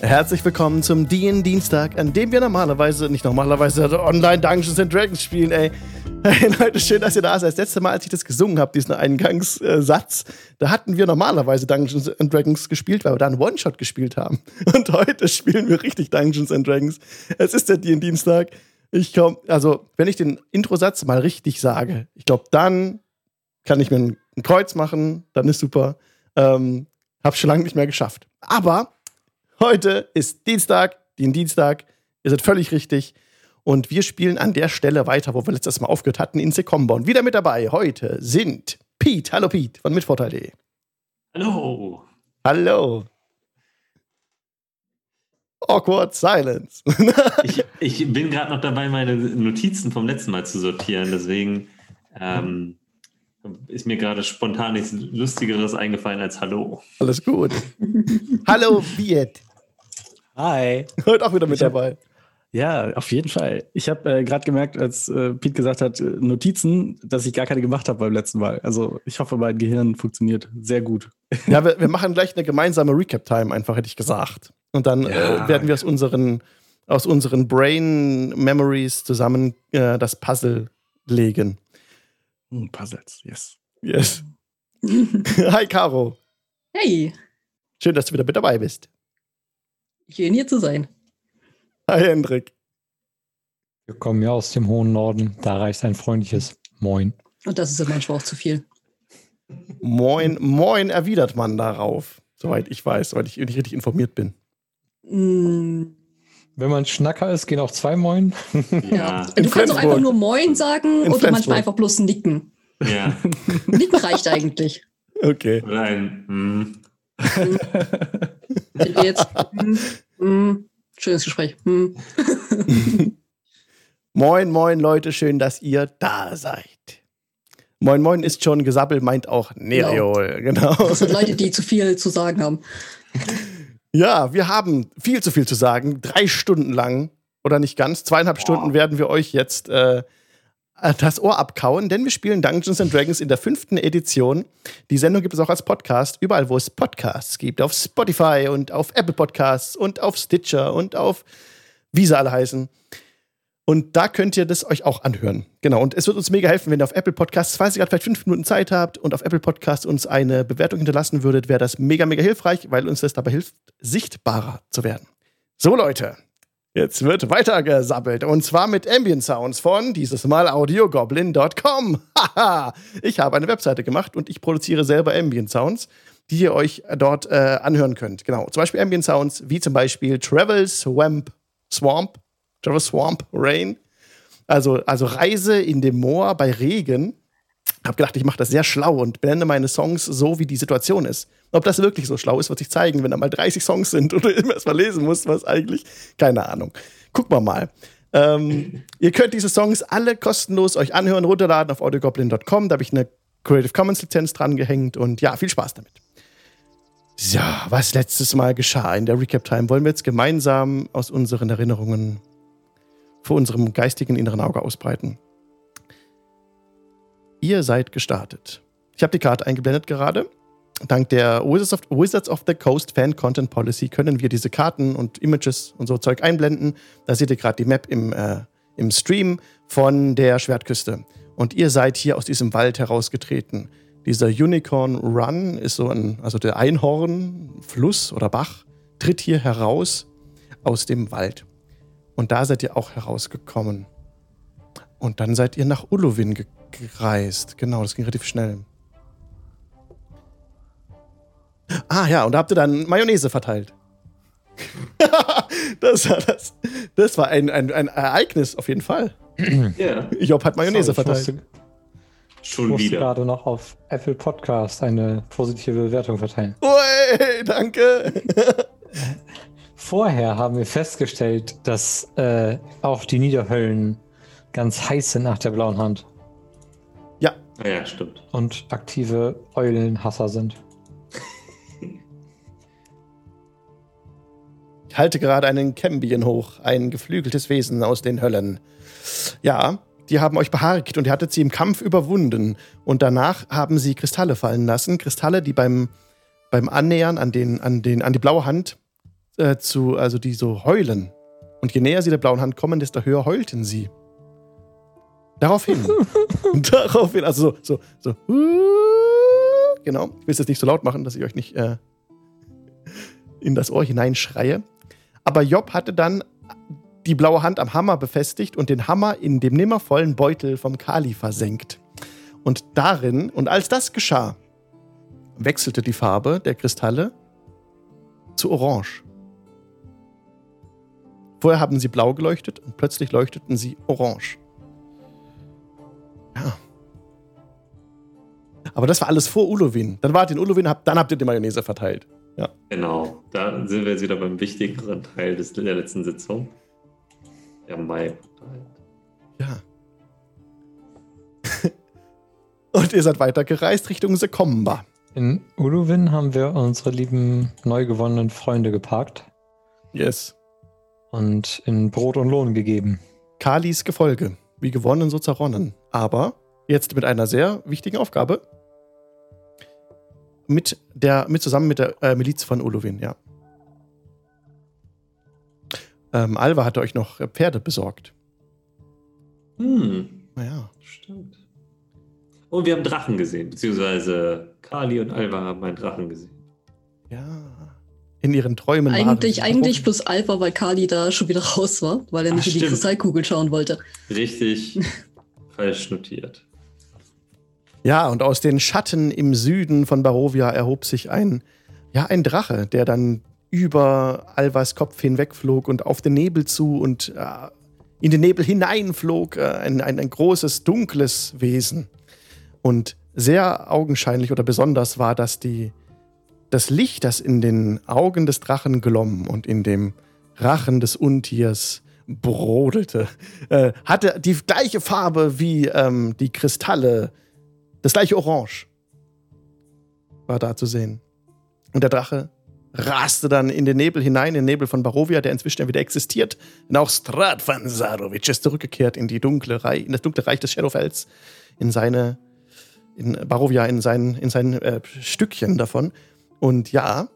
Herzlich willkommen zum DN Dienstag, an dem wir normalerweise, nicht normalerweise, also online Dungeons and Dragons spielen, ey. Hey Leute, schön, dass ihr da seid. Das letzte Mal, als ich das gesungen habe, diesen Eingangssatz, da hatten wir normalerweise Dungeons and Dragons gespielt, weil wir da einen One-Shot gespielt haben. Und heute spielen wir richtig Dungeons and Dragons. Es ist der DN Dienstag. Ich komm, also, wenn ich den Introsatz mal richtig sage, ich glaube, dann kann ich mir ein, ein Kreuz machen, dann ist super. Ähm, hab's schon lange nicht mehr geschafft. Aber heute ist Dienstag, den Dienstag. Ihr seid völlig richtig. Und wir spielen an der Stelle weiter, wo wir letztes Mal aufgehört hatten, in Secombo. Und wieder mit dabei heute sind Pete. Hallo Pete von Mitvorteil.de. Hallo. Hallo. Awkward Silence. ich, ich, bin gerade noch dabei, meine Notizen vom letzten Mal zu sortieren. Deswegen ähm, ist mir gerade spontan nichts Lustigeres eingefallen als Hallo. Alles gut. Hallo, Viet. Hi. Heute auch wieder mit hab, dabei. Ja, auf jeden Fall. Ich habe äh, gerade gemerkt, als äh, Pete gesagt hat, äh, Notizen, dass ich gar keine gemacht habe beim letzten Mal. Also ich hoffe, mein Gehirn funktioniert sehr gut. Ja, wir, wir machen gleich eine gemeinsame Recap-Time, einfach hätte ich gesagt. Und dann ja. äh, werden wir aus unseren, aus unseren Brain-Memories zusammen äh, das Puzzle legen. Hm, Puzzles, yes. Yes. Hi, Caro. Hey. Schön, dass du wieder mit dabei bist. Schön hier zu sein. Hi, Hendrik. Wir kommen ja aus dem hohen Norden. Da reicht ein freundliches Moin. Und das ist in manchmal auch zu viel. Moin, moin erwidert man darauf. Soweit ich weiß, soweit ich nicht richtig informiert bin. Mm. Wenn man Schnacker ist, gehen auch zwei Moin. Ja. du kannst auch einfach nur Moin sagen In oder manchmal einfach bloß nicken. Ja. Nicken reicht eigentlich. Okay. Oder ein mm. Jetzt. Hm, hm, schönes Gespräch. Hm. moin, moin, Leute, schön, dass ihr da seid. Moin, moin ist schon gesabbelt, meint auch Neriol. Genau. genau. Das sind Leute, die zu viel zu sagen haben. Ja, wir haben viel zu viel zu sagen. Drei Stunden lang oder nicht ganz, zweieinhalb Boah. Stunden werden wir euch jetzt äh, das Ohr abkauen, denn wir spielen Dungeons and Dragons in der fünften Edition. Die Sendung gibt es auch als Podcast, überall, wo es Podcasts gibt. Auf Spotify und auf Apple Podcasts und auf Stitcher und auf wie sie alle heißen. Und da könnt ihr das euch auch anhören. Genau. Und es wird uns mega helfen, wenn ihr auf Apple Podcasts, falls ihr gerade vielleicht fünf Minuten Zeit habt und auf Apple Podcasts uns eine Bewertung hinterlassen würdet, wäre das mega, mega hilfreich, weil uns das dabei hilft, sichtbarer zu werden. So, Leute. Jetzt wird weitergesabbelt und zwar mit Ambient Sounds von dieses Mal audiogoblin.com. Haha, ich habe eine Webseite gemacht und ich produziere selber Ambient Sounds, die ihr euch dort äh, anhören könnt. Genau, zum Beispiel Ambient Sounds wie zum Beispiel Travel Swamp, Swamp Travel Swamp Rain. Also, also Reise in dem Moor bei Regen. Hab gedacht, ich mache das sehr schlau und benenne meine Songs so, wie die Situation ist. Ob das wirklich so schlau ist, wird sich zeigen, wenn da mal 30 Songs sind und du immer erst mal lesen musst, was eigentlich. Keine Ahnung. Gucken wir mal. Ähm, ihr könnt diese Songs alle kostenlos euch anhören, runterladen auf audiogoblin.com. Da habe ich eine Creative Commons Lizenz dran gehängt und ja, viel Spaß damit. So, was letztes Mal geschah in der Recap Time, wollen wir jetzt gemeinsam aus unseren Erinnerungen vor unserem geistigen inneren Auge ausbreiten. Ihr seid gestartet. Ich habe die Karte eingeblendet gerade. Dank der Wizards of, Wizards of, the Coast Fan Content Policy können wir diese Karten und Images und so Zeug einblenden. Da seht ihr gerade die Map im, äh, im Stream von der Schwertküste. Und ihr seid hier aus diesem Wald herausgetreten. Dieser Unicorn Run ist so ein, also der Einhornfluss oder Bach, tritt hier heraus aus dem Wald. Und da seid ihr auch herausgekommen. Und dann seid ihr nach Ullowin gereist. Genau, das ging relativ schnell. Ah ja, und da habt ihr dann Mayonnaise verteilt. das war, das, das war ein, ein, ein Ereignis auf jeden Fall. Ja. Job hat Mayonnaise Sorry, verteilt. Musste, Schon ich musste wieder. gerade noch auf Apple Podcast eine positive Bewertung verteilen. Ui, danke. Vorher haben wir festgestellt, dass äh, auch die Niederhöllen ganz heiß sind nach der blauen Hand. Ja. Ja, stimmt. Und aktive Eulenhasser sind. Ich halte gerade einen Cambien hoch, ein geflügeltes Wesen aus den Höllen. Ja, die haben euch beharkt und ihr hattet sie im Kampf überwunden. Und danach haben sie Kristalle fallen lassen. Kristalle, die beim, beim Annähern an, den, an, den, an die blaue Hand äh, zu, also die so heulen. Und je näher sie der blauen Hand kommen, desto höher heulten sie. Daraufhin. daraufhin, also so, so, so. Genau. Ich will es jetzt nicht so laut machen, dass ich euch nicht äh, in das Ohr hineinschreie. Aber Job hatte dann die blaue Hand am Hammer befestigt und den Hammer in dem nimmervollen Beutel vom Kali versenkt. Und darin, und als das geschah, wechselte die Farbe der Kristalle zu Orange. Vorher haben sie blau geleuchtet und plötzlich leuchteten sie orange. Ja. Aber das war alles vor Ulowin. Dann wart ihr in Ulowin, dann habt ihr die Mayonnaise verteilt. Ja. Genau. Da sind wir jetzt wieder beim wichtigeren Teil des, der letzten Sitzung. Der Mai. Ja. und ihr seid weitergereist Richtung Sekomba. In Ulowin haben wir unsere lieben neu gewonnenen Freunde geparkt. Yes und in Brot und Lohn gegeben. Kalis Gefolge, wie gewonnen, so zerronnen. Aber jetzt mit einer sehr wichtigen Aufgabe. Mit der, mit zusammen mit der äh, Miliz von Uluvin, ja. Ähm, Alva hatte euch noch Pferde besorgt. Hm. Naja. Stimmt. Und wir haben Drachen gesehen, beziehungsweise Kali und Alva haben einen Drachen gesehen. Ja in ihren Träumen Eigentlich, eigentlich plus Alpha, weil Kali da schon wieder raus war, weil er nicht Ach, in die Kristallkugel schauen wollte. Richtig falsch notiert. Ja, und aus den Schatten im Süden von Barovia erhob sich ein, ja, ein Drache, der dann über Alvas Kopf hinwegflog und auf den Nebel zu und äh, in den Nebel hineinflog. Äh, ein, ein, ein großes, dunkles Wesen. Und sehr augenscheinlich oder besonders war, dass die das Licht, das in den Augen des Drachen glomm und in dem Rachen des Untiers brodelte, äh, hatte die gleiche Farbe wie ähm, die Kristalle, das gleiche Orange war da zu sehen. Und der Drache raste dann in den Nebel hinein, in den Nebel von Barovia, der inzwischen wieder existiert. Denn auch Stratvan Sarovic ist zurückgekehrt in, die dunkle Reich, in das dunkle Reich des Shadowfells, in seine, in Barovia, in sein, in sein äh, Stückchen davon. Und ja,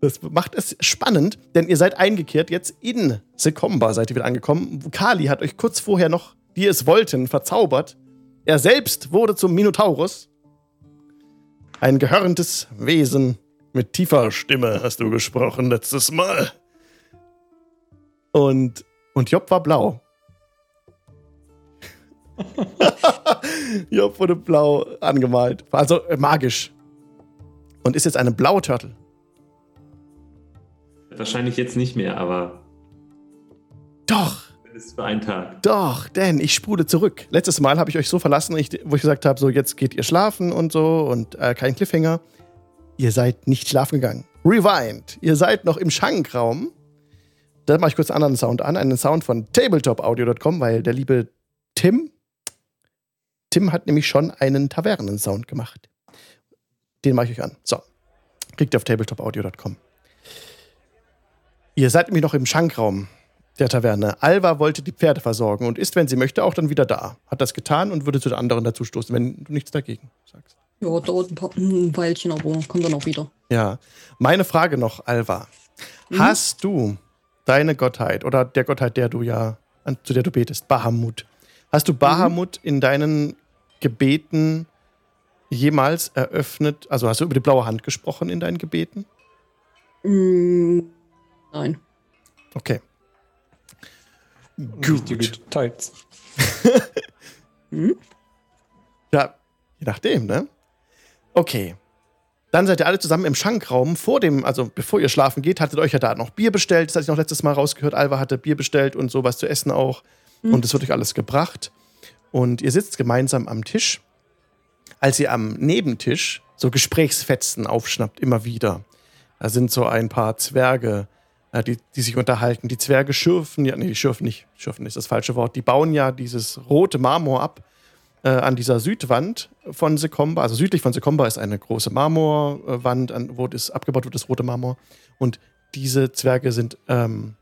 das macht es spannend, denn ihr seid eingekehrt jetzt in Sekomba, seid ihr wieder angekommen. Kali hat euch kurz vorher noch, wie es wollten, verzaubert. Er selbst wurde zum Minotaurus. Ein gehörntes Wesen mit tiefer Stimme hast du gesprochen letztes Mal. Und, und Job war blau. Job wurde blau angemalt. Also äh, magisch. Und ist jetzt eine blaue Turtle. Wahrscheinlich jetzt nicht mehr, aber. Doch! Das ist für einen Tag. Doch, denn ich sprude zurück. Letztes Mal habe ich euch so verlassen, wo ich gesagt habe: so, jetzt geht ihr schlafen und so und äh, kein Cliffhanger. Ihr seid nicht schlafen gegangen. Rewind. Ihr seid noch im Schankraum. Da mache ich kurz einen anderen Sound an, einen Sound von tabletopaudio.com, weil der liebe Tim, Tim hat nämlich schon einen Tavernensound gemacht. Den mache ich euch an. So. Klickt auf tabletopaudio.com. Ihr seid nämlich noch im Schankraum der Taverne. Alva wollte die Pferde versorgen und ist, wenn sie möchte, auch dann wieder da. Hat das getan und würde zu den anderen dazu stoßen, wenn du nichts dagegen sagst. Ja, dauert ein, paar, ein Weilchen, aber kommt dann auch wieder. Ja. Meine Frage noch, Alva. Mhm. Hast du deine Gottheit oder der Gottheit, der du ja, zu der du betest, Bahamut, Hast du Bahamut mhm. in deinen Gebeten jemals eröffnet? Also hast du über die blaue Hand gesprochen in deinen Gebeten? Mm, nein. Okay. Gut. Details. hm? Ja, je nachdem, ne? Okay. Dann seid ihr alle zusammen im Schankraum vor dem, also bevor ihr schlafen geht, hattet euch ja da noch Bier bestellt. Das hatte ich noch letztes Mal rausgehört. Alva hatte Bier bestellt und sowas zu essen auch. Mhm. Und es wird euch alles gebracht. Und ihr sitzt gemeinsam am Tisch. Als ihr am Nebentisch so Gesprächsfetzen aufschnappt, immer wieder. Da sind so ein paar Zwerge, äh, die, die sich unterhalten. Die Zwerge schürfen, ja, nee, schürfen nicht, schürfen ist das falsche Wort. Die bauen ja dieses rote Marmor ab äh, an dieser Südwand von Sekomba. Also südlich von Sekomba ist eine große Marmorwand, an, wo das abgebaut wird, das rote Marmor. Und diese Zwerge sind ähm,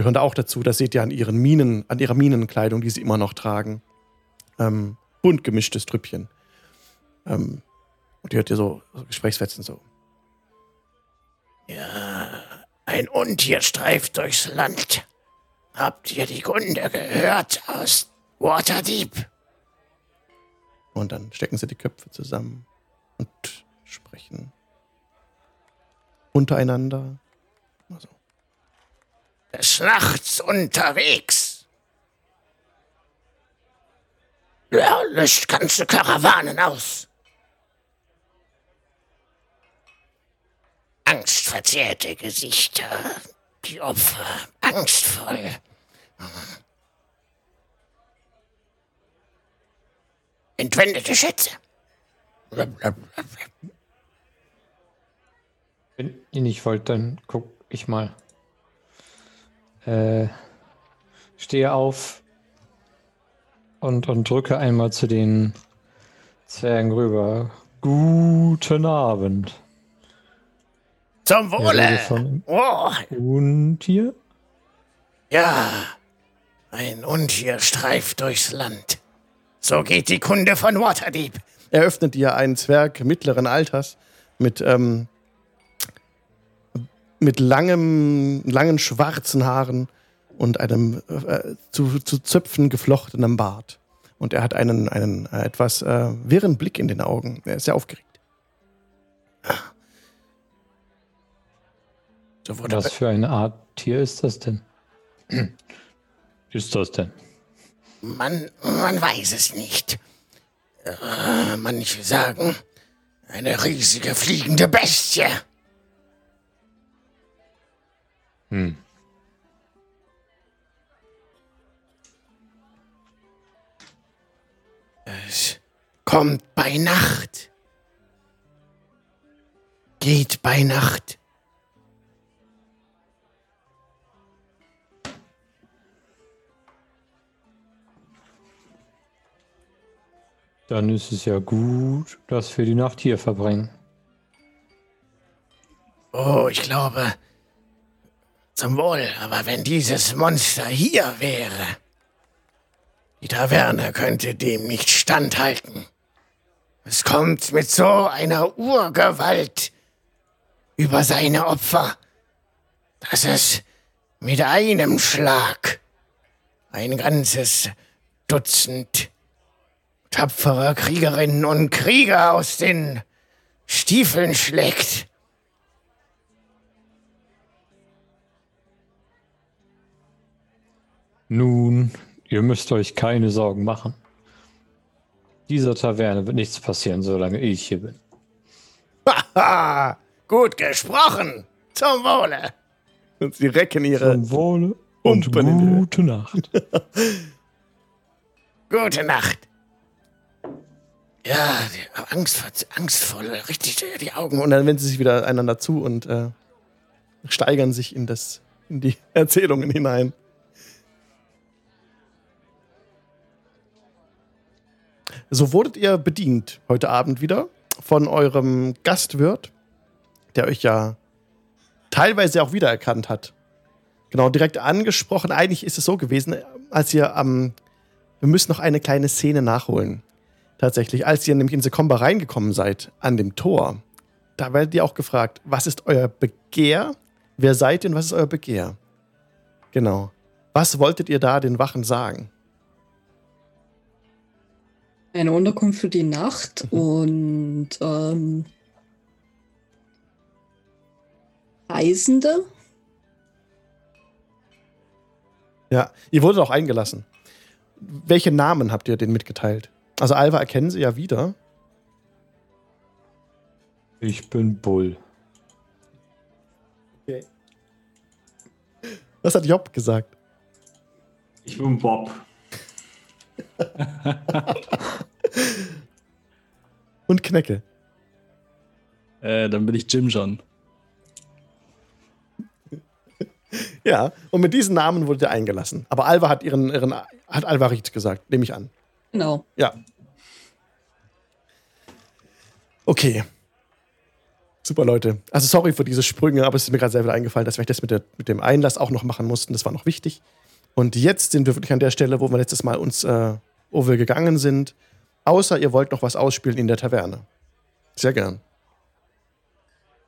gehören da auch dazu. Das seht ihr an ihren Minen, an ihrer Minenkleidung, die sie immer noch tragen. Ähm, bunt gemischtes Trüppchen. Ähm, und ihr hört ihr so, so Gesprächsfetzen so. Ja, ein Untier streift durchs Land. Habt ihr die Kunde gehört aus Waterdeep? Und dann stecken sie die Köpfe zusammen und sprechen untereinander. Des Nachts unterwegs. Ja, löscht ganze Karawanen aus. Angstverzehrte Gesichter, die Opfer angstvoll. Entwendete Schätze. Wenn ihr nicht wollt, dann guck ich mal. Äh, stehe auf und, und drücke einmal zu den Zwergen rüber. Guten Abend. Zum Wohle. Oh. Untier? Ja, ein Untier streift durchs Land. So geht die Kunde von Waterdeep. Eröffnet ihr einen Zwerg mittleren Alters mit, ähm, mit langem, langen schwarzen Haaren und einem äh, zu, zu Zöpfen geflochtenem Bart. Und er hat einen, einen äh, etwas äh, wirren Blick in den Augen. Er ist sehr aufgeregt. So Was für eine Art Tier ist das denn? ist das denn? Man, man weiß es nicht. Äh, manche sagen, eine riesige fliegende Bestie. Hm. Es kommt bei Nacht. Geht bei Nacht. Dann ist es ja gut, dass wir die Nacht hier verbringen. Oh, ich glaube, zum Wohl, aber wenn dieses Monster hier wäre, die Taverne könnte dem nicht standhalten. Es kommt mit so einer Urgewalt über seine Opfer, dass es mit einem Schlag ein ganzes Dutzend tapferer Kriegerinnen und Krieger aus den Stiefeln schlägt. Nun, ihr müsst euch keine Sorgen machen. Dieser Taverne wird nichts passieren, solange ich hier bin. Haha, gut gesprochen. Zum Wohle. Und sie recken ihre. Zum Wohle und gute Nacht. gute Nacht. Ja, Angst, angstvoll, richtig die Augen. Und dann wenden sie sich wieder einander zu und äh, steigern sich in, das, in die Erzählungen hinein. So wurdet ihr bedient heute Abend wieder von eurem Gastwirt, der euch ja teilweise auch wiedererkannt hat. Genau, direkt angesprochen. Eigentlich ist es so gewesen, als ihr am. Ähm, wir müssen noch eine kleine Szene nachholen tatsächlich, als ihr nämlich in Sekomba reingekommen seid, an dem Tor, da werdet ihr auch gefragt, was ist euer Begehr? Wer seid ihr und was ist euer Begehr? Genau. Was wolltet ihr da den Wachen sagen? Eine Unterkunft für die Nacht mhm. und ähm, Reisende. Ja, ihr wurdet auch eingelassen. Welche Namen habt ihr denen mitgeteilt? Also Alva erkennen sie ja wieder. Ich bin Bull. Okay. Was hat Job gesagt? Ich bin Bob. Und Knecke. Äh, dann bin ich Jim John. Ja, und mit diesen Namen wurde er eingelassen. Aber Alva hat ihren, ihren hat Alvarit gesagt, nehme ich an. Genau. Ja. Okay. Super, Leute. Also sorry für diese Sprünge, aber es ist mir gerade selber eingefallen, dass wir das mit, der, mit dem Einlass auch noch machen mussten. Das war noch wichtig. Und jetzt sind wir wirklich an der Stelle, wo wir letztes Mal uns, äh, wo wir gegangen sind. Außer ihr wollt noch was ausspielen in der Taverne. Sehr gern.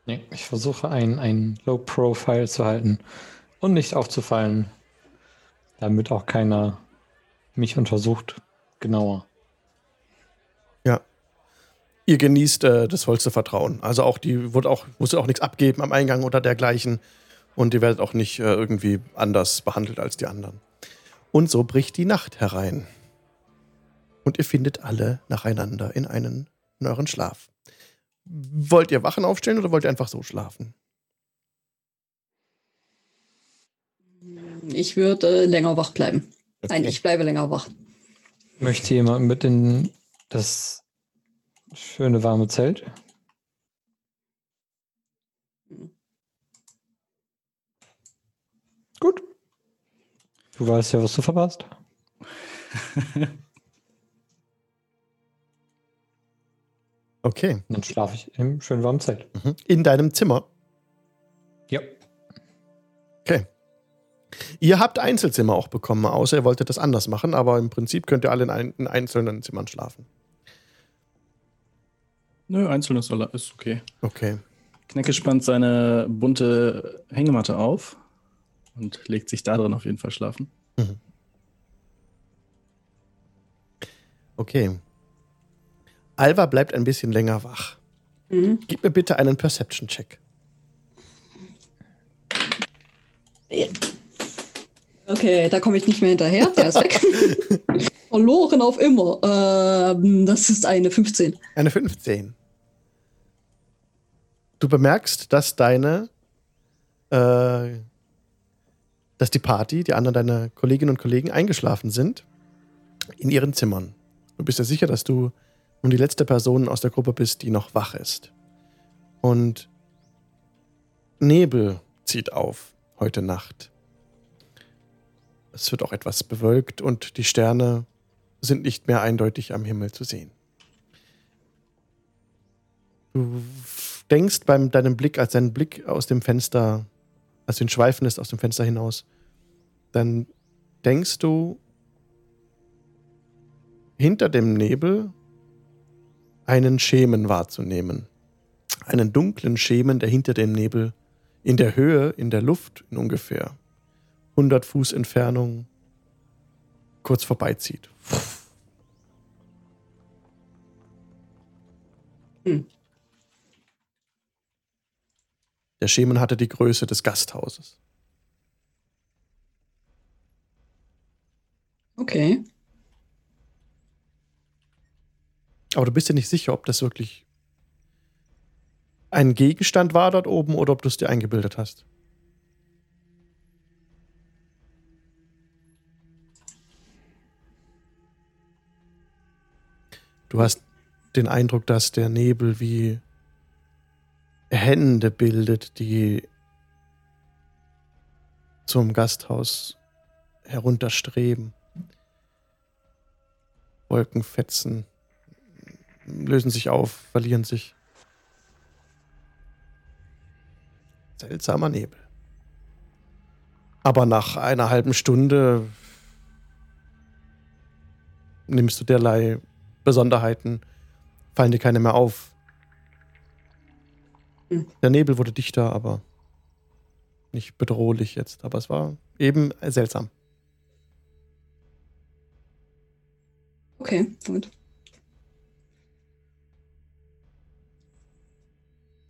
Nee, ich versuche ein, ein Low-Profile zu halten und nicht aufzufallen, damit auch keiner mich untersucht genauer. Ja. Ihr genießt äh, das vollste Vertrauen. Also auch die wird auch, muss auch nichts abgeben am Eingang oder dergleichen. Und ihr werdet auch nicht äh, irgendwie anders behandelt als die anderen. Und so bricht die Nacht herein. Und ihr findet alle nacheinander in einen in euren Schlaf. Wollt ihr Wachen aufstellen oder wollt ihr einfach so schlafen? Ich würde äh, länger wach bleiben. Okay. Nein, ich bleibe länger wach. Möchte jemand mit in das schöne warme Zelt? Gut. Du weißt ja, was du verpasst. okay. Dann schlafe ich im schönen warmen Zelt. Mhm. In deinem Zimmer? Ja. Okay. Ihr habt Einzelzimmer auch bekommen, außer ihr wolltet das anders machen, aber im Prinzip könnt ihr alle in, ein, in einzelnen Zimmern schlafen. Nö, einzeln ist, ist okay. Okay. Knecke spannt seine bunte Hängematte auf und legt sich da drin auf jeden Fall schlafen. Mhm. Okay. Alva bleibt ein bisschen länger wach. Mhm. Gib mir bitte einen Perception-Check. Okay, da komme ich nicht mehr hinterher. Der ist weg. Verloren auf immer. Ähm, das ist eine 15. Eine 15. Du bemerkst, dass deine, äh, dass die Party, die anderen deine Kolleginnen und Kollegen eingeschlafen sind in ihren Zimmern. Du bist ja sicher, dass du nun die letzte Person aus der Gruppe bist, die noch wach ist. Und Nebel zieht auf heute Nacht. Es wird auch etwas bewölkt und die Sterne sind nicht mehr eindeutig am Himmel zu sehen. Du denkst beim deinem Blick, als dein Blick aus dem Fenster, als du ihn schweifen lässt aus dem Fenster hinaus, dann denkst du hinter dem Nebel einen Schemen wahrzunehmen. Einen dunklen Schemen, der hinter dem Nebel in der Höhe, in der Luft in ungefähr 100 Fuß Entfernung kurz vorbeizieht. Hm. Der Schemen hatte die Größe des Gasthauses. Okay. Aber du bist dir nicht sicher, ob das wirklich ein Gegenstand war dort oben oder ob du es dir eingebildet hast. Du hast den Eindruck, dass der Nebel wie Hände bildet, die zum Gasthaus herunterstreben. Wolkenfetzen lösen sich auf, verlieren sich. Seltsamer Nebel. Aber nach einer halben Stunde nimmst du derlei Besonderheiten, fallen dir keine mehr auf. Der Nebel wurde dichter, aber nicht bedrohlich jetzt. Aber es war eben seltsam. Okay, gut.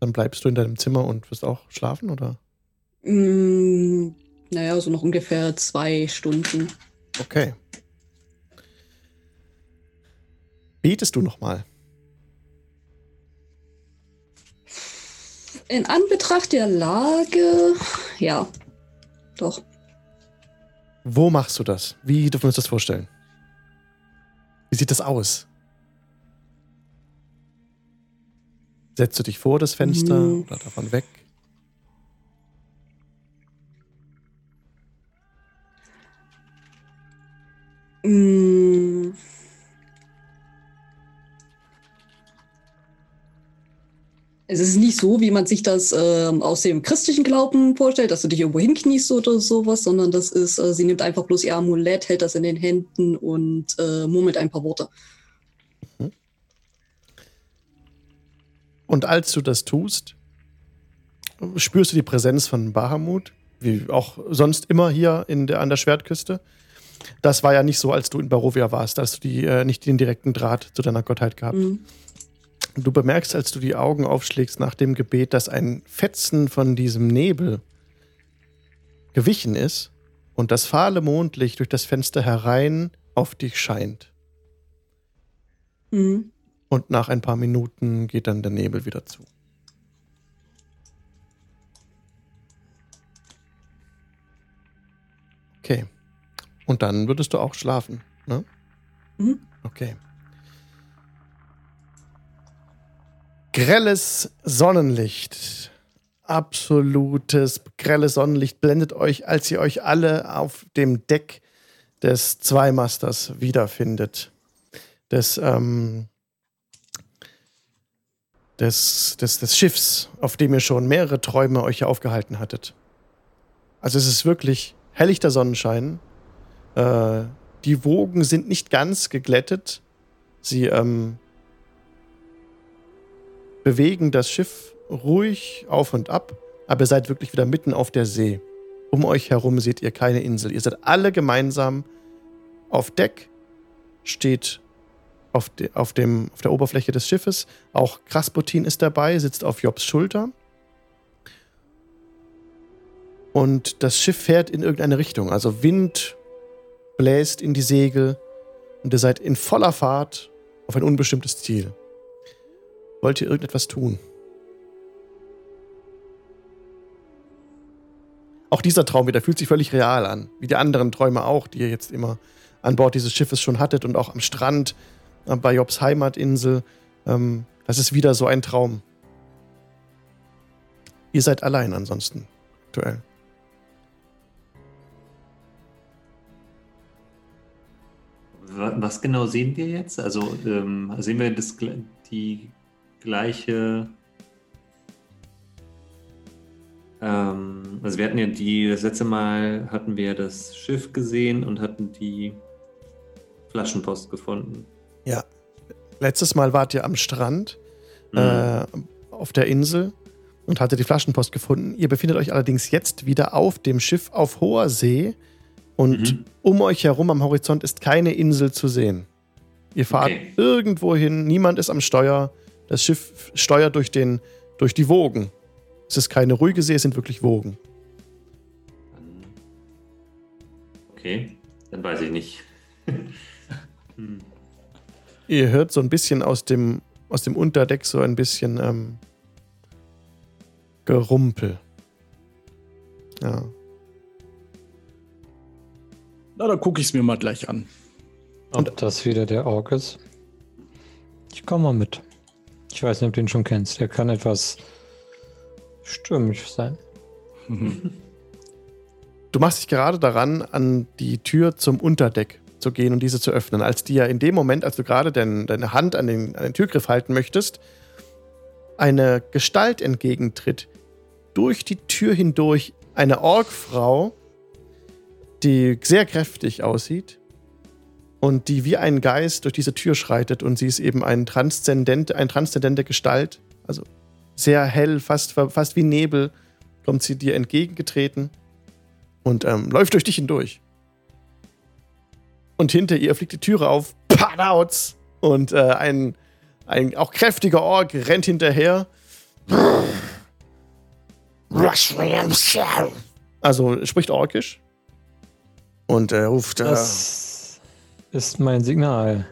Dann bleibst du in deinem Zimmer und wirst auch schlafen, oder? Mm, naja, so noch ungefähr zwei Stunden. Okay. Betest du nochmal? In Anbetracht der Lage, ja, doch. Wo machst du das? Wie dürfen wir uns das vorstellen? Wie sieht das aus? Setzt du dich vor das Fenster mhm. oder davon weg? Mhm. Es ist nicht so, wie man sich das äh, aus dem christlichen Glauben vorstellt, dass du dich irgendwo hinkniest oder sowas, sondern das ist, äh, sie nimmt einfach bloß ihr Amulett, hält das in den Händen und äh, murmelt ein paar Worte. Und als du das tust, spürst du die Präsenz von Bahamut, wie auch sonst immer hier in der, an der Schwertküste. Das war ja nicht so, als du in Barovia warst, als du die, äh, nicht den direkten Draht zu deiner Gottheit gehabt. Mhm. Du bemerkst, als du die Augen aufschlägst nach dem Gebet, dass ein Fetzen von diesem Nebel gewichen ist und das fahle Mondlicht durch das Fenster herein auf dich scheint. Mhm. Und nach ein paar Minuten geht dann der Nebel wieder zu. Okay. Und dann würdest du auch schlafen, ne? Mhm. Okay. Grelles Sonnenlicht. Absolutes grelles Sonnenlicht blendet euch, als ihr euch alle auf dem Deck des Zweimasters wiederfindet. Des, ähm, des, des, des Schiffs, auf dem ihr schon mehrere Träume euch aufgehalten hattet. Also es ist wirklich helllichter Sonnenschein. Äh, die Wogen sind nicht ganz geglättet. Sie ähm, bewegen das Schiff ruhig auf und ab, aber ihr seid wirklich wieder mitten auf der See. Um euch herum seht ihr keine Insel. Ihr seid alle gemeinsam auf Deck, steht auf, de, auf, dem, auf der Oberfläche des Schiffes. Auch Krasputin ist dabei, sitzt auf Jobs Schulter. Und das Schiff fährt in irgendeine Richtung. Also Wind bläst in die Segel und ihr seid in voller Fahrt auf ein unbestimmtes Ziel. Wollt ihr irgendetwas tun? Auch dieser Traum wieder fühlt sich völlig real an, wie die anderen Träume auch, die ihr jetzt immer an Bord dieses Schiffes schon hattet und auch am Strand äh, bei Jobs Heimatinsel. Ähm, das ist wieder so ein Traum. Ihr seid allein ansonsten aktuell. Wa- Was genau sehen wir jetzt? Also ähm, sehen wir das, die gleiche. Ähm, also wir hatten ja die, das letzte Mal hatten wir das Schiff gesehen und hatten die Flaschenpost gefunden. Ja. Letztes Mal wart ihr am Strand Mhm. äh, auf der Insel und hattet die Flaschenpost gefunden. Ihr befindet euch allerdings jetzt wieder auf dem Schiff auf hoher See und Mhm. um euch herum am Horizont ist keine Insel zu sehen. Ihr fahrt Okay. irgendwo hin, niemand ist am Steuer. Das Schiff steuert durch, den, durch die Wogen. Es ist keine ruhige See, es sind wirklich Wogen. Okay, dann weiß ich nicht. Hm. Ihr hört so ein bisschen aus dem, aus dem Unterdeck so ein bisschen ähm, Gerumpel. Ja. Na, dann gucke ich es mir mal gleich an. Ob das wieder der Ork ist? Ich komme mal mit. Ich weiß nicht, ob du ihn schon kennst. Der kann etwas stürmisch sein. Du machst dich gerade daran, an die Tür zum Unterdeck zu gehen und diese zu öffnen. Als dir in dem Moment, als du gerade dein, deine Hand an den, an den Türgriff halten möchtest, eine Gestalt entgegentritt. Durch die Tür hindurch eine Orgfrau, die sehr kräftig aussieht und die wie ein Geist durch diese Tür schreitet. Und sie ist eben ein transzendent, eine transzendente Gestalt, also sehr hell, fast, fast wie Nebel, kommt sie dir entgegengetreten und ähm, läuft durch dich hindurch. Und hinter ihr fliegt die Türe auf, Padouts! Und äh, ein, ein auch kräftiger Ork rennt hinterher. Also spricht Orkisch. Und er ruft. Äh, Das ist mein Signal.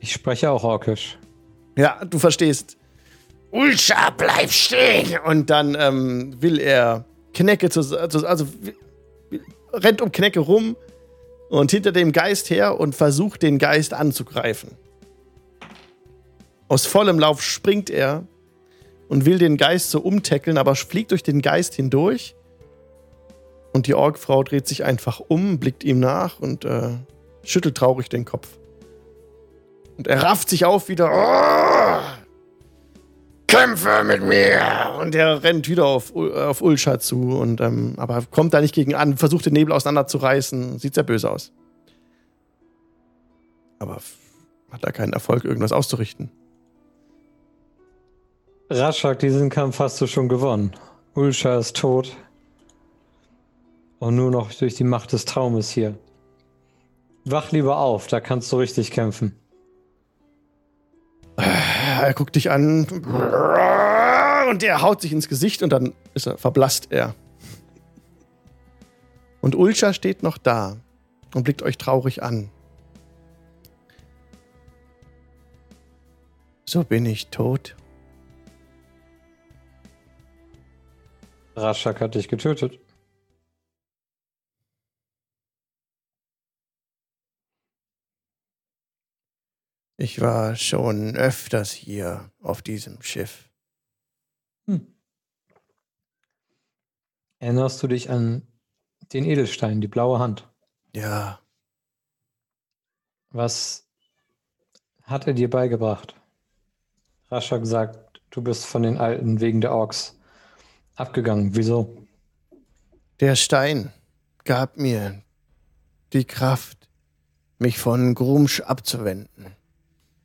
Ich spreche auch Orkisch. ja, du verstehst. Ulscha, bleib stehen. Und dann ähm, will er Knecke zu, also, also rennt um Knecke rum und hinter dem Geist her und versucht den Geist anzugreifen. Aus vollem Lauf springt er und will den Geist so umtackeln, aber fliegt durch den Geist hindurch. Und die Orgfrau dreht sich einfach um, blickt ihm nach und äh, schüttelt traurig den Kopf. Und er rafft sich auf wieder. Oh, kämpfe mit mir. Und er rennt wieder auf, auf Ulscha zu, und, ähm, aber kommt da nicht gegen an, versucht den Nebel auseinanderzureißen. Sieht sehr böse aus. Aber hat da keinen Erfolg, irgendwas auszurichten. Raschak, diesen Kampf hast du schon gewonnen. Ulscha ist tot. Und nur noch durch die Macht des Traumes hier. Wach lieber auf, da kannst du richtig kämpfen. Er guckt dich an und er haut sich ins Gesicht und dann ist er, verblasst er. Und Ulcha steht noch da und blickt euch traurig an. So bin ich tot. Raschak hat dich getötet. Ich war schon öfters hier auf diesem Schiff. Hm. Erinnerst du dich an den Edelstein, die blaue Hand? Ja, Was hat er dir beigebracht? Raschak sagt, du bist von den Alten wegen der Orks abgegangen. Wieso? der Stein gab mir die Kraft, mich von Grumsch abzuwenden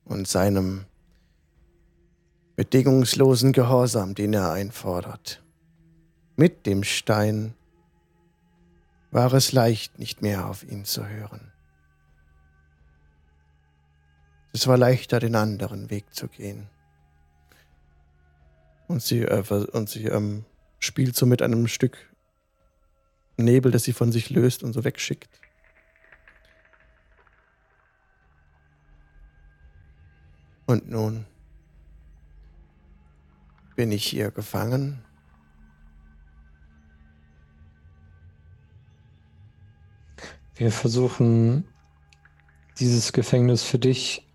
und seinem bedingungslosen Gehorsam, den er einfordert. Mit dem Stein war es leicht, nicht mehr auf ihn zu hören. Es war leichter, den anderen Weg zu gehen. Und sie, äh, und sie ähm, spielt so mit einem Stück Nebel, das sie von sich löst und so wegschickt. Und nun bin ich hier gefangen. Wir versuchen, dieses Gefängnis für dich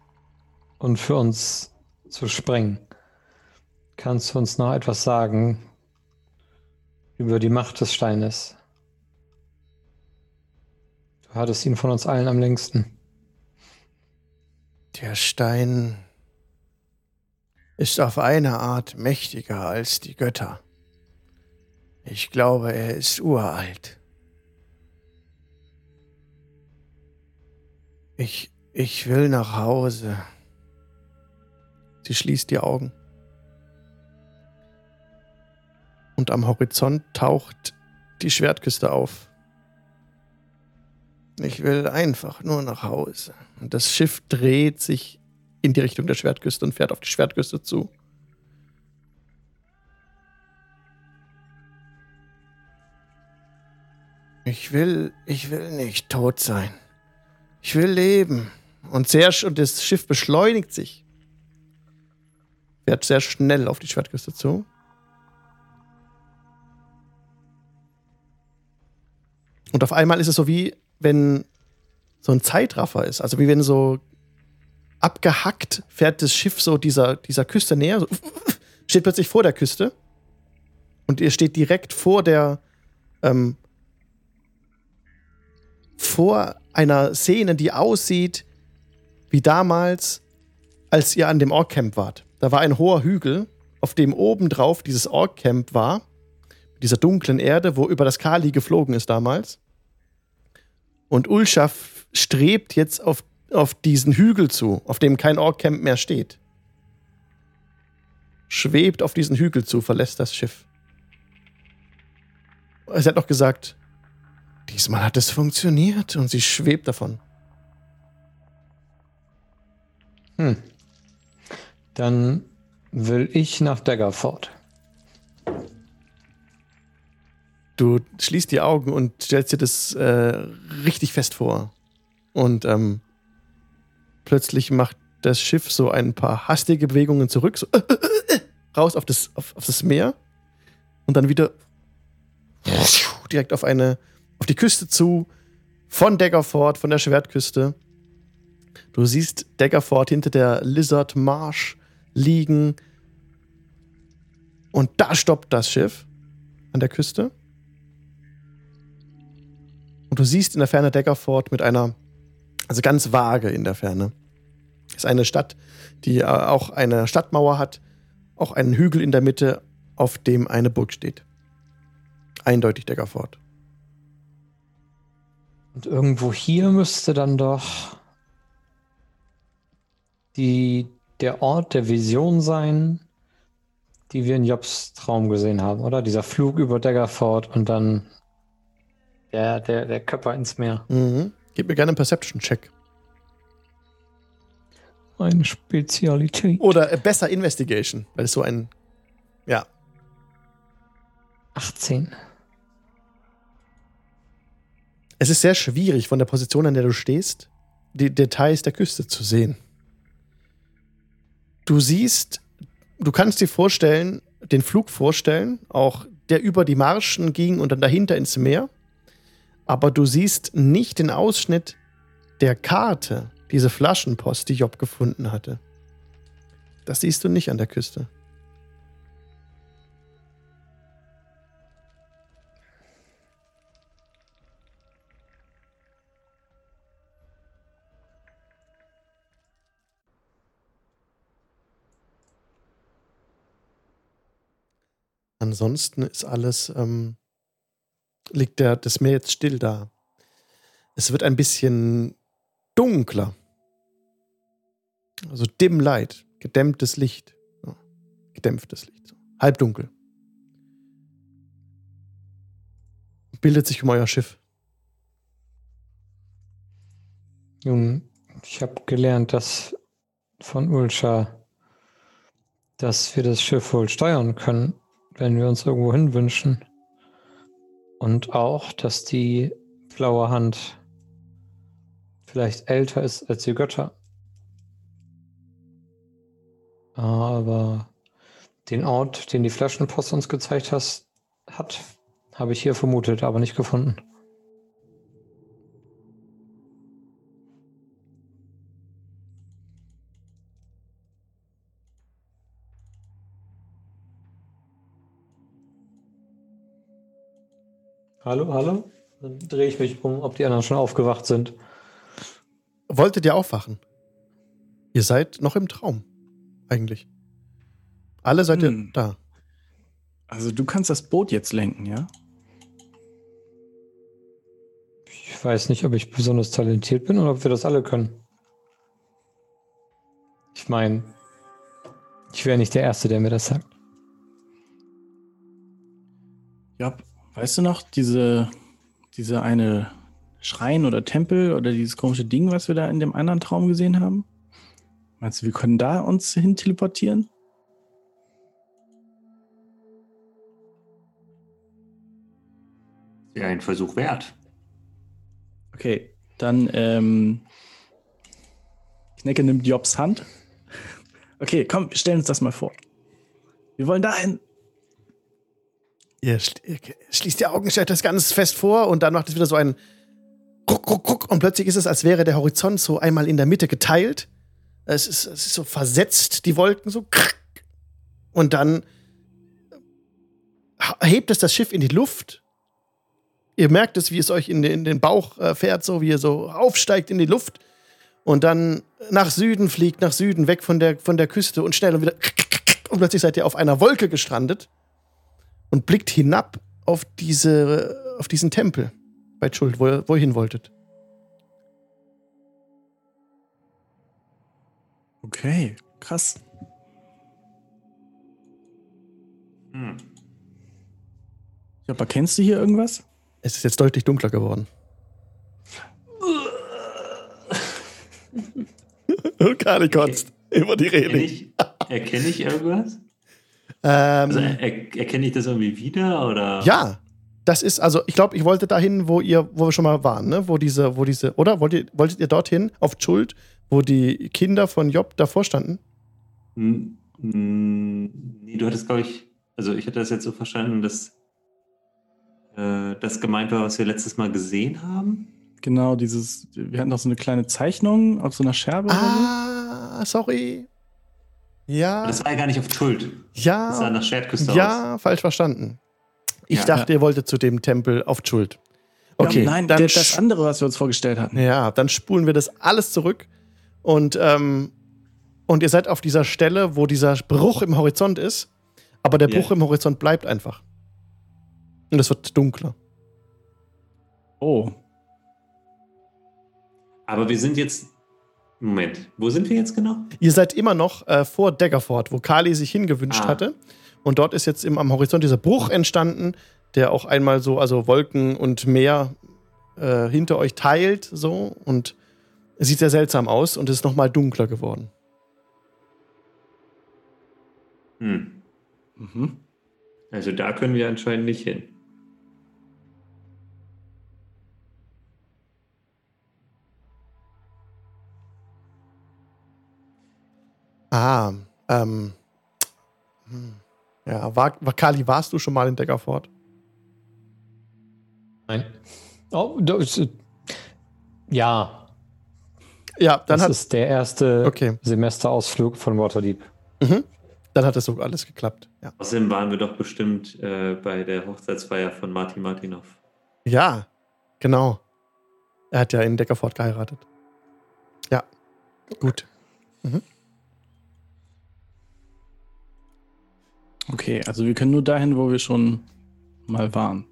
und für uns zu sprengen. Kannst du uns noch etwas sagen über die Macht des Steines? Du hattest ihn von uns allen am längsten. Der Stein ist auf eine Art mächtiger als die Götter. Ich glaube, er ist uralt. Ich, ich will nach Hause. Sie schließt die Augen. Und am Horizont taucht die Schwertküste auf. Ich will einfach nur nach Hause. Und das Schiff dreht sich in die Richtung der Schwertküste und fährt auf die Schwertküste zu. Ich will, ich will nicht tot sein. Ich will leben. Und, sehr, und das Schiff beschleunigt sich. Fährt sehr schnell auf die Schwertküste zu. Und auf einmal ist es so wie, wenn so ein Zeitraffer ist. Also wie wenn so abgehackt fährt das Schiff so dieser, dieser Küste näher. So steht plötzlich vor der Küste. Und ihr steht direkt vor der, ähm, vor einer Szene, die aussieht wie damals, als ihr an dem Ork-Camp wart. Da war ein hoher Hügel, auf dem obendrauf dieses Ork-Camp war, mit dieser dunklen Erde, wo über das Kali geflogen ist damals. Und Ulscha f- strebt jetzt auf, auf diesen Hügel zu, auf dem kein Ork-Camp mehr steht. Schwebt auf diesen Hügel zu, verlässt das Schiff. Sie hat noch gesagt, diesmal hat es funktioniert und sie schwebt davon. Hm. Dann will ich nach Daggerford. Du schließt die Augen und stellst dir das äh, richtig fest vor. Und ähm, plötzlich macht das Schiff so ein paar hastige Bewegungen zurück, so raus auf das, auf, auf das Meer und dann wieder direkt auf eine, auf die Küste zu, von Daggerford, von der Schwertküste. Du siehst Daggerford hinter der Lizard Marsh liegen. Und da stoppt das Schiff an der Küste. Und du siehst in der Ferne Daggerford mit einer, also ganz vage in der Ferne. ist eine Stadt, die äh, auch eine Stadtmauer hat, auch einen Hügel in der Mitte, auf dem eine Burg steht. Eindeutig Daggerford. Und irgendwo hier müsste dann doch die, der Ort der Vision sein, die wir in Jobs Traum gesehen haben, oder? Dieser Flug über Daggerford und dann der, der, der Körper ins Meer. Mhm. Gib mir gerne einen Perception-Check. Eine Spezialität. Oder äh, besser Investigation, weil es so ein. Ja. 18. Es ist sehr schwierig, von der Position, an der du stehst, die Details der Küste zu sehen. Du siehst, du kannst dir vorstellen, den Flug vorstellen, auch der über die Marschen ging und dann dahinter ins Meer. Aber du siehst nicht den Ausschnitt der Karte, diese Flaschenpost, die Job gefunden hatte. Das siehst du nicht an der Küste. Ansonsten ist alles, ähm, liegt der, das Meer jetzt still da. Es wird ein bisschen dunkler. Also dim light, gedämmtes Licht. Ja, gedämpftes Licht. Halbdunkel. Bildet sich um euer Schiff. Nun, ich habe gelernt, dass von Ulscha, dass wir das Schiff wohl steuern können, wenn wir uns irgendwo hinwünschen. Und auch, dass die blaue Hand vielleicht älter ist als die Götter. Aber den Ort, den die Flaschenpost uns gezeigt hast, hat, habe ich hier vermutet, aber nicht gefunden. Hallo, hallo? Dann drehe ich mich um, ob die anderen schon aufgewacht sind. Wolltet ihr aufwachen? Ihr seid noch im Traum, eigentlich. Alle seid Hm. ihr da. Also du kannst das Boot jetzt lenken, ja? Ich weiß nicht, ob ich besonders talentiert bin oder ob wir das alle können. Ich meine, ich wäre nicht der Erste, der mir das sagt. Ja, weißt du noch, diese, diese eine Schrein oder Tempel oder dieses komische Ding, was wir da in dem anderen Traum gesehen haben? Meinst du, wir können da uns hin teleportieren? Wäre ein Versuch wert. Okay, dann ähm, Knecke nimmt Jobs Hand. Okay, komm, stellen uns das mal vor. Wir wollen dahin. Ihr schl- ihr schließt die Augen, stellt das ganz fest vor und dann macht es wieder so ein Ruck, Ruck, Ruck und plötzlich ist es, als wäre der Horizont so einmal in der Mitte geteilt. Es ist, es ist so versetzt, die Wolken so. Und dann hebt es das Schiff in die Luft. Ihr merkt es, wie es euch in den, in den Bauch äh, fährt, so wie ihr so aufsteigt in die Luft und dann nach Süden fliegt, nach Süden, weg von der, von der Küste und schnell und wieder. Und plötzlich seid ihr auf einer Wolke gestrandet und blickt hinab auf, diese, auf diesen Tempel bei Schuld, wo, ihr- wo ihr hin wolltet. Okay, krass. Hm. Ja, aber kennst du hier irgendwas? Es ist jetzt deutlich dunkler geworden. Kali kotzt über die Erkenne Reling. ich, erkenne ich irgendwas? Also Ähm, er, erkenne ich das irgendwie wieder? Oder? ja, das ist, also ich glaube, ich wollte dahin, wo ihr, wo wir schon mal waren, ne? Wo diese, wo diese, oder? Wollt ihr, wolltet ihr dorthin, auf Schuld, wo die Kinder von Job davor standen? Hm, Nee, du hattest, glaube ich, also ich hatte das jetzt so verstanden, dass äh, das gemeint war, was wir letztes Mal gesehen haben. Genau, dieses, wir hatten doch so eine kleine Zeichnung auf so einer Scherbe oder Ah, sorry. Ja, Das war ja gar nicht auf Schuld. Das sah ja, nach Schwertküste aus. ja, falsch verstanden. Ich Ja. dachte, ihr wolltet zu dem Tempel auf Schuld. Okay, ja, nein, dann das andere, was wir uns vorgestellt hatten. Ja, dann spulen wir das alles zurück und, ähm, und ihr seid auf dieser Stelle, wo dieser Bruch im Horizont ist, aber der Ja. Bruch im Horizont bleibt einfach. Und es wird dunkler. Oh, Aber wir sind jetzt. Moment, wo sind wir jetzt genau? Ihr seid immer noch äh, vor Daggerford, wo Kali sich hingewünscht Ah. hatte, Und dort ist jetzt im, am Horizont dieser Bruch entstanden, der auch einmal so, also Wolken und Meer äh, hinter euch teilt, so. Und es sieht sehr seltsam aus und es ist nochmal dunkler geworden. Hm. Mhm. Also da können wir anscheinend nicht hin. Ah, ähm. hm. Ja, war, war Kali, warst du schon mal in Deckerford? Nein. Oh, das, ist- ja, Ja, dann das hat, ist der erste Okay. Semesterausflug von Waterdeep. mhm. dann hat es so alles geklappt. Ja. Außerdem waren wir doch bestimmt äh, bei der Hochzeitsfeier von Martin Martinov. ja, genau. Er hat ja in Deckerford geheiratet. Ja, gut. Okay, also wir können nur dahin, wo wir schon mal waren.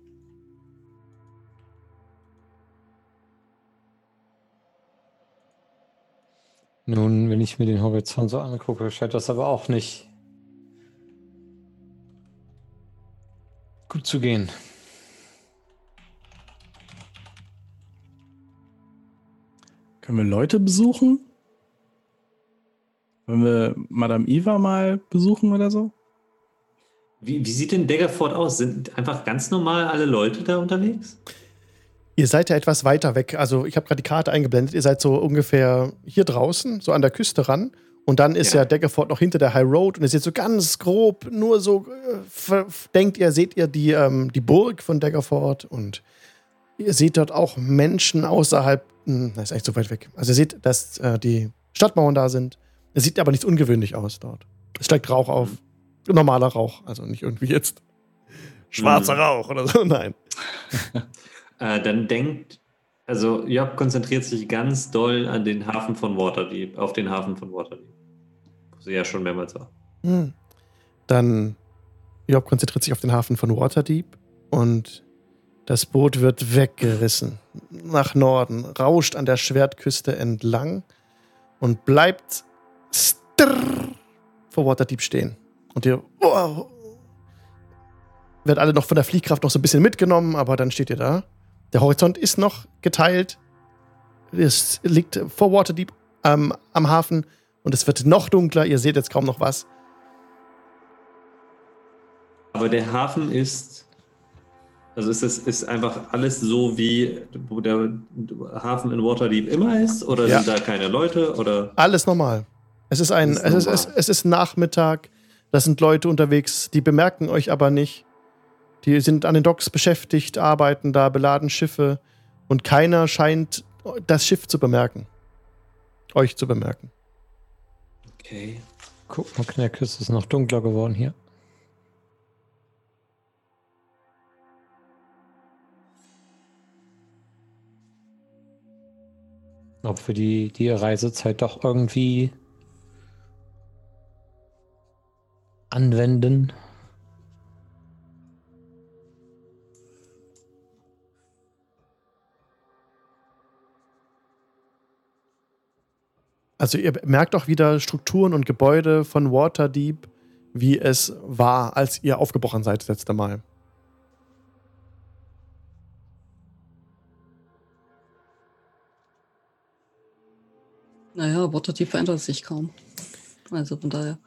Nun, wenn ich mir den Horizont so angucke, scheint das aber auch nicht gut zu gehen. Können wir Leute besuchen? Wollen wir Madame Eva mal besuchen oder so? Wie, wie sieht denn Daggerford aus? Sind einfach ganz normal alle Leute da unterwegs? Ihr seid ja etwas weiter weg. Also, ich habe gerade die Karte eingeblendet. Ihr seid so ungefähr hier draußen, so an der Küste ran. Und dann ist ja, Ja. Deckerford noch hinter der High Road. Und ihr seht so ganz grob, nur so, äh, denkt ihr, seht ihr die, ähm, die Burg von Deckerford. Und ihr seht dort auch Menschen außerhalb. Hm, das ist echt so weit weg. Also, ihr seht, dass äh, die Stadtmauern da sind. Es sieht aber nicht ungewöhnlich aus dort. Es steigt Rauch auf. Normaler Rauch. Also nicht irgendwie jetzt schwarzer Mhm. Rauch oder so. Nein. Äh, dann denkt, also Job konzentriert sich ganz doll an den Hafen von Waterdeep, auf den Hafen von Waterdeep. Wo sie ja schon mehrmals war. Hm. Dann Job konzentriert sich auf den Hafen von Waterdeep und das Boot wird weggerissen nach Norden, rauscht an der Schwertküste entlang und bleibt vor Waterdeep stehen. Und ihr oh, werdet alle noch von der Fliehkraft noch so ein bisschen mitgenommen, aber dann steht ihr da. Der Horizont ist noch geteilt. Es liegt vor Waterdeep ähm, am Hafen und es wird noch dunkler. Ihr seht jetzt kaum noch was. Aber der Hafen ist, also ist es ist einfach alles so, wie der Hafen in Waterdeep immer ist? Oder Ja. sind da keine Leute? Oder Alles normal. Es ist ein, ist es, ist, es, normal. es ist Nachmittag. Da sind Leute unterwegs, die bemerken euch aber nicht. Die sind an den Docks beschäftigt, arbeiten da, beladen Schiffe und keiner scheint das Schiff zu bemerken. Euch zu bemerken. okay. Guck mal, Kneck, es ist noch dunkler geworden hier. Ob wir die, die Reisezeit doch irgendwie anwenden. Also ihr merkt auch wieder Strukturen und Gebäude von Waterdeep, wie es war, als ihr aufgebrochen seid das letzte Mal. Naja, Waterdeep verändert sich kaum. Also von daher.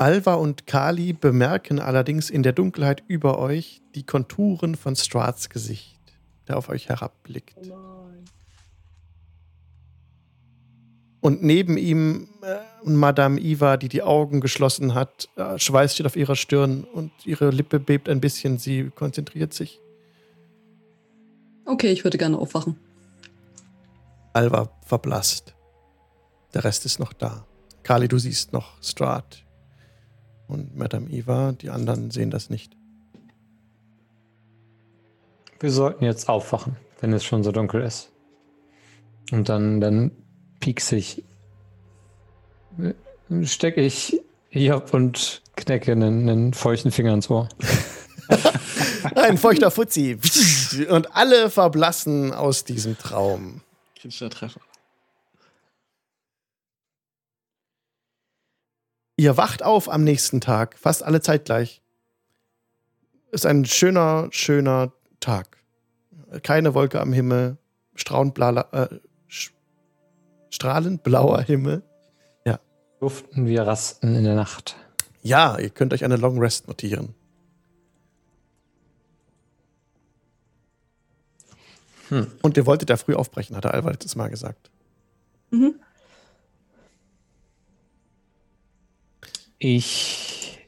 Alva und Kali bemerken allerdings in der Dunkelheit über euch die Konturen von Strats Gesicht, der auf euch herabblickt. Und neben ihm äh, Madame Iva, die die Augen geschlossen hat, äh, Schweiß steht auf ihrer Stirn und ihre Lippe bebt ein bisschen. Sie konzentriert sich. Okay, ich würde gerne aufwachen. Alva verblasst. Der Rest ist noch da. Kali, du siehst noch Strat und Madame Iva. Die anderen sehen das nicht. Wir sollten jetzt aufwachen, wenn es schon so dunkel ist. Und dann, dann piekse ich, stecke ich Job und knecke einen, einen feuchten Finger ins Ohr. Ein feuchter Fuzzi. Und alle verblassen aus diesem Traum. Kritischer Treffer. Ihr wacht auf am nächsten Tag, fast alle zeitgleich. Ist ein schöner, schöner Tag. Keine Wolke am Himmel, strahlend, äh, strahlend blauer Himmel. Duften wir rasten in der Nacht. Ja, ihr könnt euch eine Long Rest notieren. Hm. Und ihr wolltet ja früh aufbrechen, hat der Alva letztes Mal gesagt. Mhm. Ich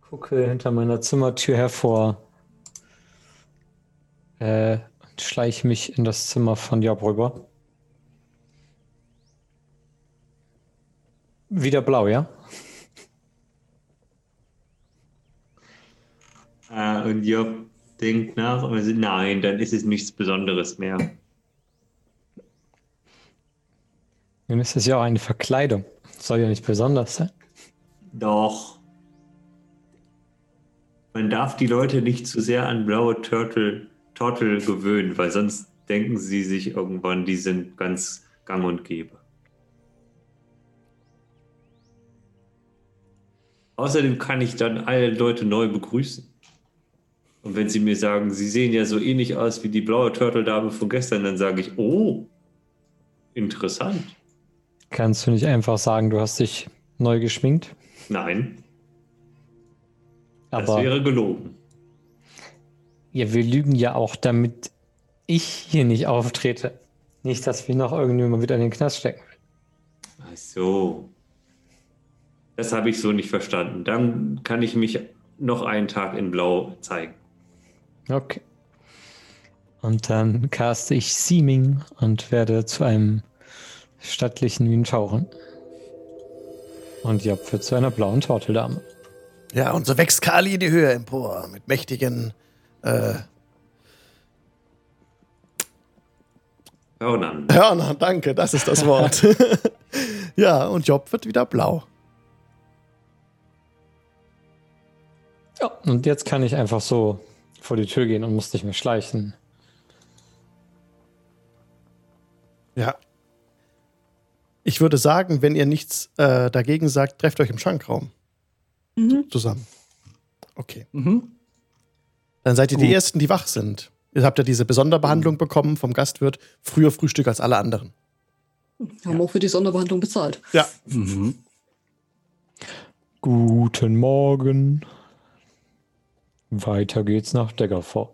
gucke hinter meiner Zimmertür hervor äh, und schleiche mich in das Zimmer von Job rüber. Wieder blau, ja? Äh, und Job denkt nach und sagt, nein, dann ist es nichts Besonderes mehr. Nun ist es ja auch eine Verkleidung. Soll ja nicht besonders sein. Doch. Man darf die Leute nicht zu sehr an blaue Turtle, Turtle gewöhnen, weil sonst denken sie sich irgendwann, die sind ganz gang und gäbe. Außerdem kann ich dann alle Leute neu begrüßen. Und wenn sie mir sagen, sie sehen ja so ähnlich aus wie die blaue Turtle-Dame von gestern, dann sage ich, oh, interessant. Kannst du nicht einfach sagen, du hast dich neu geschminkt? Nein, das Aber wäre gelogen. ja, wir lügen ja auch, damit ich hier nicht auftrete. Nicht, dass wir noch irgendjemand wieder in den Knast stecken. Ach so. Das habe ich so nicht verstanden. Dann kann ich mich noch einen Tag in Blau zeigen. Okay. Und dann caste ich Seeming und werde zu einem stattlichen Minotauren. Und Job wird zu einer blauen Torteldame. Ja, und so wächst Kali in die Höhe empor mit mächtigen äh, Hörnern. Hörner, danke, das ist das Wort. ja, und Job wird wieder blau. Ja, und jetzt kann ich einfach so vor die Tür gehen und muss nicht mehr schleichen. Ja. Ich würde sagen, wenn ihr nichts äh, dagegen sagt, trefft euch im Schankraum Mhm. zusammen. Okay. Mhm. Dann seid ihr die Gut. Ersten, die wach sind. Ihr habt ja diese Besonderbehandlung bekommen vom Gastwirt. Früher Frühstück als alle anderen. Haben auch für die Sonderbehandlung bezahlt. Ja. Mhm. Guten Morgen. Weiter geht's nach Daggerford.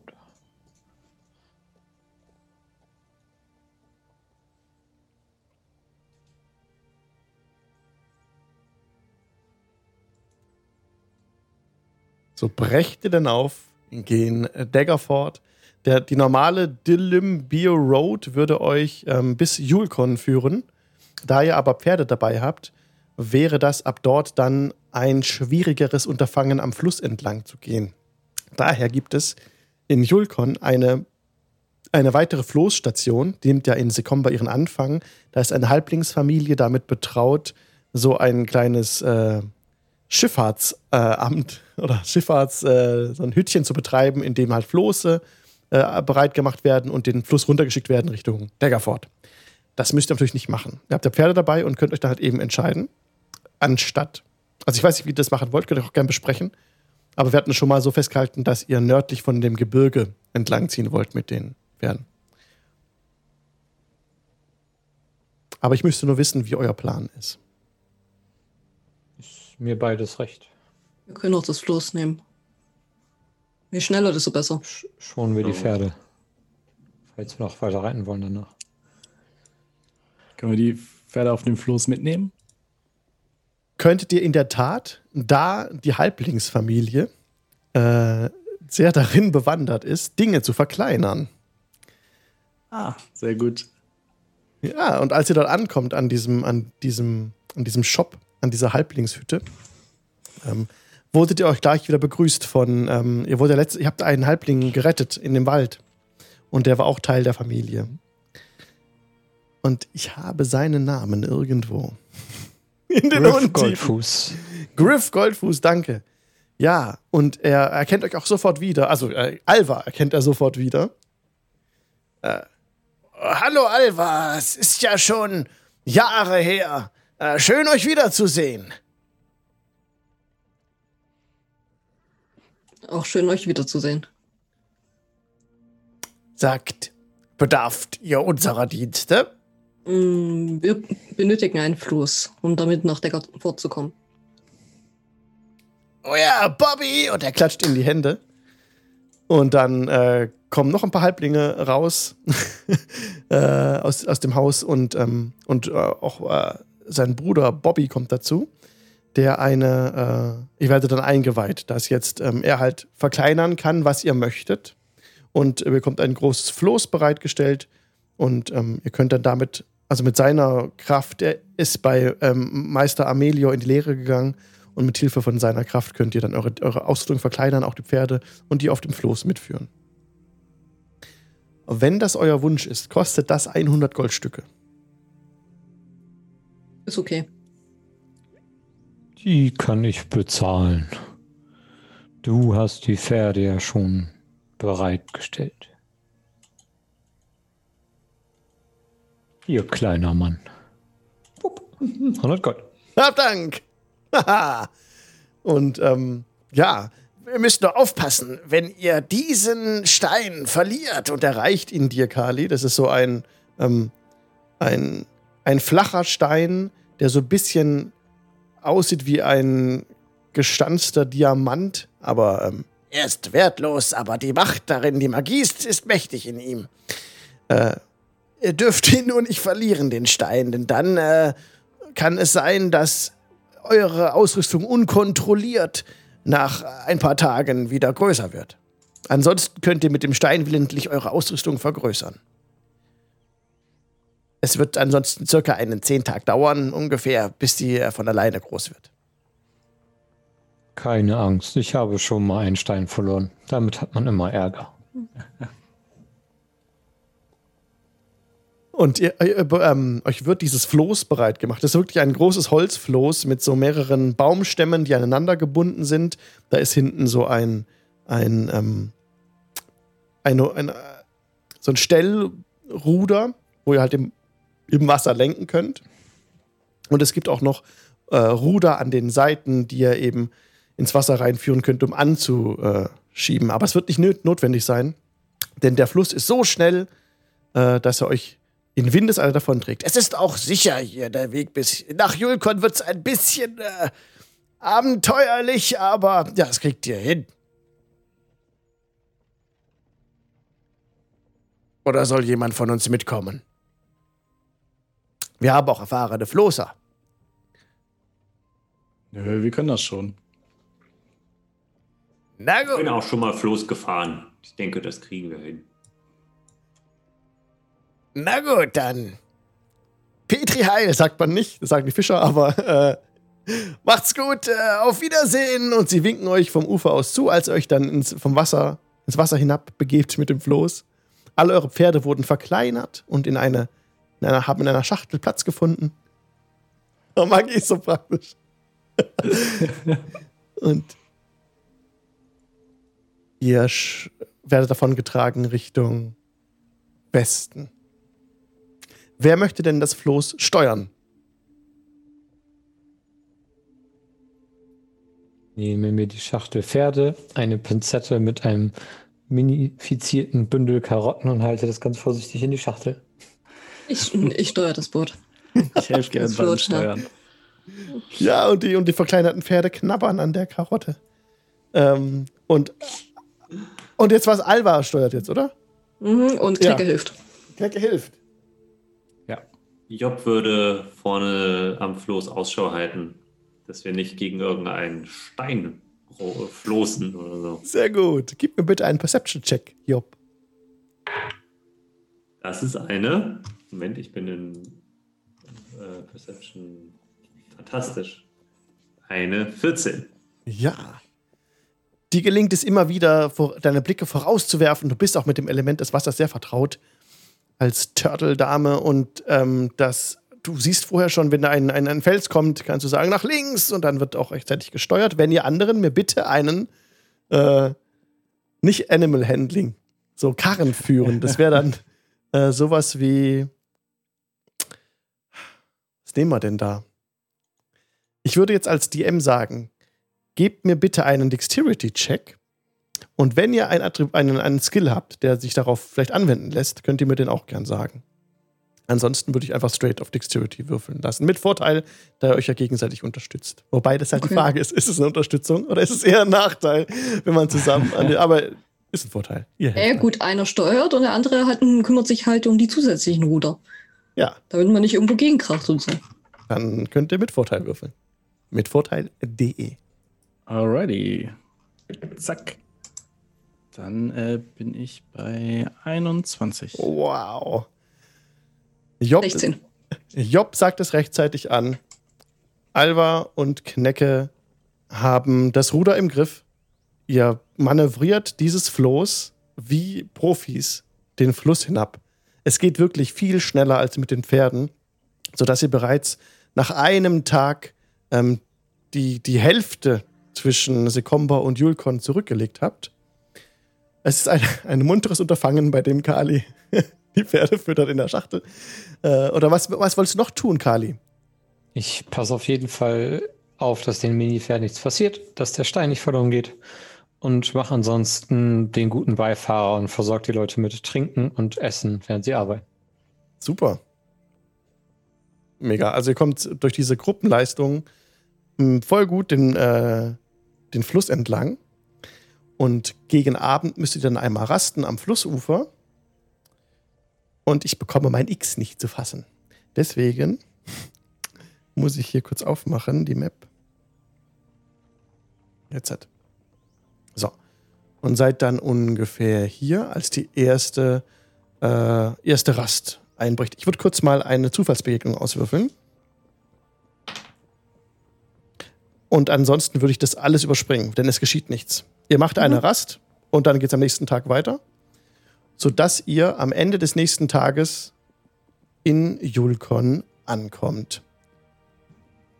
So brecht ihr dann auf, gehen äh, Daggerford. Der, die normale Dillimbio Road würde euch ähm, bis Yulkon führen. Da ihr aber Pferde dabei habt, wäre das ab dort dann ein schwierigeres Unterfangen, am Fluss entlang zu gehen. Daher gibt es in Yulkon eine, eine weitere Floßstation, die nimmt ja in Sekomba ihren Anfang. Da ist eine Halblingsfamilie damit betraut, so ein kleines äh, Schifffahrtsamt äh, oder Schifffahrts, äh, so ein Hütchen zu betreiben, in dem halt Floße äh, bereit gemacht werden und den Fluss runtergeschickt werden Richtung Daggerford. Das müsst ihr natürlich nicht machen. Ihr habt ja Pferde dabei und könnt euch da halt eben entscheiden. Anstatt, also ich weiß nicht, wie ihr das machen wollt, könnt ihr auch gerne besprechen. Aber wir hatten schon mal so festgehalten, dass ihr nördlich von dem Gebirge entlangziehen wollt mit den Pferden. Aber ich müsste nur wissen, wie euer Plan ist. Mir beides recht. Wir können auch das Floß nehmen. Je schneller, desto besser. Sch schonen wir die. Pferde. Falls wir noch weiter reiten wollen danach. Können wir die Pferde auf dem Floß mitnehmen? könntet ihr in der Tat, da die Halblingsfamilie äh, sehr darin bewandert ist, Dinge zu verkleinern. Ah, sehr gut. Ja, und als ihr dort ankommt an diesem, an diesem, an diesem Shop, an dieser Halblingshütte, ähm, wurdet ihr euch gleich wieder begrüßt von, ähm, ihr wurde letzte, ihr habt einen Halbling gerettet in dem Wald. Und der war auch Teil der Familie. Und ich habe seinen Namen irgendwo. In den Griff Untiefen. Goldfuß. Griff Goldfuß, danke. Ja, und er erkennt euch auch sofort wieder. Also, äh, Alva erkennt er sofort wieder. Hallo Alva, es ist ja schon Jahre her, Äh, schön euch wiederzusehen. Auch schön, euch wiederzusehen. Sagt, bedarft ihr unserer Dienste? Mm, Wir benötigen einen Fluss, um damit nach Deckard fortzukommen. Oh ja, Bobby! Und er klatscht in die Hände. Und dann äh, kommen noch ein paar Halblinge raus äh, aus, aus dem Haus und, ähm, und äh, auch äh, sein Bruder Bobby kommt dazu, der eine, äh, ich werde dann eingeweiht, dass jetzt ähm, er halt verkleinern kann, was ihr möchtet. Und ihr bekommt ein großes Floß bereitgestellt und ähm, ihr könnt dann damit, also mit seiner Kraft, er ist bei ähm, Meister Amelio in die Lehre gegangen und mit Hilfe von seiner Kraft könnt ihr dann eure, eure Ausrüstung verkleinern, auch die Pferde und die auf dem Floß mitführen. Wenn das euer Wunsch ist, kostet das 100 Goldstücke. Ist okay. Die kann ich bezahlen. Du hast die Pferde ja schon bereitgestellt. Ihr kleiner Mann. Pup. 100 Gold. Hab Dank! Haha. Und ähm, ja, wir müssen nur aufpassen, wenn ihr diesen Stein verliert und erreicht ihn dir, Kali. Das ist so ein, ähm, ein, ein flacher Stein, der so ein bisschen aussieht wie ein gestanzter Diamant, aber ähm, Er ist wertlos, aber die Macht darin, die Magie ist, ist mächtig in ihm. Äh, ihr dürft ihn nur nicht verlieren, den Stein, denn dann äh, kann es sein, dass eure Ausrüstung unkontrolliert nach ein paar Tagen wieder größer wird. Ansonsten könnt ihr mit dem Stein willentlich eure Ausrüstung vergrößern. Es wird ansonsten circa einen Zehntag dauern, ungefähr, bis die äh, von alleine groß wird. Keine Angst, ich habe schon mal einen Stein verloren. Damit hat man immer Ärger. Und ihr, ihr, ähm, euch wird dieses Floß bereit gemacht. Das ist wirklich ein großes Holzfloß mit so mehreren Baumstämmen, die aneinander gebunden sind. Da ist hinten so ein, ein, ähm, eine, ein, äh, so ein Stellruder, wo ihr halt im, im Wasser lenken könnt. Und es gibt auch noch äh, Ruder an den Seiten, die ihr eben ins Wasser reinführen könnt, um anzuschieben. Aber es wird nicht notwendig sein, denn der Fluss ist so schnell, äh, dass er euch in Windeseile davonträgt. Es ist auch sicher hier der Weg bis nach Julkon wird es ein bisschen äh, abenteuerlich, aber ja, das kriegt ihr hin. Oder soll jemand von uns mitkommen? Wir haben auch erfahrene Floßer. Nö, wir können das schon. Na Ich bin gut. auch schon mal Floß gefahren. Ich denke, das kriegen wir hin. Na gut, dann. Petri Heil, sagt man nicht, das sagen die Fischer, aber äh, macht's gut, äh, auf Wiedersehen. Und sie winken euch vom Ufer aus zu, als ihr euch dann ins, vom Wasser, ins Wasser hinab begebt mit dem Floß. Alle eure Pferde wurden verkleinert und in eine, in einer, haben in einer Schachtel Platz gefunden. Oh, Magie ist so praktisch. und ihr werdet davon getragen Richtung Westen. Wer möchte denn das Floß steuern? Nehme mir die Schachtel Pferde, eine Pinzette mit einem minifizierten Bündel Karotten und halte das ganz vorsichtig in die Schachtel. Ich, ich steuere das Boot. Ich helfe gerne beim ja. Steuern. Ja, und die, und die verkleinerten Pferde knabbern an der Karotte. Ähm, und, und jetzt was Alva steuert jetzt, oder? Mhm, und Ja. Klecke hilft. Klecke hilft. Ja. Job würde vorne am Floß Ausschau halten, dass wir nicht gegen irgendeinen Stein floßen oder so. Sehr gut. Gib mir bitte einen Perception-Check, Job. Das ist eine. Moment, ich bin in äh, Perception fantastisch. Eine 14. Ja. Die gelingt es immer wieder, deine Blicke vorauszuwerfen. Du bist auch mit dem Element des Wassers sehr vertraut als Turtle-Dame und ähm, das, du siehst vorher schon, wenn da ein, ein, ein Fels kommt, kannst du sagen, nach links und dann wird auch rechtzeitig gesteuert. Wenn ihr anderen mir bitte einen, äh, nicht Animal Handling, so Karren führen, das wäre dann äh, sowas wie, was nehmen wir denn da? Ich würde jetzt als DM sagen, gebt mir bitte einen Dexterity-Check. Und wenn ihr einen, einen, einen Skill habt, der sich darauf vielleicht anwenden lässt, könnt ihr mir den auch gern sagen. Ansonsten würde ich einfach straight auf Dexterity würfeln lassen. Mit Vorteil, da ihr euch ja gegenseitig unterstützt. Wobei das halt die Okay. Frage ist, ist es eine Unterstützung oder ist es eher ein Nachteil, wenn man zusammen an Aber ist ein Vorteil. Äh, halt. gut, einer steuert und der andere halt, kümmert sich halt um die zusätzlichen Ruder. Ja, Damit man nicht irgendwo gegenkracht und so. dann könnt ihr mit Vorteil würfeln. Mit Vorteil.de. Alrighty. Zack. Dann äh, bin ich bei 21. Wow. Job, 16. Job sagt es rechtzeitig an. Alva und Knecke haben das Ruder im Griff. Ihr manövriert dieses Floß wie Profis den Fluss hinab. Es geht wirklich viel schneller als mit den Pferden, sodass ihr bereits nach einem Tag ähm, die, die Hälfte zwischen Sekomba und Julkon zurückgelegt habt. Es ist ein, ein munteres Unterfangen, bei dem Kali die Pferde füttert in der Schachtel. Äh, oder was, was wolltest du noch tun, Kali? Ich passe auf jeden Fall auf, dass den Minipferd nichts passiert, dass der Stein nicht verloren geht. Und mache ansonsten den guten Beifahrer und versorge die Leute mit Trinken und Essen, während sie arbeiten. Super. Mega. Also ihr kommt durch diese Gruppenleistung mh, voll gut den, äh, den Fluss entlang. Und gegen Abend müsst ihr dann einmal rasten am Flussufer. Und ich bekomme mein X nicht zu fassen. Deswegen muss ich hier kurz aufmachen, die Map. Jetzt hat. Und seid dann ungefähr hier, als die erste, äh, erste Rast einbricht. Ich würde kurz mal eine Zufallsbegegnung auswürfeln. Und ansonsten würde ich das alles überspringen, denn es geschieht nichts. Ihr macht eine Rast und dann geht es am nächsten Tag weiter, sodass ihr am Ende des nächsten Tages in Julkon ankommt.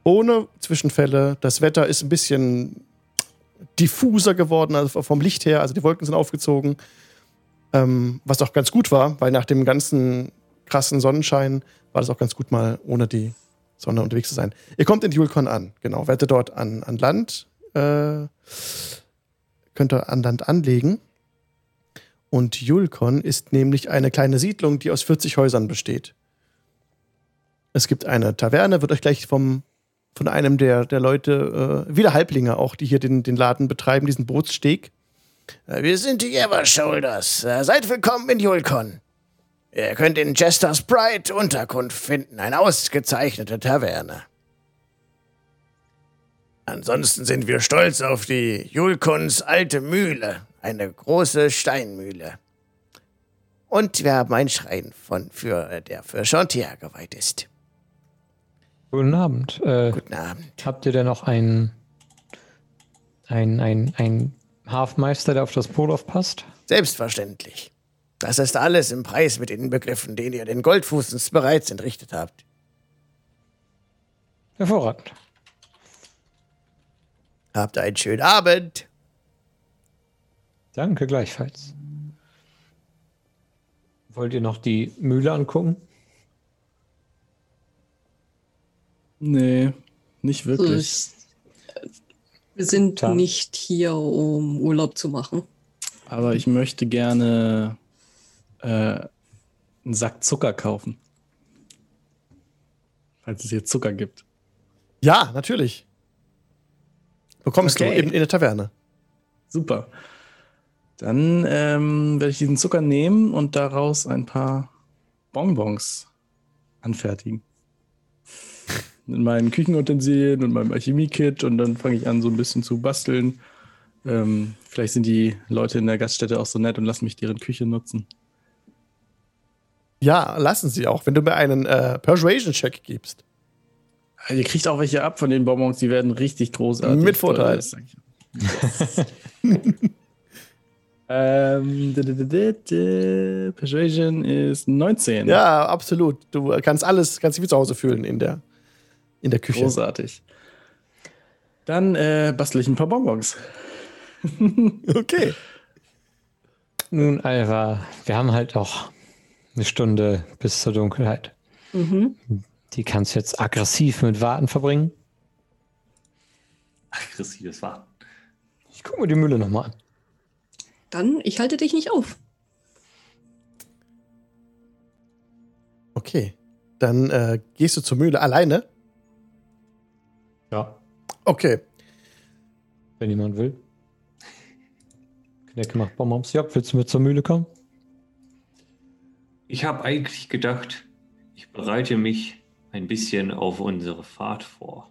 Ohne Zwischenfälle. Das Wetter ist ein bisschen diffuser geworden, also vom Licht her. Also die Wolken sind aufgezogen. Ähm, was auch ganz gut war, weil nach dem ganzen krassen Sonnenschein war das auch ganz gut, mal ohne die Sonne unterwegs zu sein. Ihr kommt in Julkon an, genau. Werdet dort an, an Land, äh, könnt ihr an Land anlegen. Und Julkon ist nämlich eine kleine Siedlung, die aus 40 Häusern besteht. Es gibt eine Taverne, wird euch gleich vom, von einem der, der Leute, äh, wieder Halblinge auch, die hier den, den Laden betreiben, diesen Bootssteg. Äh, Wir sind die Evershoulders. Äh, Seid willkommen in Julkon. Ihr könnt in Jester's Pride Unterkunft finden, eine ausgezeichnete Taverne. Ansonsten sind wir stolz auf die Julkons alte Mühle, eine große Steinmühle. Und wir haben einen Schrein, von, für, der für Chantier geweiht ist. Guten Abend. Äh, Guten Abend. habt ihr denn noch einen, einen, einen, einen Hafmeister, der auf das Boot aufpasst? Selbstverständlich. Das ist alles im Preis mit inbegriffen, den ihr den Goldfußens bereits entrichtet habt. Hervorragend. Habt einen schönen Abend. Danke gleichfalls. Wollt ihr noch die Mühle angucken? Nee, nicht Also wirklich. ich, wir sind Klar. nicht hier, um Urlaub zu machen. Aber ich möchte gerne äh, einen Sack Zucker kaufen. Falls es hier Zucker gibt. Ja, natürlich. Bekommst Okay. du in, in der Taverne. Super. Dann ähm, werde ich diesen Zucker nehmen und daraus ein paar Bonbons anfertigen. Mit meinen Küchenutensilien und meinem Alchemie-Kit und dann fange ich an, so ein bisschen zu basteln. Ähm, vielleicht sind die Leute in der Gaststätte auch so nett und lassen mich deren Küche nutzen. Ja, lassen sie auch, wenn du mir einen äh, Persuasion-Check gibst. Ihr kriegt auch welche ab von den Bonbons, die werden richtig großartig. Mit Vorteil. Yes. ähm, Persuasion ist 19. Ja, absolut. Du kannst alles, kannst dich wie zu Hause fühlen in der, in der Küche. Großartig. Dann äh, bastel ich ein paar Bonbons. Okay. Nun, Alva, wir haben halt auch eine Stunde bis zur Dunkelheit. Mhm. Die kannst du jetzt aggressiv mit Warten verbringen. aggressives Warten. Ich gucke mir die Mühle nochmal an. Dann, ich halte dich nicht auf. Okay. Dann äh, gehst du zur Mühle alleine. Okay. wenn jemand will. Knecke macht Bonbons. Ja, willst du mit zur Mühle kommen? Ich habe eigentlich gedacht, ich bereite mich ein bisschen auf unsere Fahrt vor.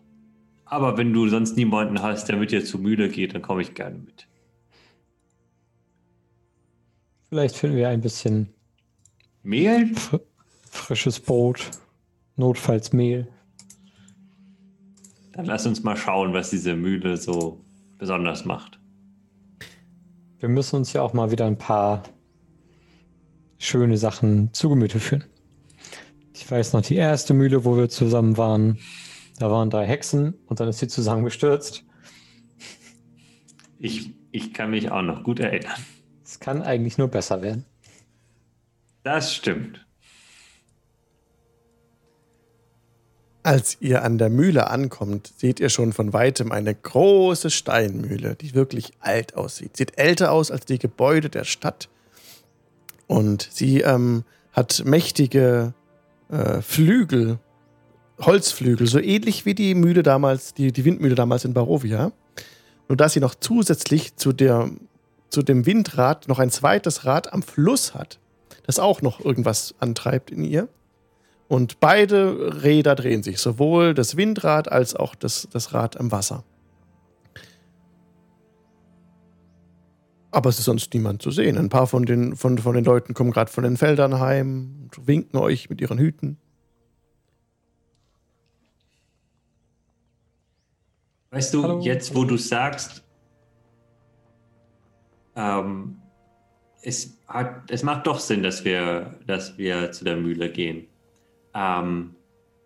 Aber wenn du sonst niemanden hast, der mit dir zur Mühle geht, dann komme ich gerne mit. Vielleicht finden wir ein bisschen Mehl? fr frisches Brot. Notfalls Mehl. Dann lass uns mal schauen, was diese Mühle so besonders macht. Wir müssen uns ja auch mal wieder ein paar schöne Sachen zu Gemüte führen. Ich weiß noch, die erste Mühle, wo wir zusammen waren, da waren drei Hexen und dann ist sie zusammengestürzt. Ich, ich kann mich auch noch gut erinnern. Es kann eigentlich nur besser werden. Das stimmt. Als ihr an der Mühle ankommt, seht ihr schon von weitem eine große Steinmühle, die wirklich alt aussieht. Sieht älter aus als die Gebäude der Stadt. Und sie ähm, hat mächtige äh, Flügel, Holzflügel, so ähnlich wie die Mühle damals, die, die Windmühle damals in Barovia. Nur dass sie noch zusätzlich zu, der, zu dem Windrad noch ein zweites Rad am Fluss hat, das auch noch irgendwas antreibt in ihr. Und beide Räder drehen sich, sowohl das Windrad als auch das, das Rad am Wasser. Aber es ist sonst niemand zu sehen. Ein paar von den, von, von den Leuten kommen gerade von den Feldern heim und winken euch mit ihren Hüten. Weißt du, Hallo. jetzt wo du sagst, ähm, es, hat, es macht doch Sinn, dass wir, dass wir zu der Mühle gehen. Ähm,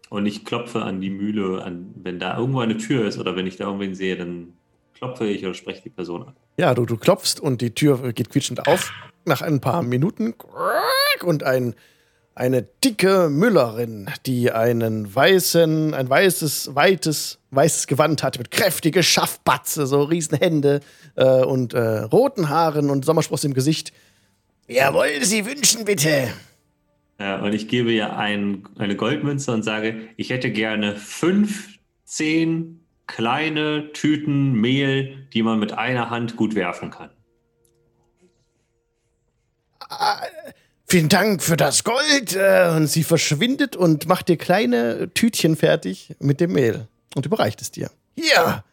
und ich klopfe an die Mühle, an, wenn da irgendwo eine Tür ist oder wenn ich da irgendwen sehe, dann klopfe ich oder spreche die Person an. Ja, du, du klopfst und die Tür geht quietschend auf. Nach ein paar Minuten und ein, eine dicke Müllerin, die einen weißen, ein weißes, weites, weißes Gewand hat mit kräftige Schaffbatze, so riesen Hände äh, und äh, roten Haaren und Sommerspross im Gesicht. Jawohl, Sie wünschen bitte. Äh, und ich gebe ihr ein, eine Goldmünze und sage, ich hätte gerne fünf, zehn kleine Tüten Mehl, die man mit einer Hand gut werfen kann. Vielen Dank für das Gold. Äh, und sie verschwindet und macht dir kleine Tütchen fertig mit dem Mehl und überreicht es dir. Hier,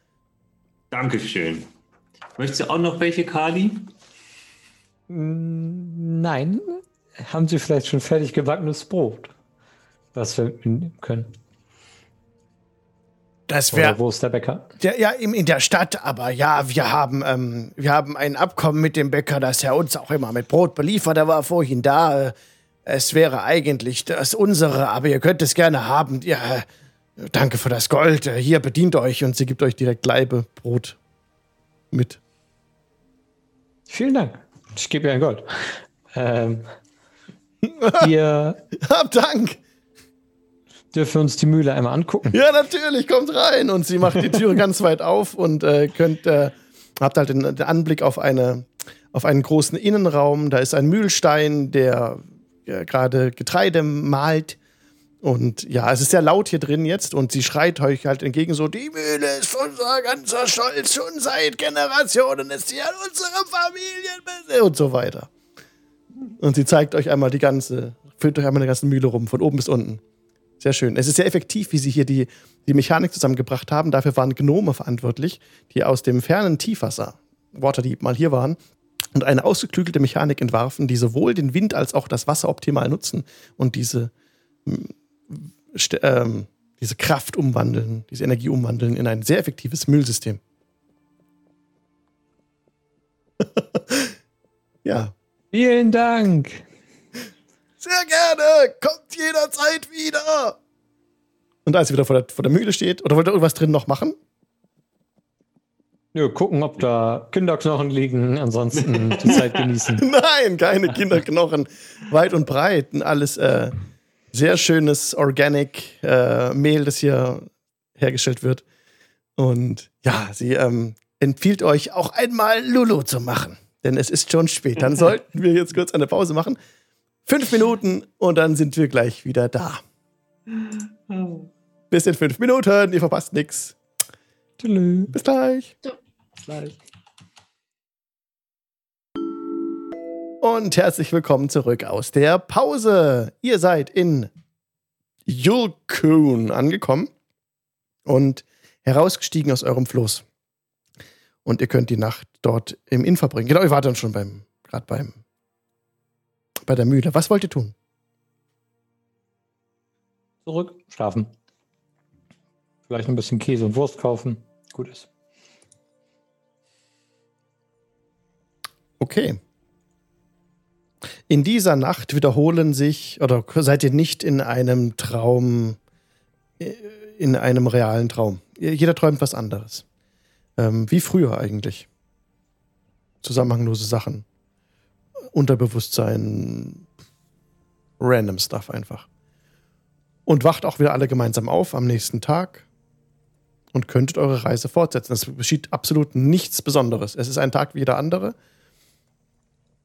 Dankeschön. Möchtest du auch noch welche, Kali? Nein. Haben Sie vielleicht schon fertig gebackenes Brot, was wir mitnehmen können? das wäre wo ist der Bäcker? Ja, ja, im- in der Stadt, aber ja, wir haben, ähm, wir haben ein Abkommen mit dem Bäcker, dass er uns auch immer mit Brot beliefert. Er war vorhin da. Äh, Es wäre eigentlich das unsere, aber ihr könnt es gerne haben. Ja, danke für das Gold. Äh, Hier bedient euch und sie gibt euch direkt Leibe Brot mit. Vielen Dank. Ich gebe ihr ein Gold. Ähm, wir Hab Dank. dürfen uns die Mühle einmal angucken. Ja, natürlich, kommt rein. Und sie macht die Türe ganz weit auf und äh, könnt, äh, habt halt den, den Anblick auf, eine, auf einen großen Innenraum. Da ist ein Mühlstein, der äh, gerade Getreide mahlt. Und ja, es ist sehr laut hier drin jetzt und sie schreit euch halt entgegen so, die Mühle ist unser ganzer Stolz, schon seit Generationen ist sie an unserem Familienbesitz und so weiter. Und sie zeigt euch einmal die ganze, führt euch einmal eine ganze Mühle rum, von oben bis unten. Sehr schön. Es ist sehr effektiv, wie sie hier die, die Mechanik zusammengebracht haben. Dafür waren Gnome verantwortlich, die aus dem fernen Tiefwasser, Waterdeep, mal hier waren und eine ausgeklügelte Mechanik entwarfen, die sowohl den Wind als auch das Wasser optimal nutzen und diese, st- ähm, diese Kraft umwandeln, diese Energie umwandeln in ein sehr effektives Müllsystem. ja. Vielen Dank. Sehr gerne! Kommt jederzeit wieder! Und als ihr wieder vor der, vor der Mühle steht, oder wollt ihr irgendwas drin noch machen? Ja, gucken, ob da Kinderknochen liegen. Ansonsten die Zeit genießen. Nein, keine Kinderknochen. Weit und breit. Und Alles äh, sehr schönes Organic äh, Mehl, das hier hergestellt wird. Und ja, sie ähm, empfiehlt euch auch einmal Lulu zu machen. Denn es ist schon spät. Dann sollten wir jetzt kurz eine Pause machen. Fünf Minuten und dann sind wir gleich wieder da. Bis in fünf Minuten. Ihr verpasst nichts. Bis gleich. Gleich. Und herzlich willkommen zurück aus der Pause. Ihr seid in Yulkun angekommen und herausgestiegen aus eurem Floß. Und ihr könnt die Nacht dort im Inn verbringen. Genau, ihr wart dann schon beim, gerade beim, bei der Mühle. Was wollt ihr tun? Zurück, schlafen. Vielleicht ein bisschen Käse und Wurst kaufen. Gut ist. Okay. In dieser Nacht wiederholen sich, oder seid ihr nicht in einem Traum, äh, in einem realen Traum. Jeder träumt was anderes. Ähm, wie früher eigentlich. Zusammenhanglose Sachen. Unterbewusstsein. Random Stuff einfach. Und wacht auch wieder alle gemeinsam auf am nächsten Tag und könntet eure Reise fortsetzen. Es geschieht absolut nichts Besonderes. Es ist ein Tag wie jeder andere.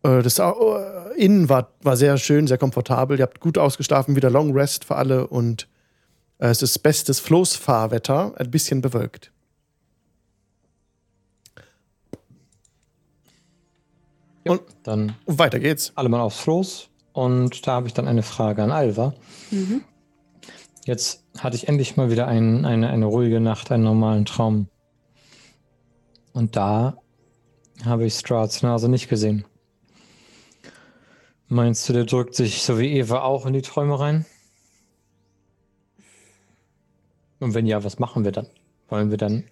Äh, Das äh, Innen war, war sehr schön, sehr komfortabel. Ihr habt gut ausgeschlafen, wieder Long Rest für alle und äh, es ist bestes Floßfahrwetter, ein bisschen bewölkt. Und Dann weiter geht's. alle mal aufs Floß. Und da habe ich dann eine Frage an Alva. Mhm. Jetzt hatte ich endlich mal wieder ein, eine, eine ruhige Nacht, einen normalen Traum. Und da habe ich Strahds Nase nicht gesehen. Meinst du, der drückt sich so wie Eva auch in die Träume rein? Und wenn ja, was machen wir dann? Wollen wir dann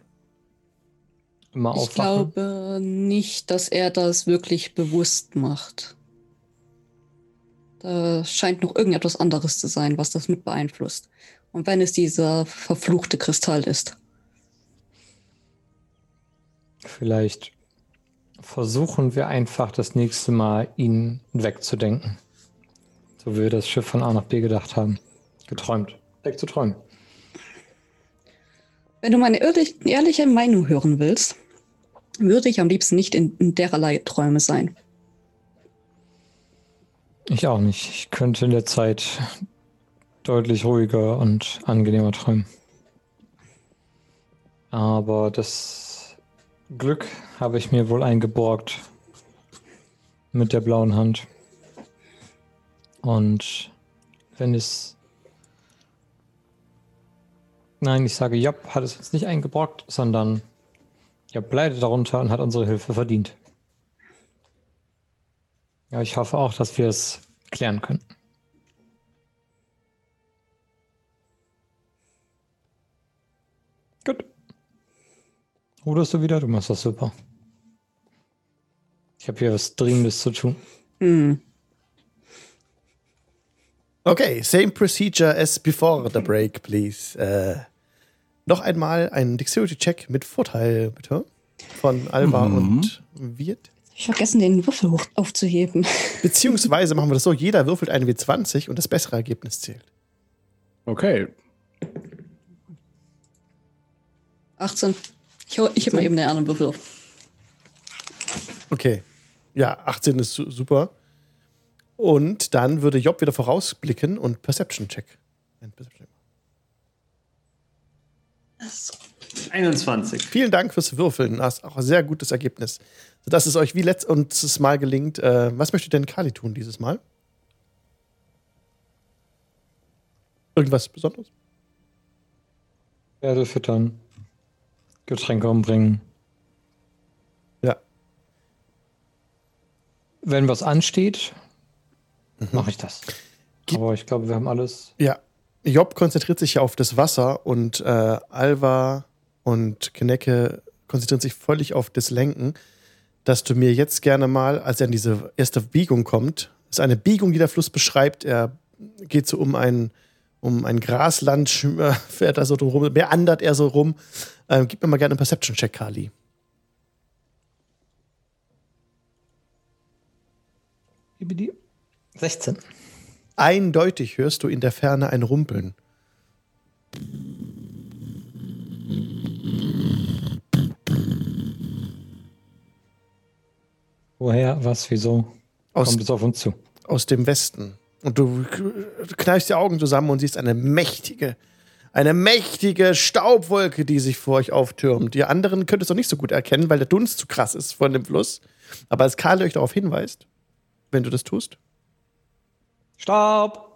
immer Ich aufwachen? glaube nicht, dass er das wirklich bewusst macht. Da scheint noch irgendetwas anderes zu sein, was das mit beeinflusst. Und wenn es dieser verfluchte Kristall ist. Vielleicht versuchen wir einfach das nächste Mal, ihn wegzudenken. So wie wir das Schiff von A nach B gedacht haben. Geträumt. Wegzuträumen. Wenn du meine ehrlich, ehrliche Meinung hören willst, würde ich am liebsten nicht in, in dererlei Träume sein. Ich auch nicht. Ich könnte in der Zeit deutlich ruhiger und angenehmer träumen. Aber das Glück habe ich mir wohl eingeborgt mit der blauen Hand. Und wenn es... Nein, ich sage, Job hat es uns nicht eingeborgt, sondern Job leidet darunter und hat unsere Hilfe verdient. Ja, ich hoffe auch, dass wir es klären können. Gut. Ruderst du wieder? Du machst das super. Ich habe hier was Dringendes zu tun. Hm. Okay, same procedure as before the break, please. Äh, noch einmal ein Dexterity-Check mit Vorteil, bitte. Von Alba Mhm. und Wirt. Ich habe vergessen, den Würfel hoch aufzuheben. Beziehungsweise machen wir das so: jeder würfelt eine W20 und das bessere Ergebnis zählt. Okay. 18. Ich, ich heb mal eben den anderen Würfel auf. Okay. Ja, 18 ist su super. Und dann würde Job wieder vorausblicken und Perception-Check. Perception -Check. 21. Vielen Dank fürs Würfeln. Das ist auch ein sehr gutes Ergebnis. Sodass es euch wie letztes Mal gelingt. Äh, was möchte denn Kali tun dieses Mal? Irgendwas Besonderes? Pferde füttern. Getränke umbringen. Ja. Wenn was ansteht, mache ich das. Gib- Aber ich glaube, wir haben alles. Ja. Job konzentriert sich ja auf das Wasser und äh, Alva und Knecke konzentrieren sich völlig auf das Lenken, dass du mir jetzt gerne mal, als er an diese erste Biegung kommt, ist eine Biegung, die der Fluss beschreibt. Er geht so um ein, um ein Grasland, äh, fährt er so drum rum, meandert er so rum. Ähm, gib mir mal gerne einen Perception-Check, Kali. Bibidi. 16. Eindeutig hörst du in der Ferne ein Rumpeln. Woher, was, wieso? Aus, Kommt es auf uns zu? Aus dem Westen. Und du kneifst die Augen zusammen und siehst eine mächtige, eine mächtige Staubwolke, die sich vor euch auftürmt. Die anderen könntest du nicht so gut erkennen, weil der Dunst zu krass ist von dem Fluss. Aber als Karl euch darauf hinweist, wenn du das tust. Stopp!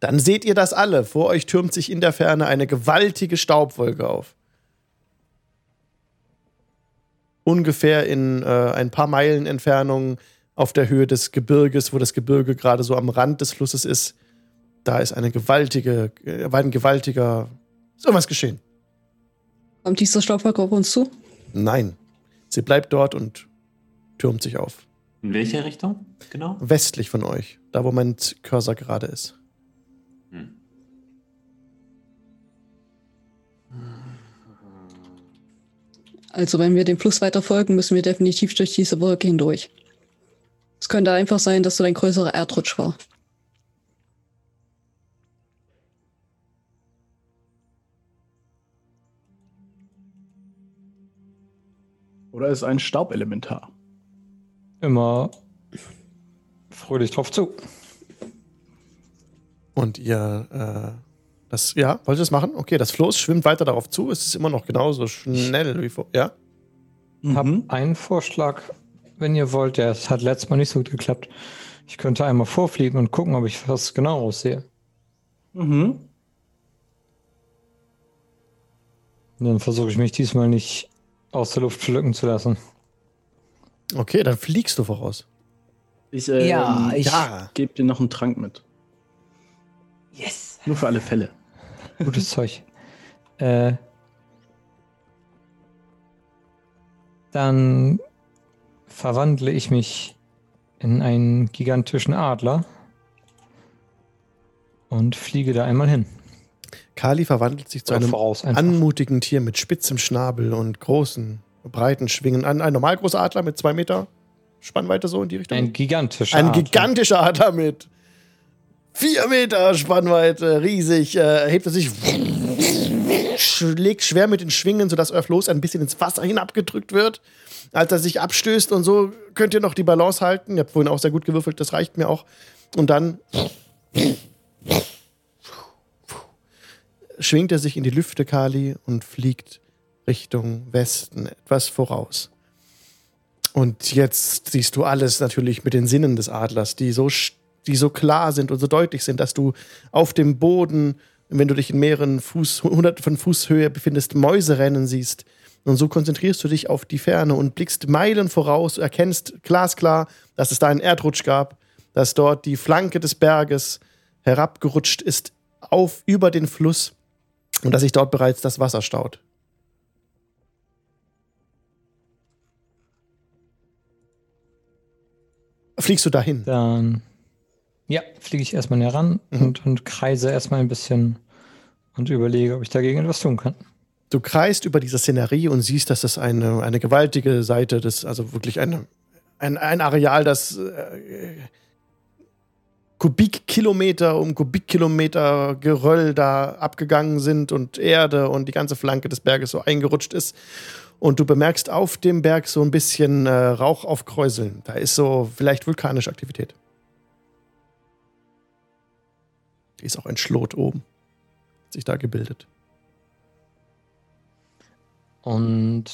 dann seht ihr das alle. Vor euch türmt sich in der Ferne eine gewaltige Staubwolke auf. Ungefähr in äh, ein paar Meilen Entfernung auf der Höhe des Gebirges, wo das Gebirge gerade so am Rand des Flusses ist, da ist eine gewaltige, äh, war ein gewaltiger, ist irgendwas geschehen. Kommt dieser Staubwolke auf uns zu? Nein, sie bleibt dort und türmt sich auf. In welche Richtung? Genau. Westlich von euch, da wo mein Cursor gerade ist. Hm. Also wenn wir dem Fluss weiter folgen, müssen wir definitiv durch diese Wolke hindurch. Es könnte einfach sein, dass so ein größerer Erdrutsch war. Oder ist ein Staubelementar? Immer fröhlich drauf zu. Und ihr, äh, das, ja, wollt ihr das machen? Okay, das Floß schwimmt weiter darauf zu. Es ist immer noch genauso schnell wie vor, ja? Hab Mhm. einen Vorschlag, wenn ihr wollt. Der es hat letztes Mal nicht so gut geklappt. Ich könnte einmal vorfliegen und gucken, ob ich was genau aussehe. Mhm. Und dann versuche ich mich diesmal nicht aus der Luft pflücken zu lassen. Okay, dann fliegst du voraus. Ich, ähm, Ja, ich- Ja. gebe dir noch einen Trank mit. Yes! Nur für alle Fälle. Gutes Zeug. Äh, dann verwandle ich mich in einen gigantischen Adler und fliege da einmal hin. Kali verwandelt sich zu Oder einem voraus anmutigen Tier mit spitzem Schnabel und großen, breiten Schwingen. Ein, ein normal großer Adler mit zwei Meter Spannweite so in die Richtung. Ein gigantischer Ein Adler. gigantischer Adler mit vier Meter Spannweite, riesig, äh, hebt er sich, schlägt schwer mit den Schwingen, sodass Floß ein bisschen ins Wasser hinabgedrückt wird. Als er sich abstößt und so könnt ihr noch die Balance halten. Ihr habt vorhin auch sehr gut gewürfelt, das reicht mir auch. Und dann schwingt er sich in die Lüfte, Kali, und fliegt Richtung Westen etwas voraus. Und jetzt siehst du alles natürlich mit den Sinnen des Adlers, die so, die so klar sind und so deutlich sind, dass du auf dem Boden, wenn du dich in mehreren Fuß, hunderten von Fuß Höhe befindest, Mäuse rennen siehst. Und so konzentrierst du dich auf die Ferne und blickst Meilen voraus, erkennst glasklar, dass es da einen Erdrutsch gab, dass dort die Flanke des Berges herabgerutscht ist auf über den Fluss und dass sich dort bereits das Wasser staut. Fliegst du dahin? Dann ja, fliege ich erstmal näher ran Mhm. und, und kreise erstmal ein bisschen und überlege, ob ich dagegen etwas tun kann. Du kreist über diese Szenerie und siehst, dass das eine, eine gewaltige Seite des, also wirklich eine, ein, ein Areal, das äh, Kubikkilometer um Kubikkilometer Geröll da abgegangen sind und Erde und die ganze Flanke des Berges so eingerutscht ist. Und du bemerkst auf dem Berg so ein bisschen äh, Rauch aufkräuseln. Da ist so vielleicht vulkanische Aktivität. Hier ist auch ein Schlot oben. Hat sich da gebildet. Und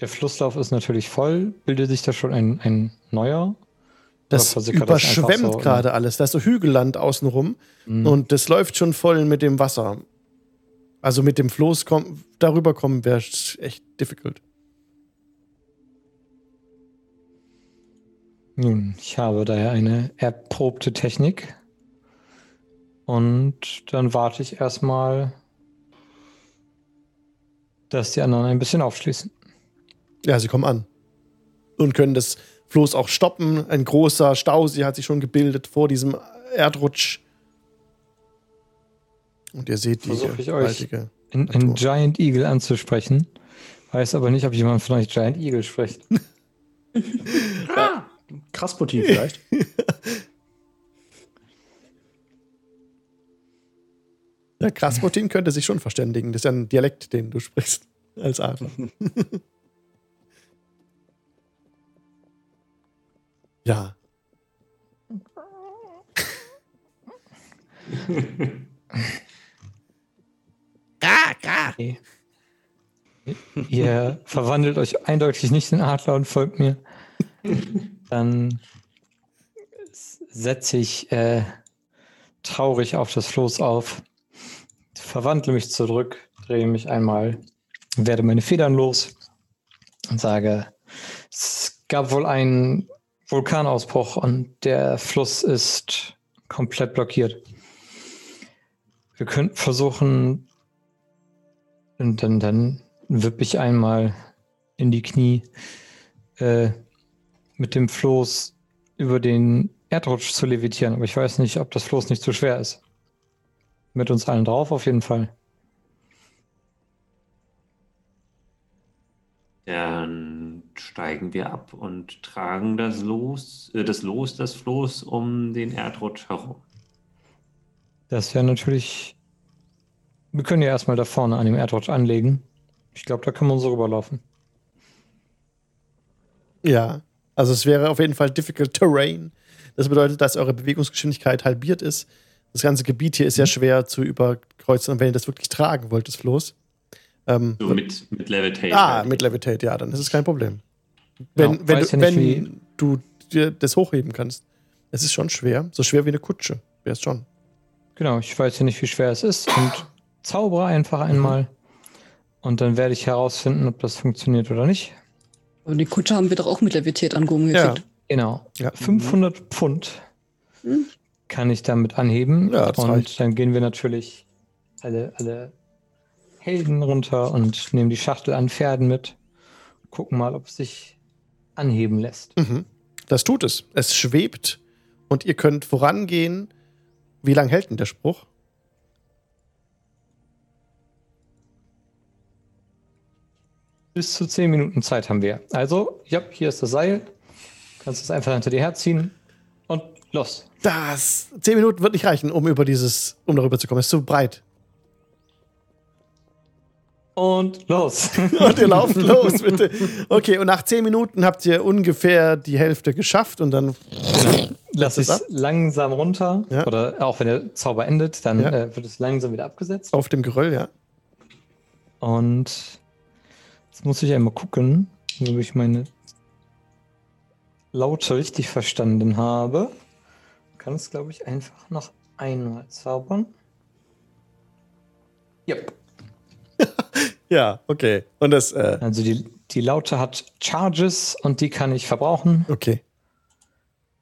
der Flusslauf ist natürlich voll. Bildet sich da schon ein, ein neuer? Das überschwemmt so? gerade alles. Da ist so Hügelland außenrum Mhm. und das läuft schon voll mit dem Wasser. Also mit dem Floß komm, darüber kommen wäre echt difficult. Nun, ich habe daher eine erprobte Technik. Und dann warte ich erstmal, dass die anderen ein bisschen aufschließen. Ja, sie kommen an und können das Floß auch stoppen. Ein großer Stausee hat sich schon gebildet vor diesem Erdrutsch. Und ihr seht die Versuch ich euch- gewaltige Ein. Giant Eagle anzusprechen. Weiß aber nicht, ob jemand von euch Giant Eagle spricht. Krasputin vielleicht. Der Krasputin könnte sich schon verständigen. Das ist ja ein Dialekt, den du sprichst als Adler. Ja. Ga, ga. Ihr verwandelt euch eindeutig nicht in Adler und folgt mir. Dann setze ich äh, traurig auf das Floß auf, verwandle mich zurück, drehe mich einmal, werde meine Federn los und sage, es gab wohl einen Vulkanausbruch und der Fluss ist komplett blockiert. Wir könnten versuchen, und dann, dann wippe ich einmal in die Knie äh, mit dem Floß über den Erdrutsch zu levitieren. Aber ich weiß nicht, ob das Floß nicht zu schwer ist. Mit uns allen drauf auf jeden Fall. Dann steigen wir ab und tragen das Los, äh, das Los, das Floß um den Erdrutsch herum. Das wäre natürlich. Wir können ja erstmal da vorne an dem Erdrutsch anlegen. Ich glaube, da können wir so rüberlaufen. Ja. Also es wäre auf jeden Fall difficult terrain. Das bedeutet, dass eure Bewegungsgeschwindigkeit halbiert ist. Das ganze Gebiet hier ist ja schwer zu überkreuzen, wenn ihr das wirklich tragen wollt, das Floß. Ähm, So mit, mit Levitate. ah, mit Levitate, ja, dann ist es kein Problem. Wenn, Ja, wenn, du, ja nicht, wenn du dir das hochheben kannst. Es ist schon schwer. So schwer wie eine Kutsche. Wäre es schon. Genau, ich weiß ja nicht, wie schwer es ist und zaubere einfach einmal. Und dann werde ich herausfinden, ob das funktioniert oder nicht. Und die Kutsche haben wir doch auch mit Levitiert angehoben Ja. gekriegt. Genau. Ja. 500 Pfund Hm. kann ich damit anheben. Ja, das und reicht. dann gehen wir natürlich alle, alle Helden runter und nehmen die Schachtel an Pferden mit. Gucken mal, ob es sich anheben lässt. Mhm. Das tut es. Es schwebt und ihr könnt vorangehen. Wie lange hält denn der Spruch? Bis zu 10 Minuten Zeit haben wir. Also, ja, hier ist das Seil. Kannst es einfach hinter dir herziehen und los. Das. Zehn Minuten wird nicht reichen, um über dieses, um darüber zu kommen. Es ist zu breit. Und los. Und ihr lauft los, bitte. Okay, und nach zehn Minuten habt ihr ungefähr die Hälfte geschafft und dann. Lass es langsam runter. Ja. Oder auch wenn der Zauber endet, dann Ja. äh, wird es langsam wieder abgesetzt. Auf dem Geröll, ja. Und jetzt muss ich einmal gucken, ob ich meine Laute richtig verstanden habe. Kann es, glaube ich, einfach noch einmal zaubern. Yep. Ja, okay. Und das, äh, Also die, die Laute hat Charges und die kann ich verbrauchen. okay.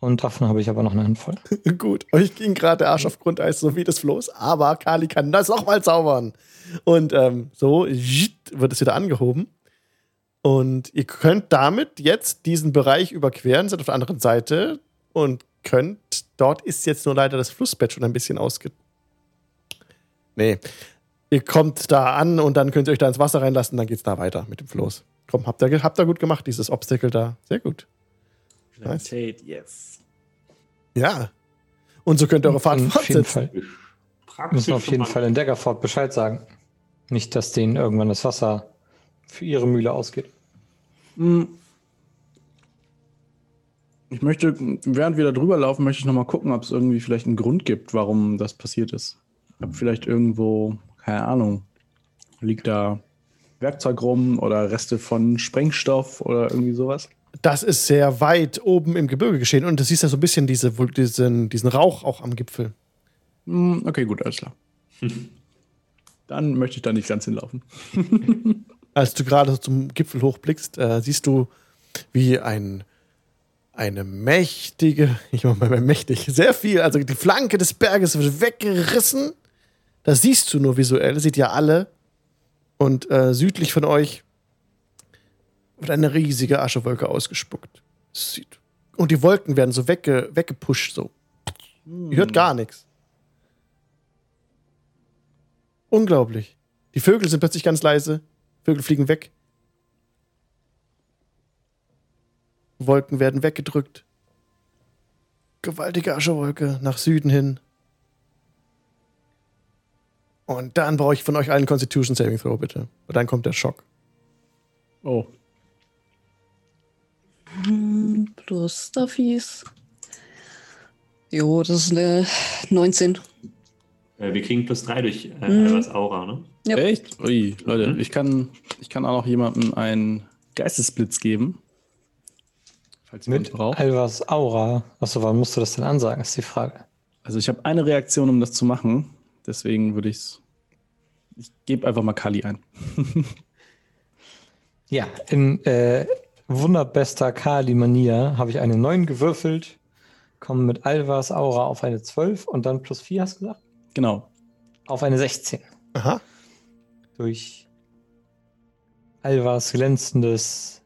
Und davon habe ich aber noch eine Handvoll. Gut, euch ging gerade der Arsch auf Grundeis, so wie das Floß, aber Kali kann das nochmal zaubern. Und ähm, so wird es wieder angehoben. Und ihr könnt damit jetzt diesen Bereich überqueren, seid auf der anderen Seite und könnt, dort ist jetzt nur leider das Flussbett schon ein bisschen ausge... Nee. Ihr kommt da an und dann könnt ihr euch da ins Wasser reinlassen, dann geht's da weiter mit dem Floß. Komm, habt ihr, habt ihr gut gemacht, dieses Obstacle da. Sehr gut. Nice. Yes. Ja. Und so könnt ihr eure Fahrt auf jeden fortsetzen. Fall. Praktisch Müssen wir auf jeden. Fall in Daggerford Bescheid sagen. Nicht, dass denen irgendwann das Wasser für ihre Mühle ausgeht. Hm. Ich möchte, während wir da drüber laufen, möchte ich nochmal gucken, ob es irgendwie vielleicht einen Grund gibt, warum das passiert ist. Ob vielleicht irgendwo, keine Ahnung, liegt da Werkzeug rum oder Reste von Sprengstoff oder irgendwie sowas. Das ist sehr weit oben im Gebirge geschehen. Und du siehst ja so ein bisschen diese, diesen, diesen Rauch auch am Gipfel. Hm, okay, gut, alles klar. Dann möchte ich da nicht ganz hinlaufen. Als du gerade zum Gipfel hochblickst, äh, siehst du, wie ein, eine mächtige, ich mach mal mächtig, sehr viel, also die Flanke des Berges wird weggerissen. Das siehst du nur visuell, das seht ihr alle. Und äh, südlich von euch wird eine riesige Aschewolke ausgespuckt. Sieht- Und die Wolken werden so wegge, weggepusht, so. Ihr hört gar nichts. Unglaublich. Die Vögel sind plötzlich ganz leise. Vögel fliegen weg. Wolken werden weggedrückt. Gewaltige Aschewolke nach Süden hin. Und dann brauche ich von euch allen Constitution Saving Throw, bitte. Und dann kommt der Schock. Oh. plus Stuffies. Jo, das ist eine 19. Äh, wir kriegen plus drei durch äh, Mhm. Albers Aura, ne? Ja. Echt? Ui, Leute, Mhm. ich, kann, ich kann auch noch jemandem einen Geistesblitz geben. Falls ihr Mit braucht. Alvas Aura. Achso, wann musst du das denn ansagen, ist die Frage. Also ich habe eine Reaktion, um das zu machen. Deswegen würde ich's. Ich gebe einfach mal Kali ein. Ja, in äh, wunderbester Kali-Manier habe ich eine 9 gewürfelt, komme mit Alvas Aura auf eine 12 und dann plus 4, hast du gesagt? Genau. Auf eine 16. Aha. Durch Alvas glänzendes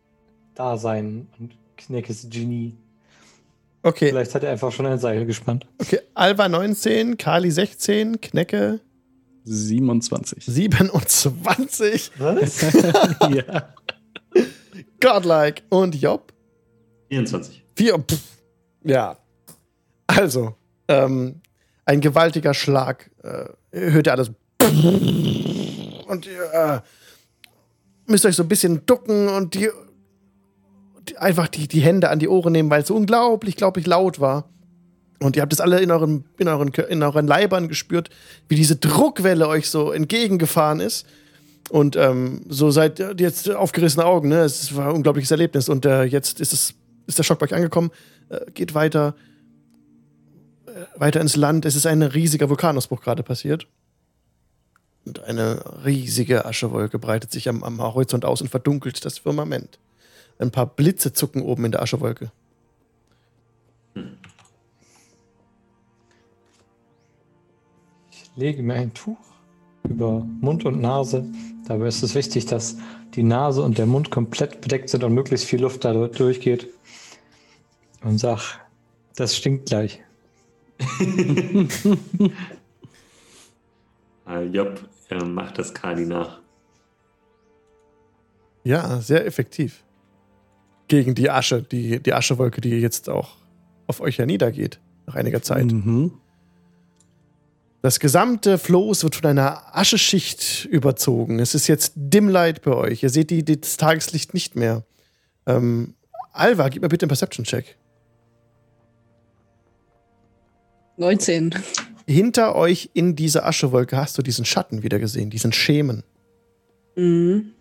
Dasein und Kneckes Genie. Okay, Vielleicht hat er einfach schon ein Seil gespannt. okay. Alva 19, Kali 16, Knecke 27. 27, Was? ja. Godlike und Job 24. 4. Pff. Ja. Also, ähm, ein gewaltiger Schlag. Äh, hört ihr alles. Und ihr äh, müsst euch so ein bisschen ducken und die, die einfach die, die Hände an die Ohren nehmen, weil es so unglaublich, unglaublich laut war. Und ihr habt es alle in euren, in, euren, in euren Leibern gespürt, wie diese Druckwelle euch so entgegengefahren ist. Und ähm, so seid ihr jetzt aufgerissene Augen, ne? Es war ein unglaubliches Erlebnis. Und äh, jetzt ist es, ist der Schock bei euch angekommen. Äh, geht weiter, äh, weiter ins Land. Es ist ein riesiger Vulkanausbruch gerade passiert. Und eine riesige Aschewolke breitet sich am, am Horizont aus und verdunkelt das Firmament. Ein paar Blitze zucken oben in der Aschewolke. Ich lege mir ein Tuch über Mund und Nase. Dabei ist es wichtig, dass die Nase und der Mund komplett bedeckt sind und möglichst viel Luft da durchgeht. Und sag, das stinkt gleich. Äh, Job äh, macht das Kali nach. Ja, sehr effektiv. Gegen die Asche, die, die Aschewolke, die jetzt auch auf euch ja niedergeht, nach einiger Zeit. Mhm. Das gesamte Floß wird von einer Ascheschicht überzogen. Es ist jetzt Dimlight bei euch. Ihr seht die, die, das Tageslicht nicht mehr. Ähm, Alva, gib mir bitte einen Perception-Check. 19. Hinter euch in dieser Aschewolke hast du diesen Schatten wieder gesehen, diesen Schemen. Mhm.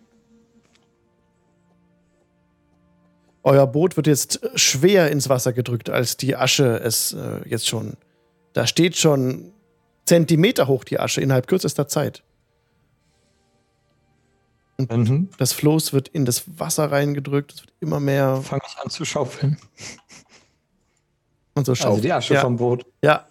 Euer Boot wird jetzt schwer ins Wasser gedrückt, als die Asche es äh, jetzt schon. Da steht schon Zentimeter hoch die Asche innerhalb kürzester Zeit. Dann Das Floß wird in das Wasser reingedrückt, es wird immer mehr fange ich an zu schaufeln. und so Also schaut. die Asche ja. vom Boot. Ja.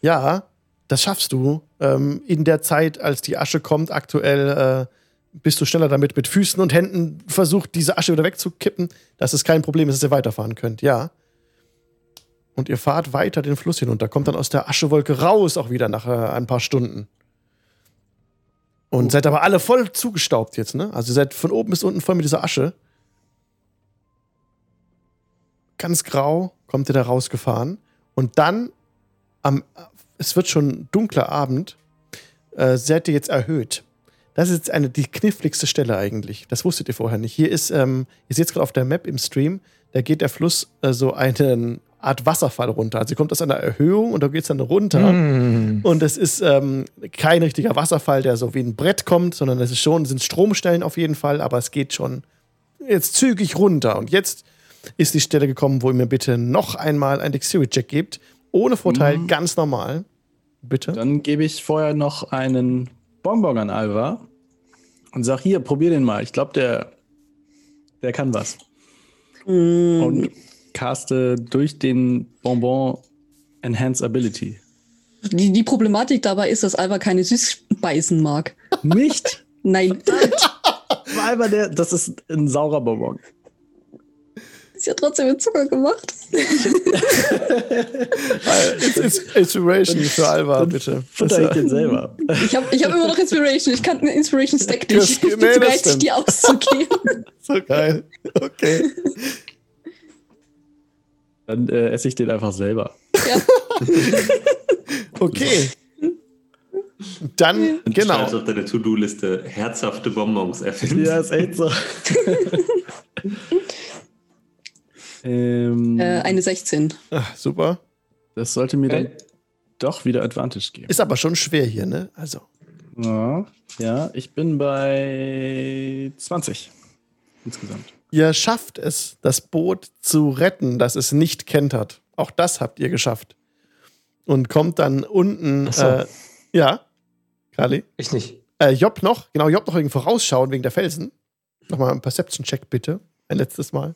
Ja, das schaffst du. Ähm, in der Zeit, als die Asche kommt, aktuell äh, bist du schneller damit, mit Füßen und Händen versucht, diese Asche wieder wegzukippen. Das ist kein Problem, dass ihr weiterfahren könnt, ja. Und ihr fahrt weiter den Fluss hinunter, kommt dann aus der Aschewolke raus, auch wieder nach äh, ein paar Stunden. Und seid aber alle voll zugestaubt jetzt, ne? Also ihr seid von oben bis unten voll mit dieser Asche. Ganz grau kommt ihr da rausgefahren. Und dann, am, es wird schon dunkler Abend, äh, seid ihr jetzt erhöht. Das ist jetzt eine, die kniffligste Stelle eigentlich. Das wusstet ihr vorher nicht. Hier ist, ähm, ihr seht es gerade auf der Map im Stream, da geht der Fluss äh, so eine Art Wasserfall runter. Also ihr kommt aus einer Erhöhung und da geht es dann runter. Mm. Und es ist ähm, kein richtiger Wasserfall, der so wie ein Brett kommt, sondern es ist schon, sind Stromstellen auf jeden Fall, aber es geht schon jetzt zügig runter. Und jetzt ist die Stelle gekommen, wo ihr mir bitte noch einmal ein Dexterity-Check gebt. Ohne Vorteil, Mhm. ganz normal. Bitte. Dann gebe ich vorher noch einen Bonbon an Alva und sag hier, probier den mal. Ich glaube, der, der kann was. Mhm. Und caste durch den Bonbon Enhance Ability. Die, die Problematik dabei ist, dass Alva keine Süßspeisen mag. Nicht? Nein, Alva, der, das ist ein saurer Bonbon. Ist ja trotzdem mit Zucker gemacht. It's, it's Inspiration für Alva, bitte. Futter ich den selber. Ich habe ich hab immer noch Inspiration. Ich kann einen Inspiration Stack nicht. Ich bin zu das geizig, die auszugeben. So geil. Okay. Dann äh, esse ich den einfach selber. ja. Okay. Dann, genau. schreibst auf deine To-Do-Liste herzhafte Bonbons erfinden. Ja, ist echt so. ähm, Äh, eine 16. Ach, super. Das sollte mir dann Okay. doch wieder Advantage geben. Ist aber schon schwer hier, ne? Also. Ja, ja, ich bin bei 20 insgesamt. Ihr schafft es, das Boot zu retten, das es nicht kentert. Auch das habt ihr geschafft. Und kommt dann unten. So. Äh, ja, Kali. Ich nicht. Äh, Job noch, genau, Job noch irgendwie vorausschauen wegen der Felsen. Nochmal ein Perception-Check bitte. Ein letztes Mal.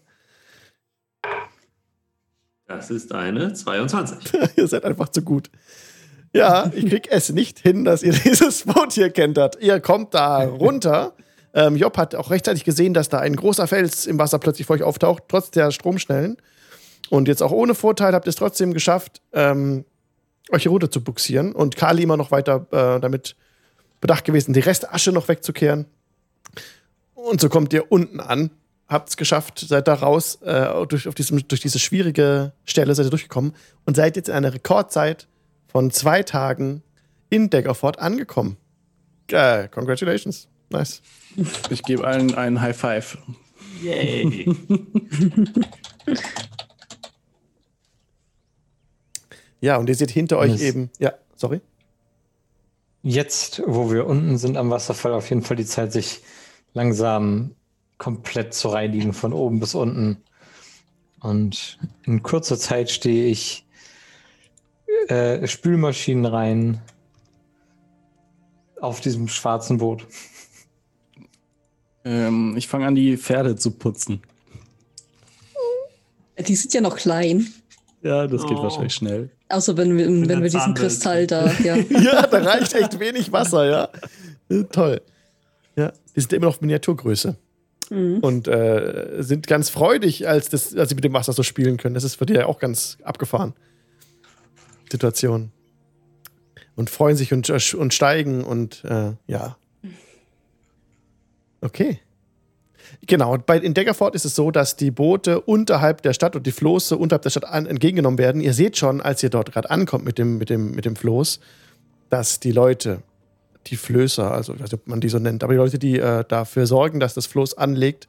Das ist eine 22. ihr seid einfach zu gut. Ja, ich krieg es nicht hin, dass ihr dieses Boot hier kentert. Ihr kommt da runter. Ähm, Job hat auch rechtzeitig gesehen, dass da ein großer Fels im Wasser plötzlich vor euch auftaucht, trotz der Stromschnellen. Und jetzt auch ohne Vorteil habt ihr es trotzdem geschafft, ähm, euch hier runter zu buxieren. Und Kali immer noch weiter äh, damit bedacht gewesen, die Restasche noch wegzukehren. Und so kommt ihr unten an, habt es geschafft, seid da raus, äh, durch, auf diesem, durch diese schwierige Stelle seid ihr durchgekommen und seid jetzt in einer Rekordzeit von zwei Tagen in Daggerford angekommen. Äh, congratulations. Nice. Ich gebe allen einen High Five. Yay. Ja, und ihr seht hinter euch Yes. eben, ja, sorry. Jetzt, wo wir unten sind am Wasserfall, auf jeden Fall die Zeit, sich langsam komplett zu reinigen, von oben bis unten. Und in kurzer Zeit stehe ich äh, Spülmaschinen rein auf diesem schwarzen Boot. Ähm, ich fange an, die Pferde zu putzen. Die sind ja noch klein. Ja, das geht Oh. wahrscheinlich schnell. Außer wenn wir, wenn der wir diesen. Kristall da, ja. Ja, da reicht echt wenig Wasser, ja. Toll. Ja, die sind immer noch Miniaturgröße. Mhm. Und äh, sind ganz freudig, als, das, als sie mit dem Wasser so spielen können. Das ist für die ja auch ganz abgefahren. Situation. Und freuen sich und, und steigen und äh, ja. Okay. Genau, bei, in Daggerford ist es so, dass die Boote unterhalb der Stadt und die Floße unterhalb der Stadt an, entgegengenommen werden. Ihr seht schon, als ihr dort gerade ankommt mit dem, mit, dem, mit dem Floß, dass die Leute, die Flößer, also ich weiß nicht, ob man die so nennt, aber die Leute, die äh, dafür sorgen, dass das Floß anlegt,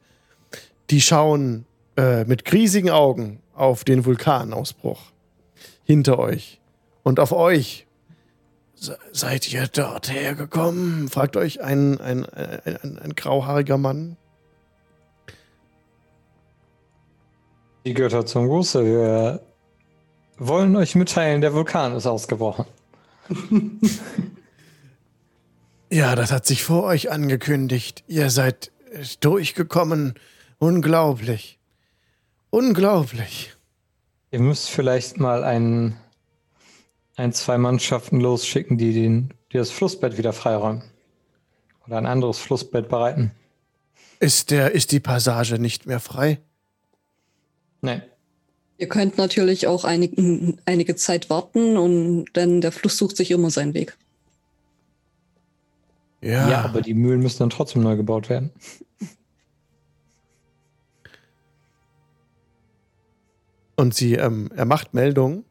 die schauen äh, mit riesigen Augen auf den Vulkanausbruch hinter euch und auf euch. Se- Seid ihr dort hergekommen? fragt euch ein, ein, ein, ein, ein grauhaariger Mann. Die Götter zum Gruße. Wir wollen euch mitteilen, der Vulkan ist ausgebrochen. Ja, das hat sich vor euch angekündigt. Ihr seid durchgekommen. Unglaublich. Unglaublich. Ihr müsst vielleicht mal ein, ein, zwei Mannschaften losschicken, die, den, die das Flussbett wieder freiräumen. Oder ein anderes Flussbett bereiten. Ist, der, ist die Passage nicht mehr frei? Nein. Ihr könnt natürlich auch einig, einige Zeit warten und denn der Fluss sucht sich immer seinen Weg. Ja. Ja. aber die Mühlen müssen dann trotzdem neu gebaut werden. Und sie, ähm, er macht Meldung.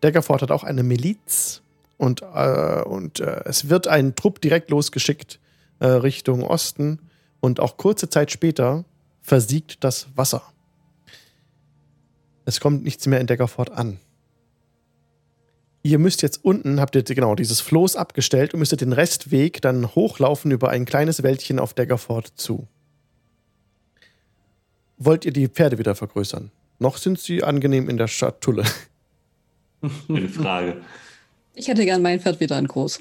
Daggerford hat auch eine Miliz und, äh, und äh, es wird ein Trupp direkt losgeschickt äh, Richtung Osten und auch kurze Zeit später versiegt das Wasser. Es kommt nichts mehr in Daggerford an. Ihr müsst jetzt unten, habt ihr genau dieses Floß abgestellt und müsstet den Restweg dann hochlaufen über ein kleines Wäldchen auf Daggerford zu. Wollt ihr die Pferde wieder vergrößern? Noch sind sie angenehm in der Schatulle. Eine Frage. Ich hätte gern mein Pferd wieder in groß.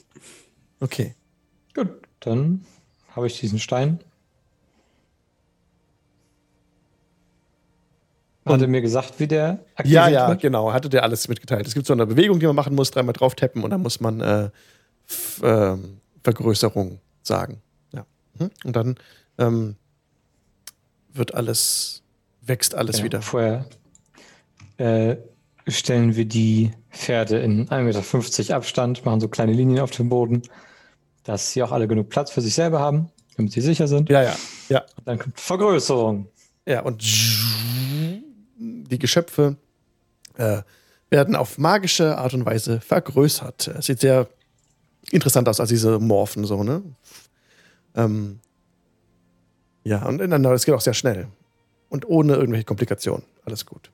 Okay. Gut, dann habe ich diesen Stein. Hat er mir gesagt, wie der aktiviert Ja, ja, wird? genau. Hatte der alles mitgeteilt. Es gibt so eine Bewegung, die man machen muss, dreimal drauf tappen und dann muss man äh, F ähm, Vergrößerung sagen. Ja. Mhm. Und dann ähm, wird alles, wächst alles Ja, wieder. Vorher äh, stellen wir die Pferde in 1,50 Meter Abstand, machen so kleine Linien auf dem Boden, dass sie auch alle genug Platz für sich selber haben, damit sie sicher sind. Ja, ja, ja. Dann kommt Vergrößerung. Ja, und die Geschöpfe äh, werden auf magische Art und Weise vergrößert. Es sieht sehr interessant aus, als diese Morphen so, ne? Ähm, ja, und es geht auch sehr schnell. Und ohne irgendwelche Komplikationen. Alles gut.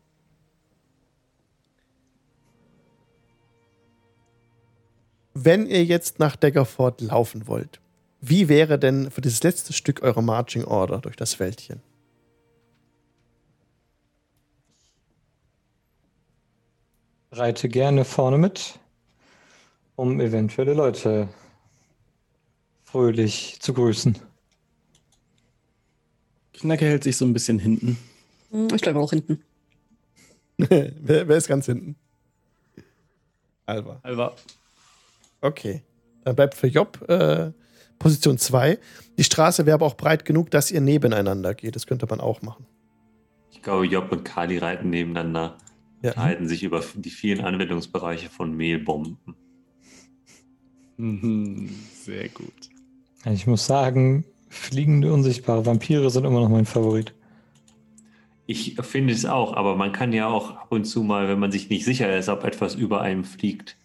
Wenn ihr jetzt nach Daggerford laufen wollt, wie wäre denn für dieses letzte Stück eure Marching Order durch das Wäldchen? Reite gerne vorne mit, um eventuelle Leute fröhlich zu grüßen. Knacke hält sich so ein bisschen hinten. Hm, Ich bleibe auch hinten. wer, wer ist ganz hinten? Alva. Alva. Okay. Dann bleibt für Job äh, Position 2. Die Straße wäre aber auch breit genug, dass ihr nebeneinander geht. Das könnte man auch machen. Ich glaube, Job und Kali reiten nebeneinander, Ja. unterhalten sich über die vielen Anwendungsbereiche von Mehlbomben. Mhm, sehr gut. Ich muss sagen, fliegende, unsichtbare Vampire sind immer noch mein Favorit. Ich finde es auch, aber man kann ja auch ab und zu mal, wenn man sich nicht sicher ist, ob etwas über einem fliegt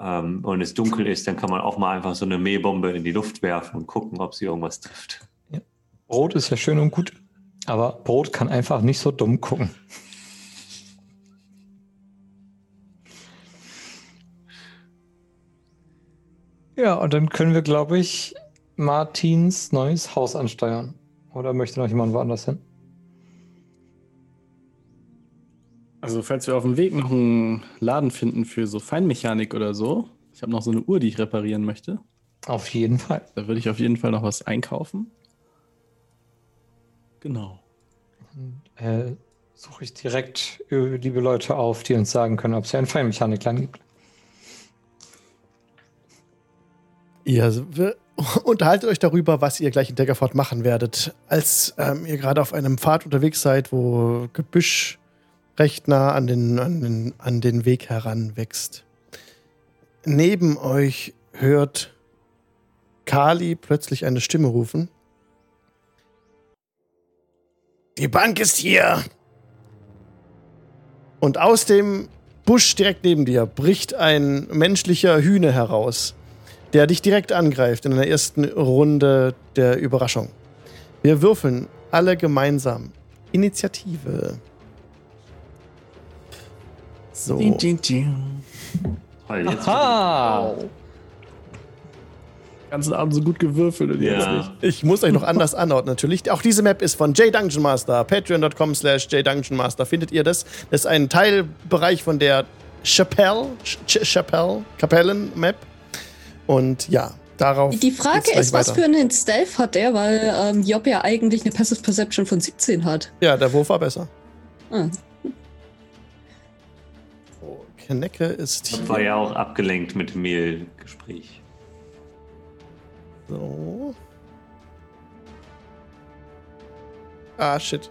ähm, und es dunkel ist, dann kann man auch mal einfach so eine Mehlbombe in die Luft werfen und gucken, ob sie irgendwas trifft. Brot ist ja schön und gut, aber Brot kann einfach nicht so dumm gucken. Ja, und dann können wir, glaube ich, Martins neues Haus ansteuern. Oder möchte noch jemand woanders hin? Also, falls wir auf dem Weg noch einen Laden finden für so Feinmechanik oder so, ich habe noch so eine Uhr, die ich reparieren möchte. Auf jeden Fall. Da würde ich auf jeden Fall noch was einkaufen. Genau. Äh, suche ich direkt äh, liebe Leute auf, die uns sagen können, ob es hier einen Feinmechanikland gibt. Ihr unterhaltet euch darüber, was ihr gleich in Daggerford machen werdet. Als ähm, ihr gerade auf einem Pfad unterwegs seid, wo Gebüsch recht nah an den, an den, an den Weg heranwächst. Neben euch hört Kali plötzlich eine Stimme rufen. Die Bank ist hier! Und aus dem Busch direkt neben dir bricht ein menschlicher Hühne heraus der dich direkt angreift in der ersten Runde der Überraschung. Wir würfeln alle gemeinsam. Initiative. So. Ding, ding, ding. Toll, jetzt Ah! Ganzen Abend so gut gewürfelt und jetzt nicht. ja. Ich muss euch noch anders anordnen, natürlich. Auch diese Map ist von J Dungeon Master. Patreon.com slash J Dungeon Master findet ihr das. Das ist ein Teilbereich von der Chapelle, Ch Chapelle, Kapellen-Map. Und ja, darauf. Die Frage ist, was weiter. für einen Stealth hat der, weil ähm, Job ja eigentlich eine Passive Perception von 17 hat. Ja, der Wurf war besser. Ah. So, Knecke ist hier. War ja auch abgelenkt mit dem Mehlgespräch. So. Ah, shit.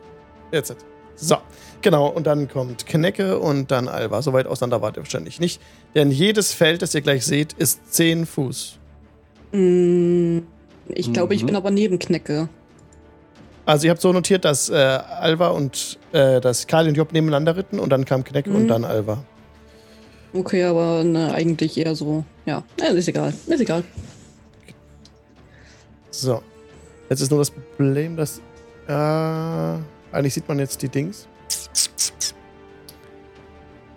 Jetzt. So, genau. Und dann kommt Knecke und dann Alva. Soweit auseinander wart ihr wahrscheinlich nicht. Denn jedes Feld, das ihr gleich seht, ist 10 Fuß. Mm, ich glaube, ich Mhm. bin aber neben Knecke. Also ihr habt so notiert, dass äh, Alva und äh, dass Kali und Job nebeneinander ritten und dann kam Knecke und Mhm. dann Alva. Okay, aber ne, eigentlich eher so. Ja, ja ist egal. Ist egal. So. Jetzt ist nur das Problem, dass. Äh, eigentlich sieht man jetzt die Dings.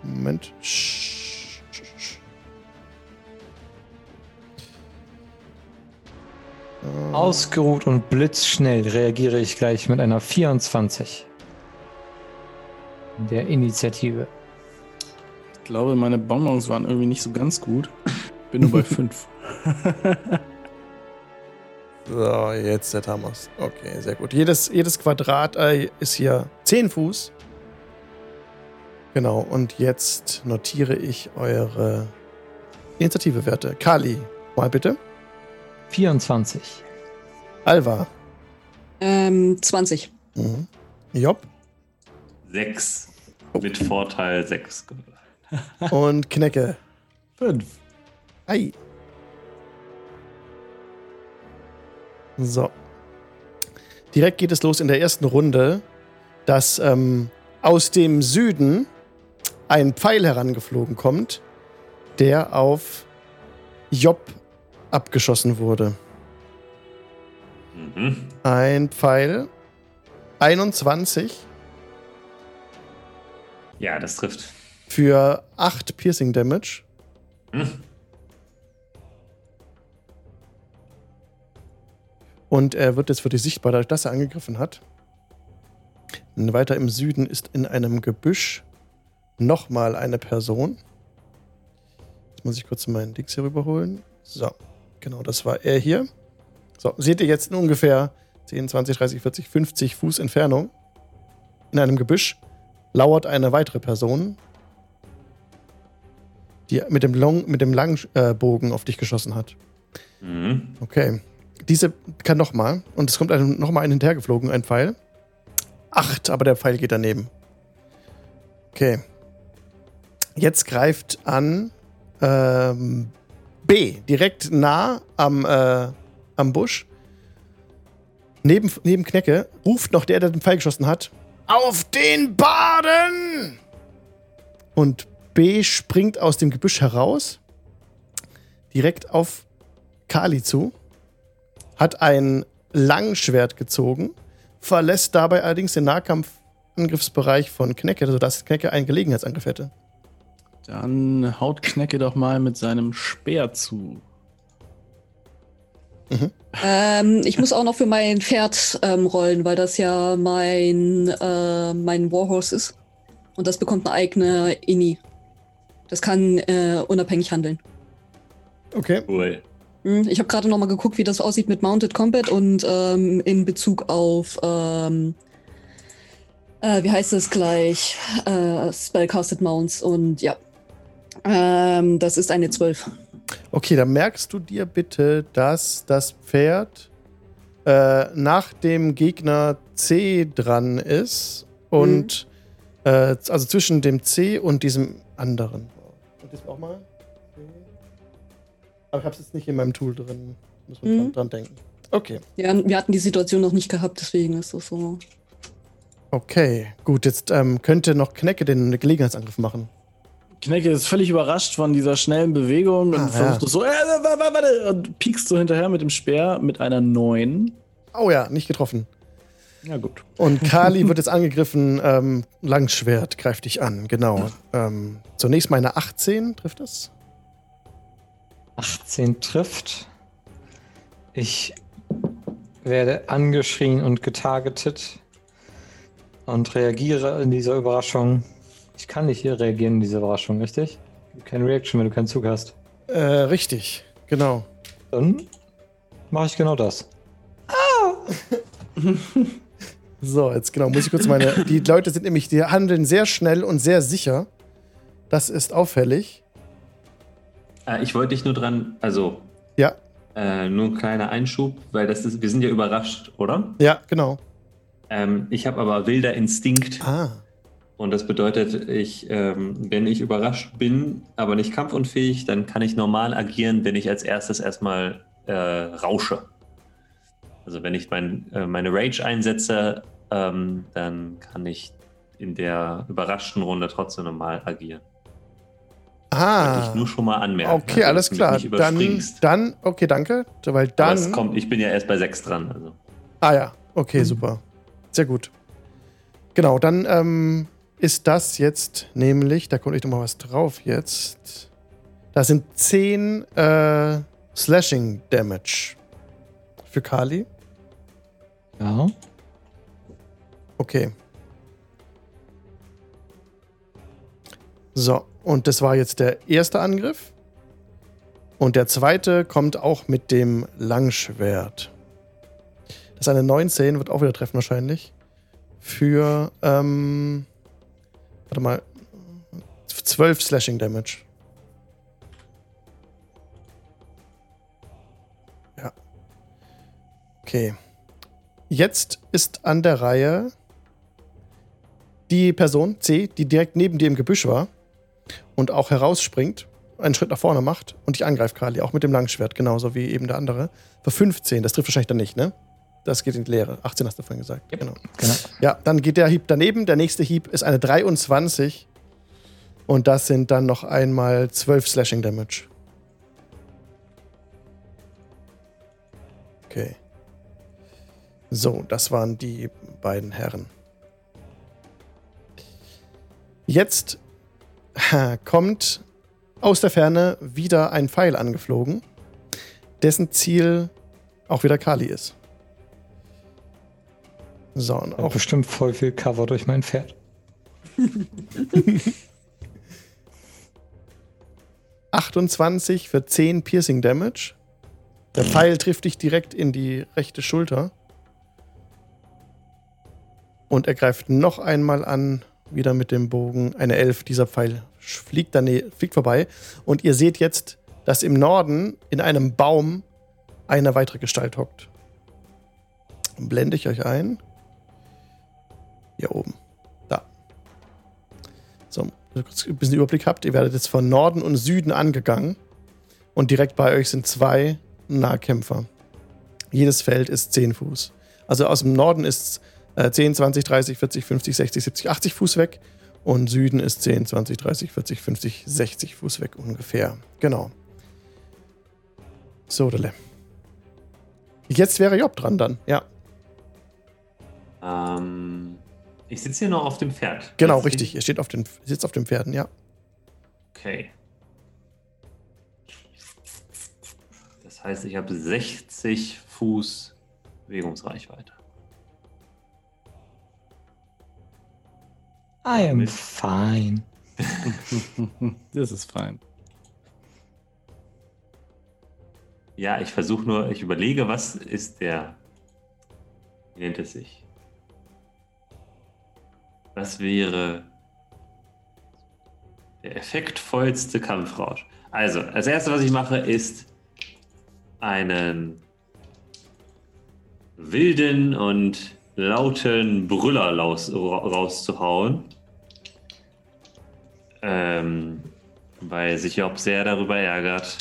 Moment. Sch- Ausgeruht und blitzschnell reagiere ich gleich mit einer 24. Der Initiative. Ich glaube, meine Bonbons waren irgendwie nicht so ganz gut. Bin nur bei 5. So, jetzt der Tamas. Okay, sehr gut. Jedes, jedes Quadrat äh, ist hier 10 Fuß. Genau, und jetzt notiere ich eure Initiativewerte. Kali, mal bitte. 24. Alva. Ähm, 20. Mhm. Job. Sechs. Mit Vorteil sechs. Und Knecke. 5. Ei. So. Direkt geht es los in der ersten Runde, dass ähm, aus dem Süden ein Pfeil herangeflogen kommt, der auf Job abgeschossen wurde. Mhm. Ein Pfeil. 21. Ja, das trifft. Für 8 Piercing Damage. Mhm. Und er wird jetzt für dich sichtbar, dadurch, dass er angegriffen hat. Und weiter im Süden ist in einem Gebüsch nochmal eine Person. Jetzt muss ich kurz meinen Dix hier rüberholen. So genau, das war er hier. So, seht ihr jetzt in ungefähr 10, 20, 30, 40, 50 Fuß Entfernung in einem Gebüsch lauert eine weitere Person, die mit dem, Long, mit dem Langbogen auf dich geschossen hat. Mhm. Okay. Diese kann nochmal. Und es kommt nochmal ein hinterhergeflogen, ein Pfeil. Acht, aber der Pfeil geht daneben. Okay. Jetzt greift an ähm, B, direkt nah am, äh, am Busch. Neben, neben Knecke ruft noch der, der den Pfeil geschossen hat. Auf den Baden! Und B springt aus dem Gebüsch heraus, direkt auf Kali zu, hat ein Langschwert gezogen, verlässt dabei allerdings den Nahkampfangriffsbereich von Knecke, sodass Knecke einen Gelegenheitsangriff hätte. Dann haut Knecke doch mal mit seinem Speer zu. Ähm, ich muss auch noch für mein Pferd ähm, rollen, weil das ja mein, äh, mein Warhorse ist. Und das bekommt eine eigene Ini. Das kann äh, unabhängig handeln. Okay. Cool. Hm, Ich habe gerade noch mal geguckt, wie das aussieht mit Mounted Combat und ähm, in Bezug auf, ähm, äh, wie heißt das gleich, äh, Spellcasted Mounts und ja, ähm, das ist eine 12. Okay, dann merkst du dir bitte, dass das Pferd äh, nach dem Gegner C dran ist und äh, also zwischen dem C und diesem anderen. Und das auch mal? Aber ich habe es jetzt nicht in meinem Tool drin. Muss man Mhm. dran, dran denken. Okay. Ja, wir hatten die Situation noch nicht gehabt, deswegen ist das so. Okay, gut, jetzt ähm, könnte noch Knecke den Gelegenheitsangriff machen. Knecke ist völlig überrascht von dieser schnellen Bewegung und Ah, versucht ja. so, äh, warte, warte, und piekst so hinterher mit dem Speer mit einer 9. Oh ja, nicht getroffen. Ja, gut. Und Kali wird jetzt angegriffen. Ähm, Langschwert greift dich an, genau. Ähm, zunächst mal eine 18, trifft das? 18 trifft. Ich werde angeschrien und getargetet und reagiere in dieser Überraschung. Ich kann nicht hier reagieren in dieser Überraschung, richtig? Keine Reaction, wenn du keinen Zug hast. Äh, richtig, genau. Dann mache ich genau das. So, jetzt genau, muss ich kurz meine. Die Leute sind nämlich, die handeln sehr schnell und sehr sicher. Das ist auffällig. Äh, ich wollte dich nur dran, also Ja, äh, nur ein kleiner Einschub, weil das ist, wir sind ja überrascht, oder? ja, genau. Ähm, ich habe aber wilder Instinkt Ah, und das bedeutet, ich, ähm, wenn ich überrascht bin, aber nicht kampfunfähig, dann kann ich normal agieren, wenn ich als erstes erstmal äh, rausche. Also wenn ich mein, äh, meine Rage einsetze, ähm, dann kann ich in der überraschten Runde trotzdem normal agieren. Wollte ah. ich nur schon mal anmerken. Okay, also, alles klar. Dann, dann, okay, danke. Weil Aber es dann. kommt, ich bin ja erst bei 6 dran. Also. Ah ja, okay, super. Sehr gut. Genau, dann ähm, ist das jetzt nämlich, da kommt echt nochmal was drauf jetzt. Da sind 10 äh, Slashing Damage für Kali. Ja. Okay. So, und das war jetzt der erste Angriff. Und der zweite kommt auch mit dem Langschwert. Das ist eine 19, wird auch wieder treffen wahrscheinlich. Für, ähm, warte mal, 12 Slashing Damage. Ja. Okay. Jetzt ist an der Reihe die Person C, die direkt neben dir im Gebüsch war und auch herausspringt, einen Schritt nach vorne macht und dich angreift, Kali, auch mit dem Langschwert, genauso wie eben der andere. Für 15, das trifft wahrscheinlich dann nicht, ne? Das geht in die Leere. 18 hast du vorhin gesagt. Genau. Genau. Ja, dann geht der Hieb daneben. Der nächste Hieb ist eine 23. Und das sind dann noch einmal 12 Slashing Damage. Okay. So, das waren die beiden Herren. Jetzt kommt aus der Ferne wieder ein Pfeil angeflogen, dessen Ziel auch wieder Kali ist. So, und Auch bestimmt voll viel Cover durch mein Pferd. 28 für 10 Piercing Damage. Der Pfeil trifft dich direkt in die rechte Schulter. Und er greift noch einmal an, wieder mit dem Bogen. Eine 11. Dieser Pfeil fliegt, dane- fliegt vorbei. Und ihr seht jetzt, dass im Norden in einem Baum eine weitere Gestalt hockt. Blende ich euch ein. Hier oben. Da. So, kurz ein bisschen Überblick habt. Ihr werdet jetzt von Norden und Süden angegangen. Und direkt bei euch sind zwei Nahkämpfer. Jedes Feld ist 10 Fuß. Also aus dem Norden ist äh, 10, 20, 30, 40, 50, 60, 70, 80 Fuß weg. Und Süden ist 10, 20, 30, 40, 50, 60 Fuß weg ungefähr. Genau. So, Dele. Jetzt wäre Job dran dann, ja. Ähm, ich sitze hier noch auf dem Pferd. Genau, Jetzt- richtig. Ihr steht auf den, sitzt auf den Pferden, ja. Okay. Das heißt, ich habe 60 Fuß Bewegungsreichweite. I am fine. Das ist fein. Ja, ich versuche nur, ich überlege, was ist der. Wie nennt es sich? Was wäre der effektvollste Kampfrausch? Also, als erstes, was ich mache, ist einen wilden und lauten Brüller raus, rauszuhauen. Ähm, weil sich Job sehr darüber ärgert,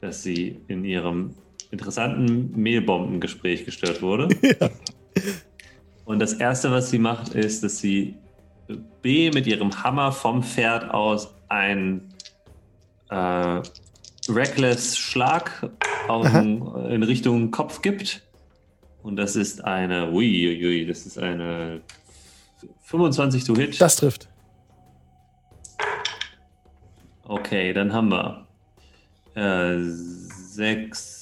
dass sie in ihrem interessanten Mehlbombengespräch gestört wurde. Und das erste, was sie macht, ist, dass sie B mit ihrem Hammer vom Pferd aus einen äh, Reckless Schlag den, in Richtung Kopf gibt. Und das ist eine, ui, ui, das ist eine 25 to Hit. Das trifft. Okay, dann haben wir äh, 6,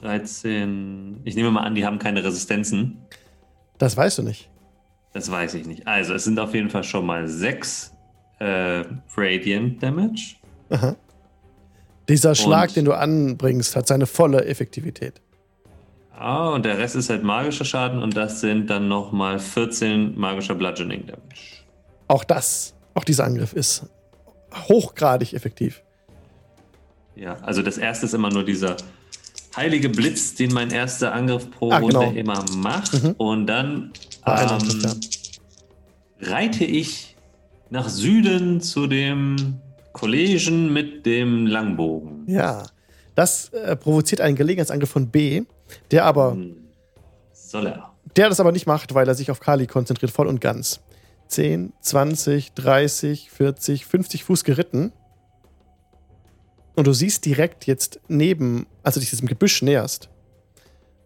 13. Ich nehme mal an, die haben keine Resistenzen. Das weißt du nicht. Das weiß ich nicht. Also, es sind auf jeden Fall schon mal 6 äh, Radiant Damage. Aha. Dieser Schlag, Und- den du anbringst, hat seine volle Effektivität. Ah, und der Rest ist halt magischer Schaden und das sind dann nochmal 14 magischer Bludgeoning Damage. Auch das, auch dieser Angriff ist hochgradig effektiv. Ja, also das erste ist immer nur dieser heilige Blitz, den mein erster Angriff pro Ah, Runde genau. immer macht. Mhm. Und dann Ah, ähm, reite ich nach Süden zu dem Kollegen mit dem Langbogen. Ja, das äh, provoziert einen Gelegenheitsangriff von B, der aber, Hm. Soll er. der das aber nicht macht, weil er sich auf Kali konzentriert, voll und ganz. 10, 20, 30, 40, 50 Fuß geritten. Und du siehst direkt jetzt neben, als du dich diesem Gebüsch näherst,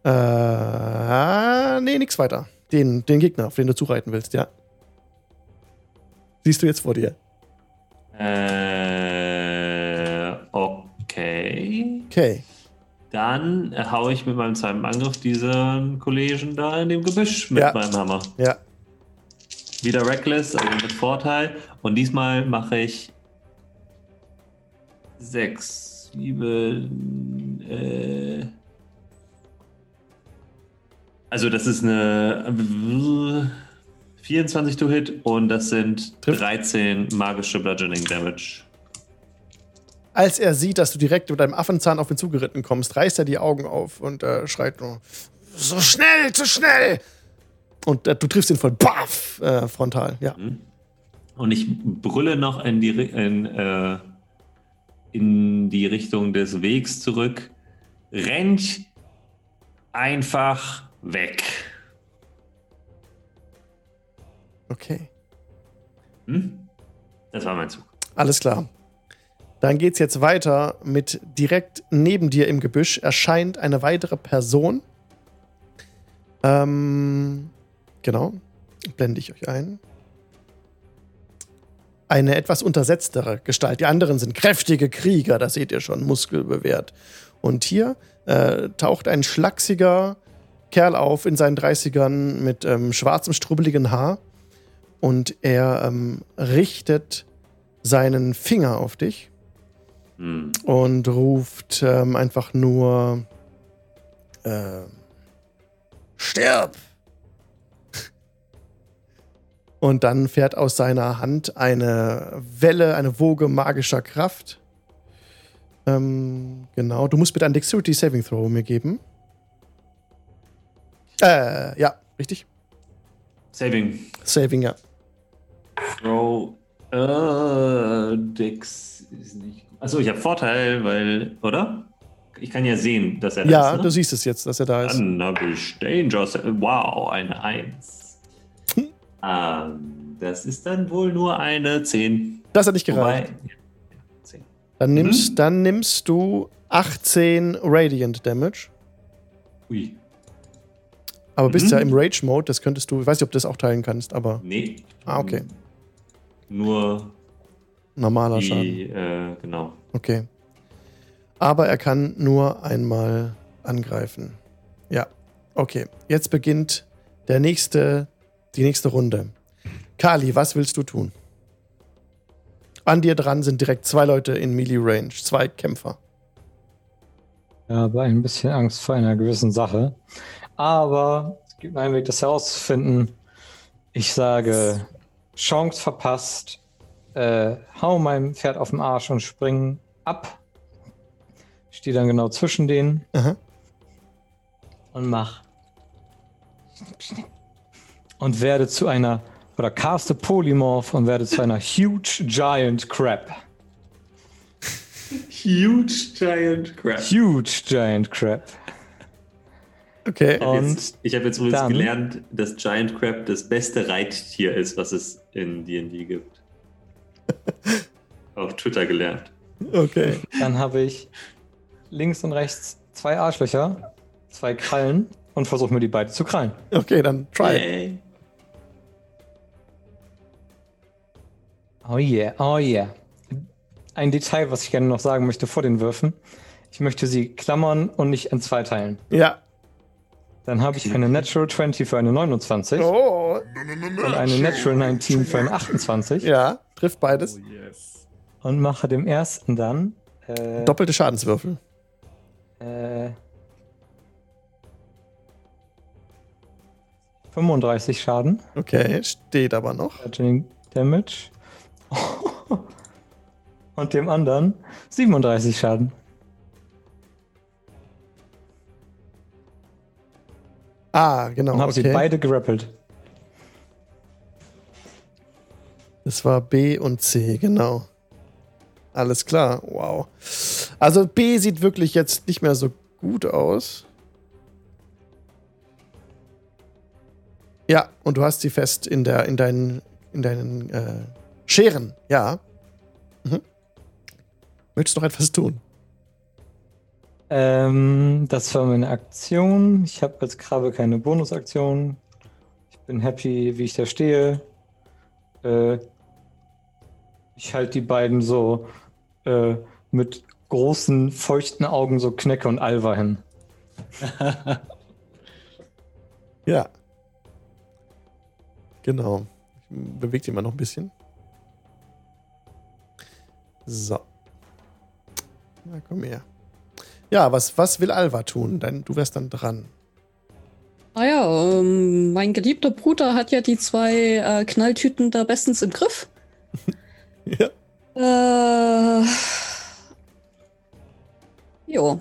äh, nee, nix weiter. Den, den Gegner, auf den du zureiten willst, ja. Siehst du jetzt vor dir. Äh, okay. Okay. Dann äh, hau ich mit meinem zweiten Angriff diesen Kollegen da in dem Gebüsch mit Ja. meinem Hammer. Ja. Wieder Reckless, also mit Vorteil. Und diesmal mache ich sechs, sieben, äh, also das ist eine äh, 24 to Hit und das sind Trifft. 13 magische Bludgeoning Damage. Als er sieht, dass du direkt mit deinem Affenzahn auf ihn zugeritten kommst, reißt er die Augen auf und äh, schreit nur: So schnell, zu schnell! Und äh, du triffst ihn voll baff, äh, frontal, ja. Und ich brülle noch in die, in, äh, in die Richtung des Wegs zurück. Rennt einfach weg. Okay. Hm? Das war mein Zug. Alles klar. Dann geht's jetzt weiter mit direkt neben dir im Gebüsch erscheint eine weitere Person. Ähm, genau. Blende ich euch ein. Eine etwas untersetztere Gestalt. Die anderen sind kräftige Krieger, das seht ihr schon, muskelbewehrt. Und hier äh, taucht ein schlachsiger, Kerl auf in seinen 30ern mit ähm, schwarzem, strubbeligen Haar und er ähm, richtet seinen Finger auf dich Hm. und ruft ähm, einfach nur äh, Stirb! Und dann fährt aus seiner Hand eine Welle, eine Woge magischer Kraft. Ähm, genau, du musst bitte ein Dexterity Saving Throw mir geben. Äh, ja, richtig. Saving. Saving, ja. Throw. Äh, Dix ist nicht. Achso, ich habe Vorteil, weil. Oder? Ich kann ja sehen, dass er da Ja, ist. du Ne? siehst es jetzt, dass er da ist. Dann habe ich Danger. Wow, eine 1. ähm, das ist dann wohl nur eine 10. Das hat nicht gereicht. Wobei. Ja, 10. Dann nimmst, Mhm. dann nimmst du 18 Radiant Damage. Ui. Aber bist Mhm. ja im Rage-Mode, das könntest du, ich weiß nicht, ob du das auch teilen kannst, aber Nee. Ah, okay. Nur normaler Schaden. die, äh, genau. Okay. Aber er kann nur einmal angreifen. Ja. Okay. Jetzt beginnt der nächste, die nächste Runde. Kali, was willst du tun? An dir dran sind direkt zwei Leute in Melee Range, zwei Kämpfer. Ich habe ein bisschen Angst vor einer gewissen Sache. Aber es gibt einen Weg, das herauszufinden. Ich sage, Chance verpasst, äh, hau meinem Pferd auf den Arsch und spring ab. Stehe dann genau zwischen denen Aha. und mach. Und werde zu einer, oder caste Polymorph und werde zu einer Huge Giant Crab. Huge Giant Crab. Huge Giant Crab. Okay. Und Jetzt, ich habe jetzt übrigens dann- gelernt, dass Giant Crab das beste Reittier ist, was es in D&D gibt. Auf Twitter gelernt. Okay. Dann habe ich links und rechts zwei Arschlöcher, zwei Krallen und versuche mir die beide zu krallen. Okay, dann try. Yay. Oh yeah, oh yeah. Ein Detail, was ich gerne noch sagen möchte vor den Würfen. Ich möchte sie klammern und nicht in zwei teilen. Ja. Dann habe ich eine Natural 20 für eine 29 Oh. und eine Natural 19 für eine 28 Ja, trifft beides. und mache dem ersten dann äh, Doppelte Schadenswürfel. äh, 35 Schaden. Okay, steht aber noch. Damage. Und dem anderen 37 Schaden. Ah, genau. Und habe sie Okay. beide gerappelt. Das war B und C, genau. Alles klar, wow. Also B sieht wirklich jetzt nicht mehr so gut aus. Ja, und du hast sie fest in, der, in deinen, in deinen äh, Scheren, ja. Mhm. Möchtest du noch etwas tun? Ähm, das war meine Aktion. Ich habe als Krabbe keine Bonusaktion. Ich bin happy, wie ich da stehe. Äh, ich halte die beiden so äh, mit großen, feuchten Augen so Knecke und Alva hin. Ja. Genau. Die mal noch ein bisschen. So. Na, komm her. Ja, was, was will Alva tun? Dann, du wärst dann dran. Naja, ähm, mein geliebter Bruder hat ja die zwei äh, Knalltüten da bestens im Griff. Ja. Äh. Jo.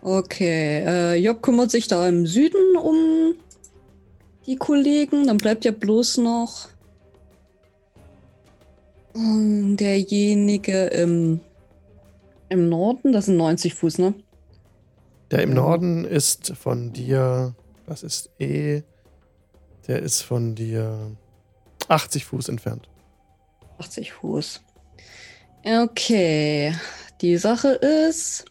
Okay. Äh, Job kümmert sich da im Süden um die Kollegen. Dann bleibt ja bloß noch derjenige im, im Norden. Das sind 90 Fuß, ne? Der im. Norden ist von dir, das ist E, der ist von dir 80 Fuß entfernt. 80 Fuß. Okay. Die Sache ist.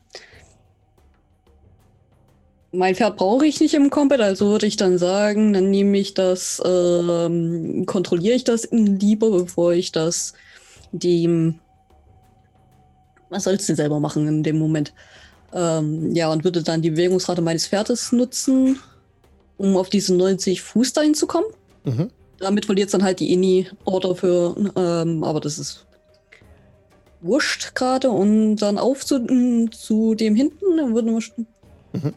Mein Pferd brauche ich nicht im Combat, also würde ich dann sagen, dann nehme ich das, ähm, kontrolliere ich das lieber, bevor ich das dem. Was sollst du selber machen in dem Moment? Ähm, ja, und würde dann die Bewegungsrate meines Pferdes nutzen, um auf diese 90 Fuß dahin zu kommen. Mhm. Damit verliert es dann halt die Ini-Order für, ähm, aber das ist wurscht gerade. Und dann auf zu, m, zu dem hinten, dann schon. Mhm.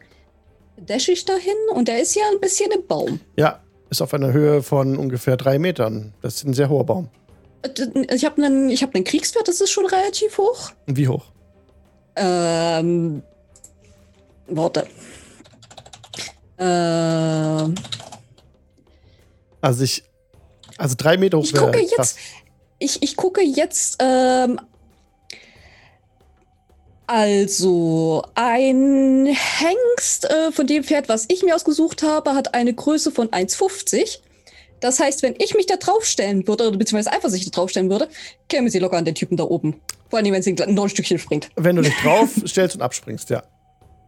Dash ich dahin und der ist ja ein bisschen im Baum. Ja, ist auf einer Höhe von ungefähr drei Metern. Das ist ein sehr hoher Baum. Ich habe einen ich hab einen Kriegswert, das ist schon relativ hoch. Wie hoch? Ähm. Warte. Ähm. Also ich. Also drei Meter hoch Ich gucke krass. jetzt. Ich, ich gucke jetzt. Ähm, also, ein Hengst äh, von dem Pferd, was ich mir ausgesucht habe, hat eine Größe von 1,50. Das heißt, wenn ich mich da draufstellen würde, oder beziehungsweise einfach sich da draufstellen würde, käme sie locker an den Typen da oben. Vor allem, wenn sie ein, noch ein Stückchen springt. Wenn du dich drauf stellst und abspringst, ja.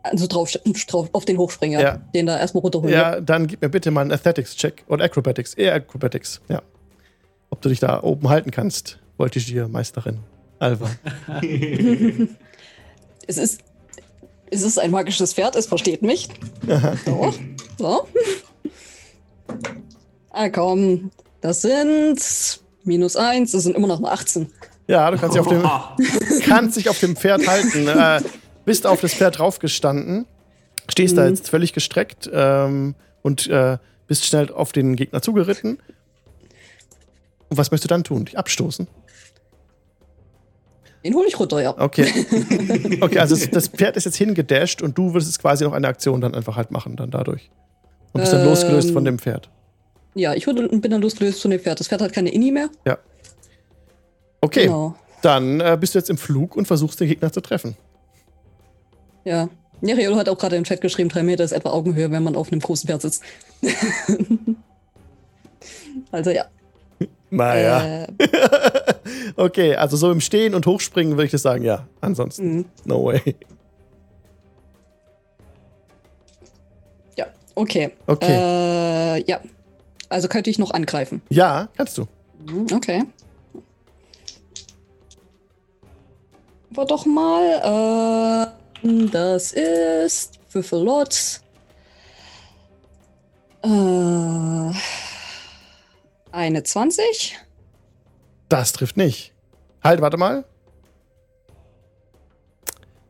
Also drauf, drauf auf den Hochspringer, Ja. den da erstmal runterholen. Ja, dann gib mir bitte mal einen Athletics-Check. Oder Acrobatics. Eher Acrobatics, ja. Ob du dich da oben halten kannst, Voltigiermeisterin. Alva. Es ist, es ist ein magisches Pferd, es versteht mich. So, so. Ah, komm, das sind minus eins, das sind immer noch eine 18. Ja, du kannst dich auf dem, kannst dich auf dem Pferd halten. Äh, bist auf das Pferd draufgestanden. Stehst da Mhm. jetzt völlig gestreckt ähm, und äh, bist schnell auf den Gegner zugeritten. Und was möchtest du dann tun? Dich abstoßen? Den hole ich runter, ja. Okay. Okay, also das, Pferd ist jetzt hingedasht und du würdest jetzt quasi noch eine Aktion dann einfach halt machen, dann dadurch. Und bist dann Ähm, losgelöst von dem Pferd. Ja, ich wurde, bin dann losgelöst von dem Pferd. Das Pferd hat keine Inni mehr. Okay, Genau. dann äh, bist du jetzt im Flug und versuchst den Gegner zu treffen. Ja. Neriol hat auch gerade im Chat geschrieben, drei Meter ist etwa Augenhöhe, wenn man auf einem großen Pferd sitzt. also ja. Naja. Äh, okay, also so im Stehen und Hochspringen würde ich das sagen, ja. Ansonsten, mh. no way. ja, okay. Okay. Äh, ja. Also könnte ich noch angreifen. Ja, kannst du. Mhm, Okay. War doch mal. Äh, das ist Würfelot. Äh, eine 20. Das trifft nicht. Halt, warte mal.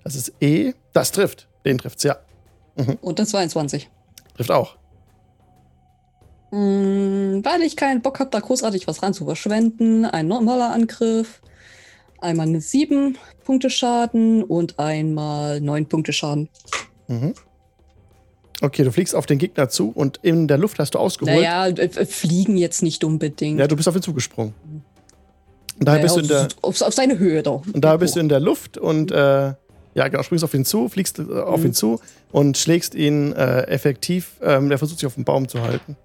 Das ist E. Das trifft. Den trifft's, ja. Und eine 22. Trifft auch. Mm, weil ich keinen Bock habe, da großartig was ran zu verschwenden. Ein normaler Angriff. Einmal eine 7 Punkte Schaden und einmal 9 Punkte Schaden. Mhm. Okay, du fliegst auf den Gegner zu und in der Luft hast du ausgeholt. Naja, äh, äh, fliegen jetzt nicht unbedingt. Ja, du bist auf ihn zugesprungen. Und daher bist du in der, auf, auf seine Höhe da. und da bist du in der Luft und äh, ja, genau, springst auf ihn zu, fliegst äh, auf Mhm. ihn zu und schlägst ihn äh, effektiv. Ähm, der versucht sich auf den Baum zu halten.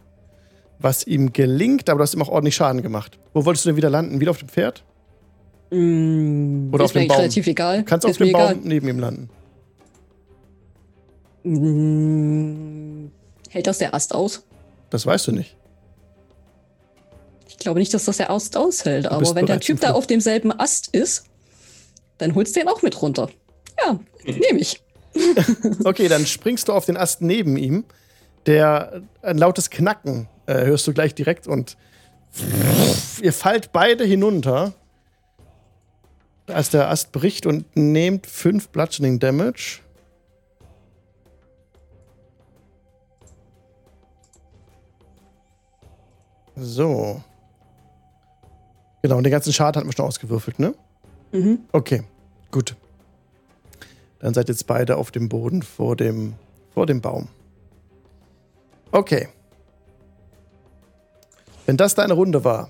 Was ihm gelingt, aber du hast ihm auch ordentlich Schaden gemacht. Wo wolltest du denn wieder landen? Wieder auf dem Pferd? Mm, Oder auf dem Baum. relativ egal. Du kannst ist auf dem Baum egal. neben ihm landen. Mm, hält das der Ast aus? Das weißt du nicht. Ich glaube nicht, dass das der Ast aushält. Aber wenn der Typ da auf demselben Ast ist, dann holst du den auch mit runter. Ja, nehme ich. Okay, dann springst du auf den Ast neben ihm. Der ein lautes Knacken äh, hörst du gleich direkt und ihr fallt beide hinunter. Als der Ast bricht und nehmt 5 Bludgeoning Damage. So. Genau, und den ganzen Schaden hatten wir schon ausgewürfelt, ne? Mhm. Okay, gut. Dann seid jetzt beide auf dem Boden vor dem, vor dem Baum. Okay. Wenn das deine Runde war,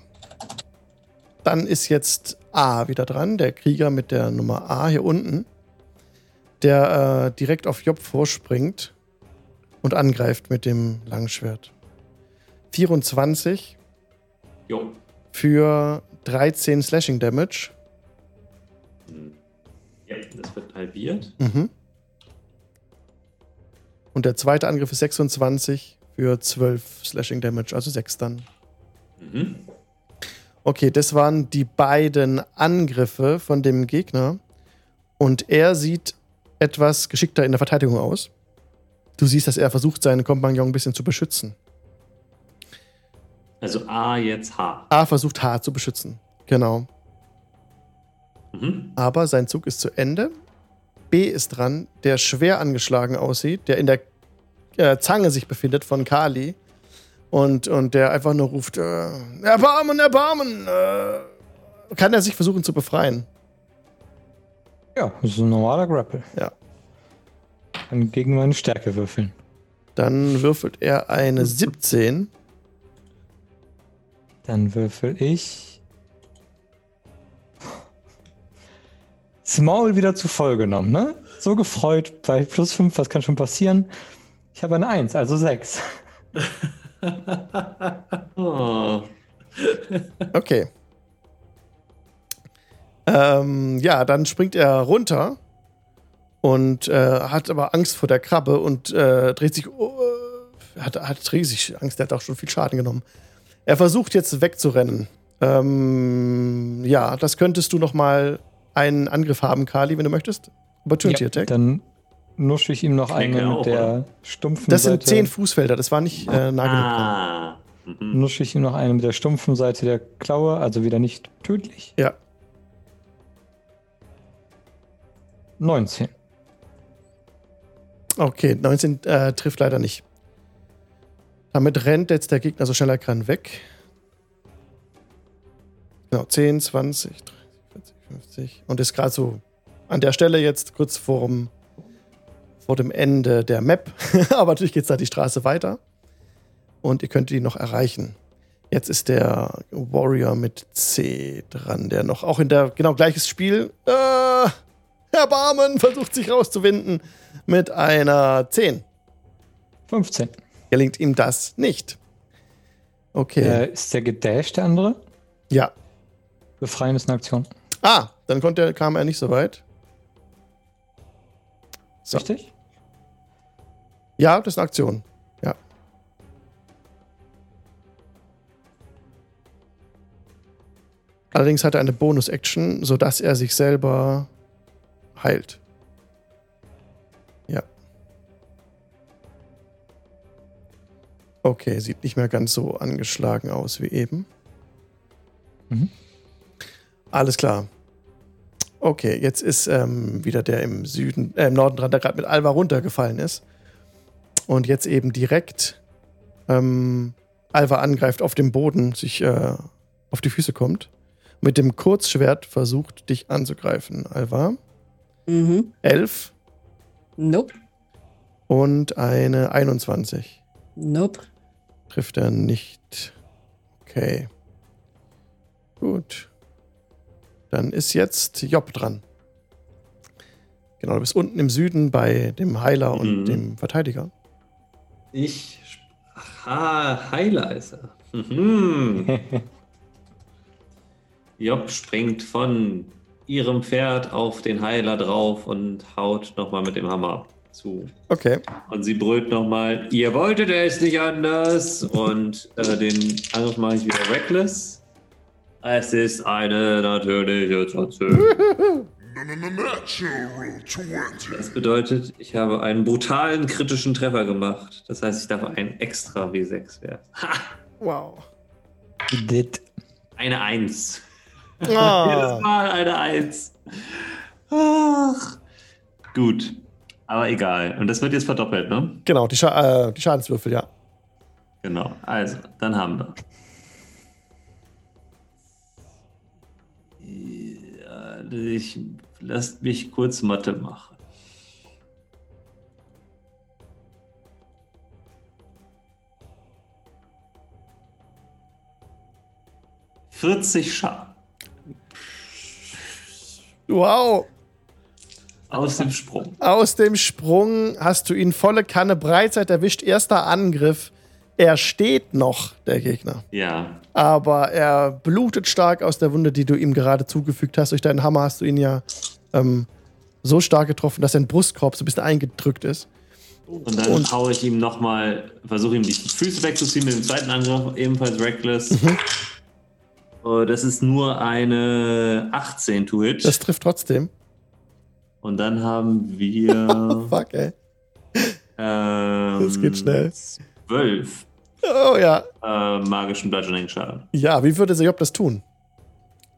dann ist jetzt A wieder dran, der Krieger mit der Nummer A hier unten, der äh, direkt auf Job vorspringt und angreift mit dem Langschwert. 24 Jo. für 13 Slashing Damage. Hm. Ja, das wird halbiert. Mhm. Und der zweite Angriff ist 26 für 12 Slashing Damage, also 6 dann. Mhm. Okay, das waren die beiden Angriffe von dem Gegner. Und er sieht etwas geschickter in der Verteidigung aus. Du siehst, dass er versucht, seinen Kompagnon ein bisschen zu beschützen. Also A jetzt H. A versucht H zu beschützen. Genau. Mhm. Aber sein Zug ist zu Ende. B ist dran, der schwer angeschlagen aussieht, der in der äh, Zange sich befindet von Kali. Und, und der einfach nur ruft: äh, Erbarmen, Erbarmen! Äh, kann er sich versuchen zu befreien? Ja, das ist ein normaler Grapple. Ja. Kann gegen meine Stärke würfeln. Dann würfelt er eine 17. Dann würfel ich. Das Maul wieder zu voll genommen, ne? So gefreut bei plus 5, was kann schon passieren? Ich habe eine 1, also 6. oh. Okay. Ähm, ja, dann springt er runter und äh, hat aber Angst vor der Krabbe und äh, dreht sich. Äh, hat, hat riesig Angst, der hat auch schon viel Schaden genommen. Er versucht jetzt wegzurennen. Ähm, ja, das könntest du noch mal einen Angriff haben, Kali, wenn du möchtest. Opportunity Ja, Attack. Dann nusche ich ihm noch eine auch, mit der oder? stumpfen Das sind Seite. 10 Fußfelder, das war nicht äh, nah genug. dran. Ah. Mhm. Nusche ich ihm noch eine mit der stumpfen Seite der Klaue, also wieder nicht tödlich. Ja. 19. Okay, 19 äh, trifft leider nicht. Damit rennt jetzt der Gegner so schnell er kann weg. Genau, 10, 20, 30, 40, 50. Und ist gerade so an der Stelle jetzt kurz vorm, vor dem Ende der Map. Aber natürlich geht es da die Straße weiter. Und ihr könnt ihn noch erreichen. Jetzt ist der Warrior mit C dran, der noch auch in der, genau, gleiches Spiel. Äh, Erbarmen versucht sich rauszuwinden mit einer 10. 15. Gelingt ihm das nicht. Okay. Äh, ist der gedasht, der andere? ja. Befreien ist eine Aktion. Ah, dann konnte, kam er nicht so weit. So. Richtig? Ja, das ist eine Aktion. Ja. Allerdings hat er eine Bonus-Action, sodass er sich selber heilt. Ja. Okay, sieht nicht mehr ganz so angeschlagen aus wie eben. Mhm. Alles klar. Okay, jetzt ist ähm, wieder der im Süden, äh, im Norden dran, der gerade mit Alva runtergefallen ist. Und jetzt eben direkt ähm, Alva angreift auf dem Boden, sich äh, auf die Füße kommt. Mit dem Kurzschwert versucht, dich anzugreifen, Alva. Mhm. 11 Nope. und eine 21. Nope. Trifft er nicht. Okay. Gut. Dann ist jetzt Job dran. Genau, du bist unten im Süden bei dem Heiler und Mhm. dem Verteidiger. Ich. Aha, Heiler ist er. Mhm. Job springt von ihrem Pferd auf den Heiler drauf und haut nochmal mit dem Hammer zu. Okay. Und sie brüllt nochmal, ihr wolltet es nicht anders. Und äh, den Angriff mache ich wieder reckless. Es ist eine natürliche 20. Das bedeutet, ich habe einen brutalen kritischen Treffer gemacht. Das heißt, ich darf einen extra W6 werfen. Ha! Wow. Dit. Eine 1. Jedes Ah. Mal eine 1. Ach. Gut. Aber egal. Und das wird jetzt verdoppelt, ne? Genau, die, Scha äh, die Schadenswürfel, ja. Genau. Also, dann haben wir. Ich lasst mich kurz Mathe machen. Vierzig Schaden Wow. aus dem Sprung. Aus dem Sprung hast du ihn volle Kanne Breitseite erwischt. Erster Angriff. Er steht noch, der Gegner. Ja, Aber er blutet stark aus der Wunde, die du ihm gerade zugefügt hast. Durch deinen Hammer hast du ihn ja ähm, so stark getroffen, dass sein Brustkorb so ein bisschen eingedrückt ist. und dann Und- haue ich ihm nochmal, versuche ihm die Füße wegzuziehen mit dem zweiten Angriff, ebenfalls reckless. Oh, das ist nur eine 18 to hit. Das trifft trotzdem. Und dann haben wir Fuck, ey. ähm, Das geht schnell. zwölf Oh ja. äh, magischen Bludgeoning-Schaden. Ja, wie würde Job das tun?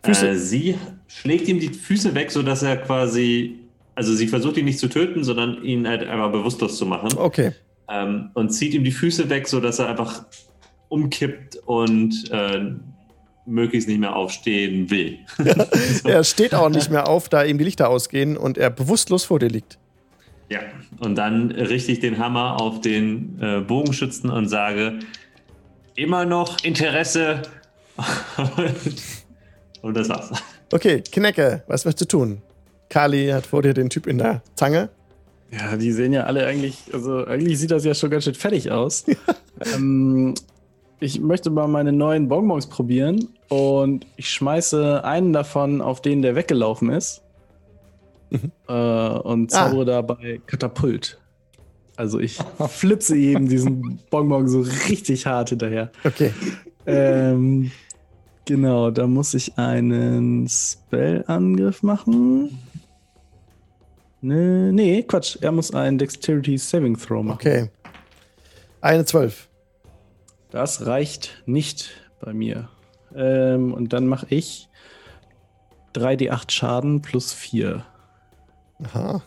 Füße- Äh, sie schlägt ihm die Füße weg, sodass er quasi. Also sie versucht ihn nicht zu töten, sondern ihn halt einfach bewusstlos zu machen. Okay. Ähm, und zieht ihm die Füße weg, sodass er einfach umkippt und äh, möglichst nicht mehr aufstehen will. So. Er steht auch nicht mehr auf, da ihm die Lichter ausgehen und er bewusstlos vor dir liegt. Ja, und dann richte ich den Hammer auf den äh, Bogenschützen und sage, immer noch Interesse. und das war's. Okay, Knecke, was möchtest du tun? Kali hat vor dir den Typ in der Zange. Ja, die sehen ja alle eigentlich, also eigentlich sieht das ja schon ganz schön fertig aus. ähm, ich möchte mal meine neuen Bonbons probieren und ich schmeiße einen davon auf den, der weggelaufen ist. Äh, und zaubere dabei Katapult. Also ich flipse ihm diesen Bonbon so richtig hart hinterher. Okay. Ähm, genau, da muss ich einen Spellangriff machen. Nee, nee, Quatsch. Er muss einen Dexterity Saving Throw machen. Okay. Eine Zwölf. Das reicht nicht bei mir. Ähm, und dann mache ich 3d8 Schaden plus 4. Aha.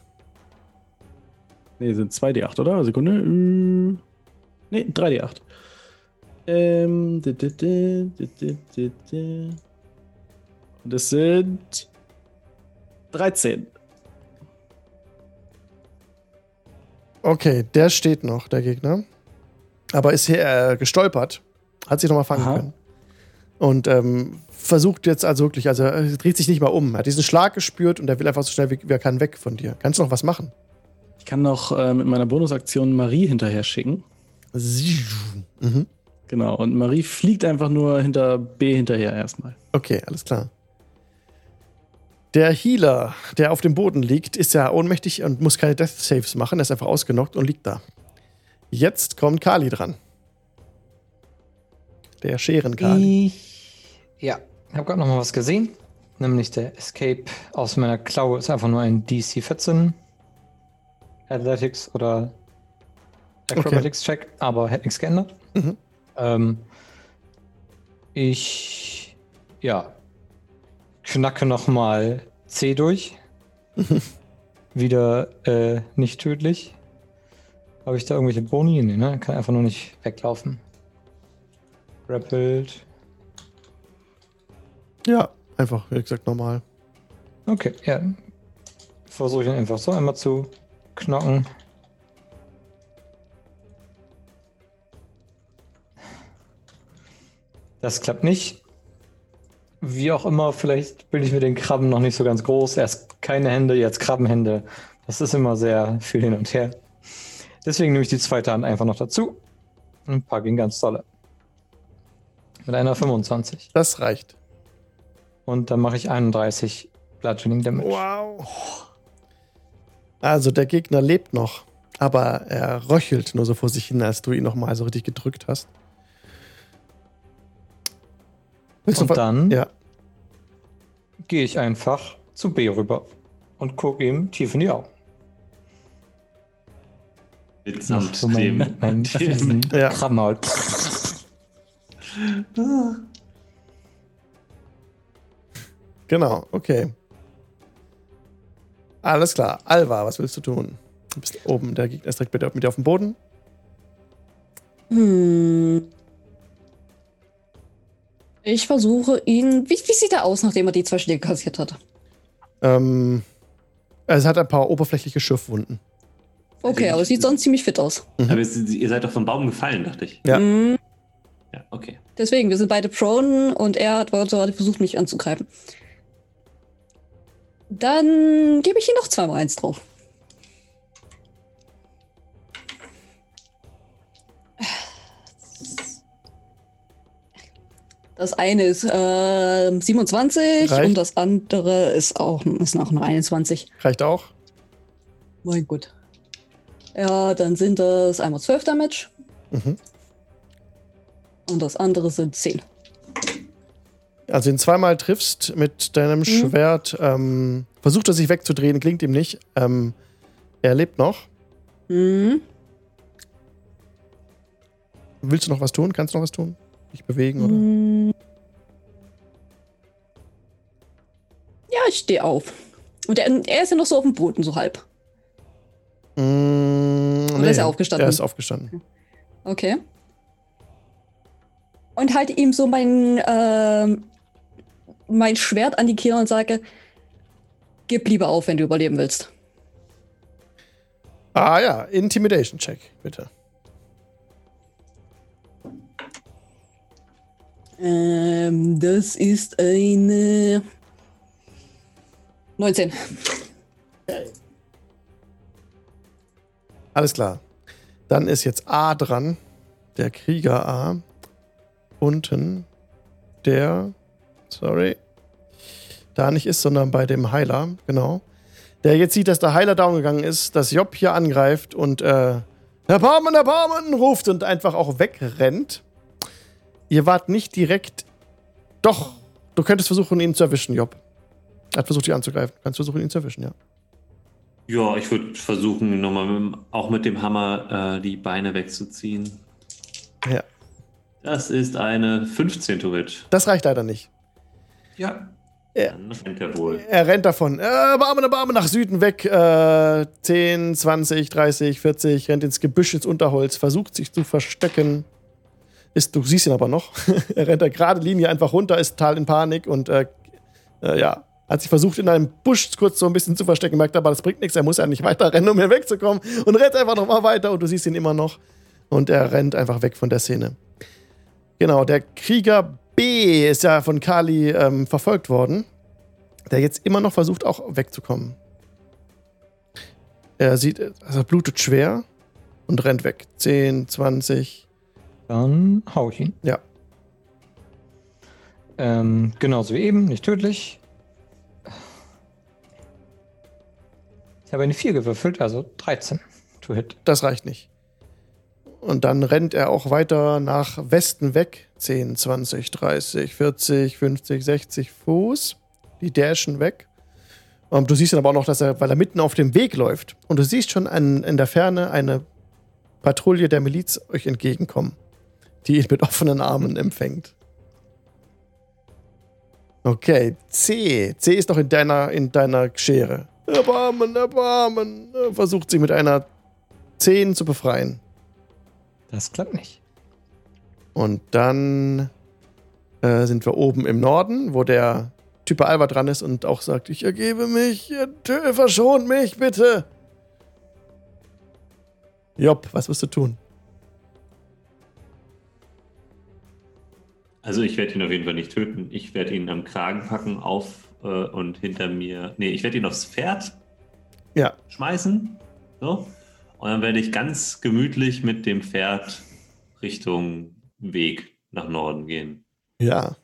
Nee, sind 2d8, oder? Sekunde. Nee, 3d8. Ähm. Und es sind 13. Okay, der steht noch, der Gegner. Aber ist hier äh, gestolpert. Hat sich nochmal fangen Aha. können. Und ähm, versucht jetzt also wirklich, also er dreht sich nicht mal um. Er hat diesen Schlag gespürt und er will einfach so schnell wie wie er kann weg von dir. Kannst du noch was machen? Ich kann noch äh, mit meiner Bonusaktion Marie hinterher schicken. Mhm. Genau, und Marie fliegt einfach nur hinter B hinterher erstmal. Okay, alles klar. Der Healer, der auf dem Boden liegt, ist ja ohnmächtig und muss keine Death Saves machen. Er ist einfach ausgenockt und liegt da. Jetzt kommt Kali dran. Der Scheren-Kali. Ich, ja, ich habe gerade noch mal was gesehen. Nämlich der Escape aus meiner Klaue ist einfach nur ein DC 14 Athletics oder Acrobatics Check, aber hätte nichts geändert. Mhm. Ähm, ich, ja, knacke noch mal C durch. Wieder äh, nicht tödlich. Habe ich da irgendwelche Boni? Nee, ne? Kann einfach nur nicht weglaufen. Grappled. Ja, einfach, wie gesagt, normal. Okay, ja. Versuche ich ihn einfach so einmal zu knocken. Das klappt nicht. Wie auch immer, vielleicht bin ich mit den Krabben noch nicht so ganz groß. Erst keine Hände, jetzt Krabbenhände. Das ist immer sehr viel hin und her. Deswegen nehme ich die zweite Hand einfach noch dazu und packe ihn ganz dolle. Mit einer 25. Das reicht. Und dann mache ich 31 Bludgeoning Damage. Wow. Also der Gegner lebt noch, aber er röchelt nur so vor sich hin, als du ihn noch mal so richtig gedrückt hast. Willst Und dann Ja. gehe ich einfach zu B rüber und gucke ihm tief in die Augen. Mitsamt so mein, dem, mein dem fiesen Ja. Krabbenmaul. Genau, okay. Alles klar. Alva, was willst du tun? Du bist oben, der Gegner ist direkt dir, mit dir auf dem Boden. Hm. Ich versuche ihn. Wie, wie sieht er aus, nachdem er die zwei Schläge kassiert hat? Ähm, es hat ein paar oberflächliche Schürfwunden. Okay, aber es sieht sonst ziemlich fit aus. Aber es- ihr seid doch vom Baum gefallen, dachte ich. Ja. Hm, Ja, okay. deswegen, wir sind beide prone und er hat gerade versucht, mich anzugreifen. Dann gebe ich ihm noch zweimal eins drauf. Das eine ist äh, 27 Reicht. und das andere ist auch ist noch eine 21. Reicht auch. Mein Gott. Ja, dann sind das einmal 12 Damage Mhm. und das andere sind 10. Also ihn zweimal triffst mit deinem Schwert, ähm, versucht er sich wegzudrehen, klingt ihm nicht. Ähm, er lebt noch. Mhm. Willst du noch was tun? Kannst du noch was tun? Dich bewegen oder? Mm. Ja, ich stehe auf. Und er, er ist ja noch so auf dem Boden, so halb. Mm, Oder ist er aufgestanden? Er ist aufgestanden. Okay. Und halte ihm so mein, ähm, mein Schwert an die Kehle und sage, gib lieber auf, wenn du überleben willst. Ah ja, Intimidation-Check, bitte. Ähm, das ist eine 19. Alles klar. Dann ist jetzt A dran. Der Krieger A. Unten. Der. Sorry. Da nicht ist, sondern bei dem Heiler. Genau. Der jetzt sieht, dass der Heiler down gegangen ist, dass Job hier angreift und äh, Erbarmen, Erbarmen ruft und einfach auch wegrennt. Ihr wart nicht direkt. Doch, du könntest versuchen, ihn zu erwischen, Job. Er hat versucht, dich anzugreifen. Du kannst versuchen, ihn zu erwischen, ja. Ja, ich würde versuchen, nochmal auch mit dem Hammer äh, die Beine wegzuziehen. Ja. Das ist eine 15 to hit. Das reicht leider nicht. Ja. Dann rennt er wohl. Er rennt davon. Äh, Barmen nach Süden weg. Äh, 10, 20, 30, 40. Rennt ins Gebüsch, ins Unterholz. Versucht sich zu verstecken. Ist, du siehst ihn aber noch. er rennt da gerade Linie einfach runter, ist total in Panik und äh, äh, ja. Hat sich versucht, in einem Busch kurz so ein bisschen zu verstecken, merkt aber, das bringt nichts. Er muss ja nicht weiter rennen, um hier wegzukommen. Und rennt einfach nochmal weiter und du siehst ihn immer noch. Und er rennt einfach weg von der Szene. Genau, der Krieger B ist ja von Kali ähm, verfolgt worden der jetzt immer noch versucht, auch wegzukommen. Er sieht, also er blutet schwer und rennt weg. 10, 20. Dann hau ich ihn. Ja. Ähm, genauso wie eben, nicht tödlich. Ich habe eine 4 gewürfelt, also 13 to hit. Das reicht nicht. Und dann rennt er auch weiter nach Westen weg. 10, 20, 30, 40, 50, 60 Fuß. Die dashen weg. Und du siehst dann aber auch noch, dass er, weil er mitten auf dem Weg läuft. Und du siehst schon an, in der Ferne eine Patrouille der Miliz euch entgegenkommen, die ihn mit offenen Armen empfängt. Okay, C. C ist noch in deiner, in deiner Schere. Erbarmen, Erbarmen. Versucht sie mit einer 10 zu befreien. Das klappt nicht. Und dann äh, sind wir oben im Norden, wo der Typ Alba dran ist und auch sagt, ich ergebe mich, ihr tö- verschont mich, bitte. Job, was wirst du tun? Also ich werde ihn auf jeden Fall nicht töten. Ich werde ihn am Kragen packen auf äh, und hinter mir. Nee, ich werde ihn aufs Pferd Ja, schmeißen. So. Und dann werde ich ganz gemütlich mit dem Pferd Richtung Weg nach Norden gehen. ja.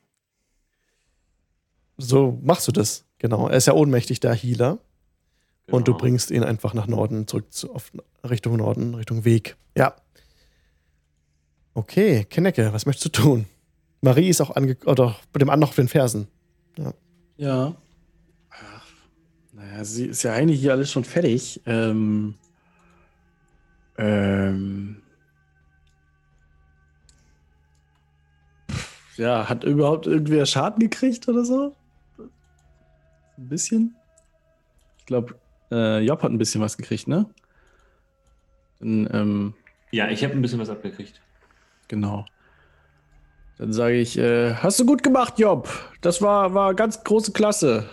So machst du das. Genau. Er ist ja ohnmächtig, der Healer. Und du Genau. bringst ihn einfach nach Norden, zurück zu, auf, Richtung Norden, Richtung Weg. Ja. Okay, Kennecke, was möchtest du tun? Marie ist auch ange oder bei dem anderen auf den Fersen. Ja. Ach, naja, sie ist ja eigentlich hier alles schon fertig. Ähm. Ähm. Pff, Ja, hat überhaupt irgendwer Schaden gekriegt oder so? Ein bisschen? Ich glaube, äh, Job hat ein bisschen was gekriegt, ne? Dann, ähm, Ja, ich habe ein bisschen was abgekriegt. Genau. Dann sage ich, äh, hast du gut gemacht, Job. Das war, war ganz große Klasse.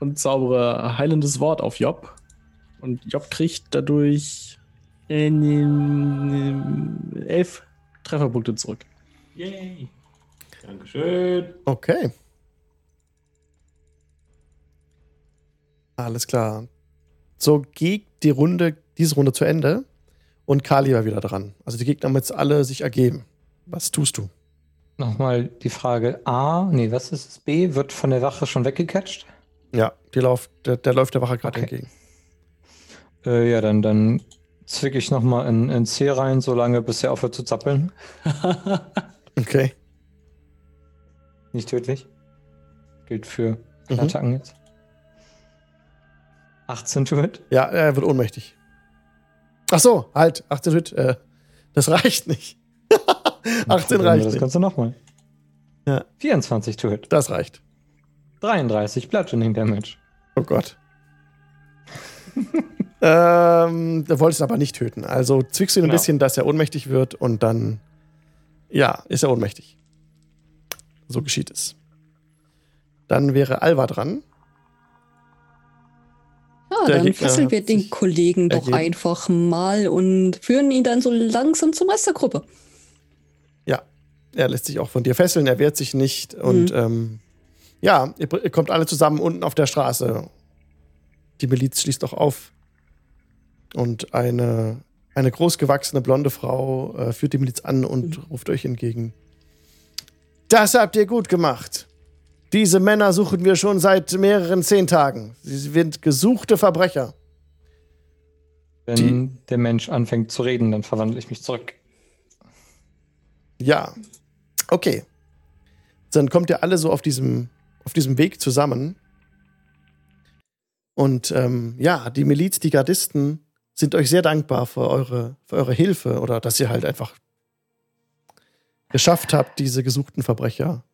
Und zaubere heilendes Wort auf Job. Und Job kriegt dadurch äh, elf Trefferpunkte zurück. Yay. Dankeschön. Okay. Alles klar. So geht die Runde, diese Runde zu Ende. Und Kali war wieder dran. Also die Gegner haben jetzt alle sich ergeben. Was tust du? Nochmal die Frage A, nee, was ist es? B, wird von der Wache schon weggecatcht? Ja, die läuft, der, der läuft der Wache gerade Okay. entgegen. Äh, ja, dann, dann zwick ich nochmal in, in C rein, solange bis er aufhört zu zappeln. Okay. Nicht tödlich. gilt für Mhm. Attacken jetzt. 18 to hit. Ja, er wird ohnmächtig. Ach so, halt, 18 Hit, äh, das reicht nicht. 18 Probieren wir reicht Das nicht. Ganze nochmal. Ja. 24 to hit. Das reicht. 33 Bludgeoning Damage. Oh Gott. ähm, du wolltest ihn aber nicht töten. Also zwickst du ihn ein Genau. bisschen, dass er ohnmächtig wird und dann, ja, ist er ohnmächtig. So geschieht es. Dann wäre Alva dran. Ja, Der dann Gegner fesseln wir den Kollegen doch ergeben. einfach mal und führen ihn dann so langsam zum Rest der Gruppe. Ja, er lässt sich auch von dir fesseln, er wehrt sich nicht und ähm, ja, ihr, ihr kommt alle zusammen unten auf der Straße. Die Miliz schließt auch auf und eine, eine großgewachsene blonde Frau äh, führt die Miliz an und ruft euch entgegen. Das habt ihr gut gemacht. Diese Männer suchen wir schon seit mehreren zehn Tagen. Sie sind gesuchte Verbrecher. Wenn Die- der Mensch anfängt zu reden, dann verwandle ich mich zurück. Ja. Okay. Dann kommt ihr alle so auf diesem, auf diesem Weg zusammen. Und ähm, ja, die Miliz, die Gardisten sind euch sehr dankbar für eure, für eure Hilfe oder dass ihr halt einfach geschafft habt, diese gesuchten Verbrecher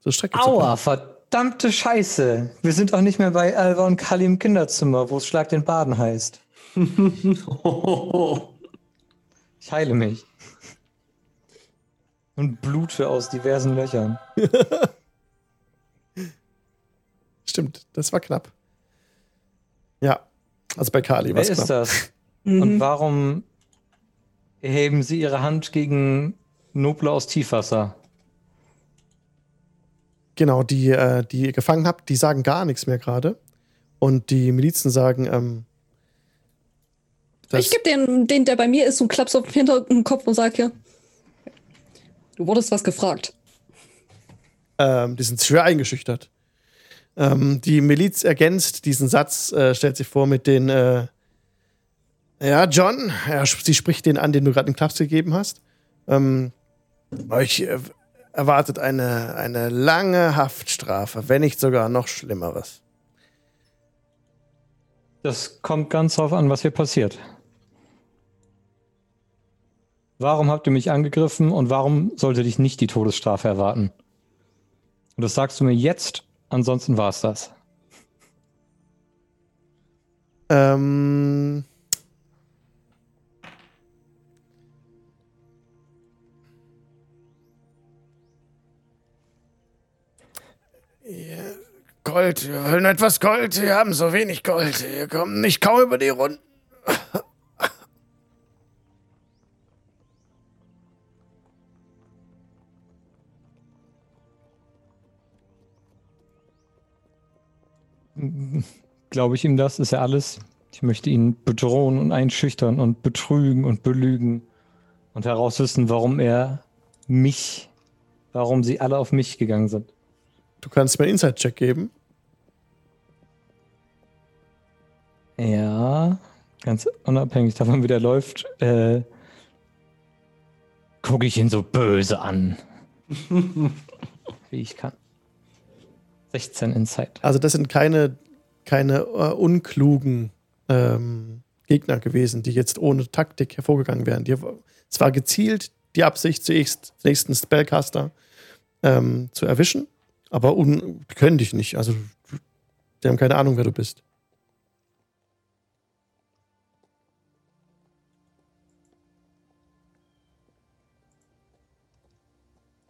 zur Strecke zu Aua, bringen. verdammte Scheiße. Wir sind auch nicht mehr bei Alva und Kali im Kinderzimmer, wo es Schlag den Baden heißt. Ich heile mich. Und blute aus diversen Löchern. Stimmt, das war knapp. Ja, also bei Kali Wer es ist das? Mhm. Und warum erheben Sie Ihre Hand gegen Noble aus Tiefwasser? Genau, die, äh, die ihr gefangen habt, die sagen gar nichts mehr gerade. Und die Milizen sagen, ähm, Ich gebe den, den, der bei mir ist, so einen Klaps auf den Hinterkopf und sage ja, du wurdest was gefragt. Ähm, die sind schwer eingeschüchtert. Ähm, die Miliz ergänzt diesen Satz, äh, stellt sich vor mit den, äh, ja, John, ja, sie spricht den an, den du gerade den Klaps gegeben hast. Ähm, euch äh, erwartet eine, eine lange Haftstrafe, wenn nicht sogar noch Schlimmeres. Das kommt ganz drauf an, was hier passiert. Warum habt ihr mich angegriffen und warum sollte dich nicht die Todesstrafe erwarten? Und das sagst du mir jetzt, ansonsten war es das. Ähm, Ja, Gold, wir wollen etwas Gold. Wir haben so wenig Gold. Wir kommen nicht kaum über die Runden. Glaube ich ihm das? Ist ja alles. Ich möchte ihn bedrohen und einschüchtern und betrügen und belügen und herauswissen, warum er mich, warum sie alle auf mich gegangen sind. Du kannst mir einen Inside-Check geben. Ja, ganz unabhängig davon, wie der läuft, äh, gucke ich ihn so böse an. wie ich kann. 16 Insight. Also, das sind keine, keine äh, unklugen ähm, Gegner gewesen, die jetzt ohne Taktik hervorgegangen wären. Die, es war gezielt die Absicht, den nächsten Spellcaster ähm, zu erwischen, aber un, können dich nicht. Also, die haben keine Ahnung, wer du bist.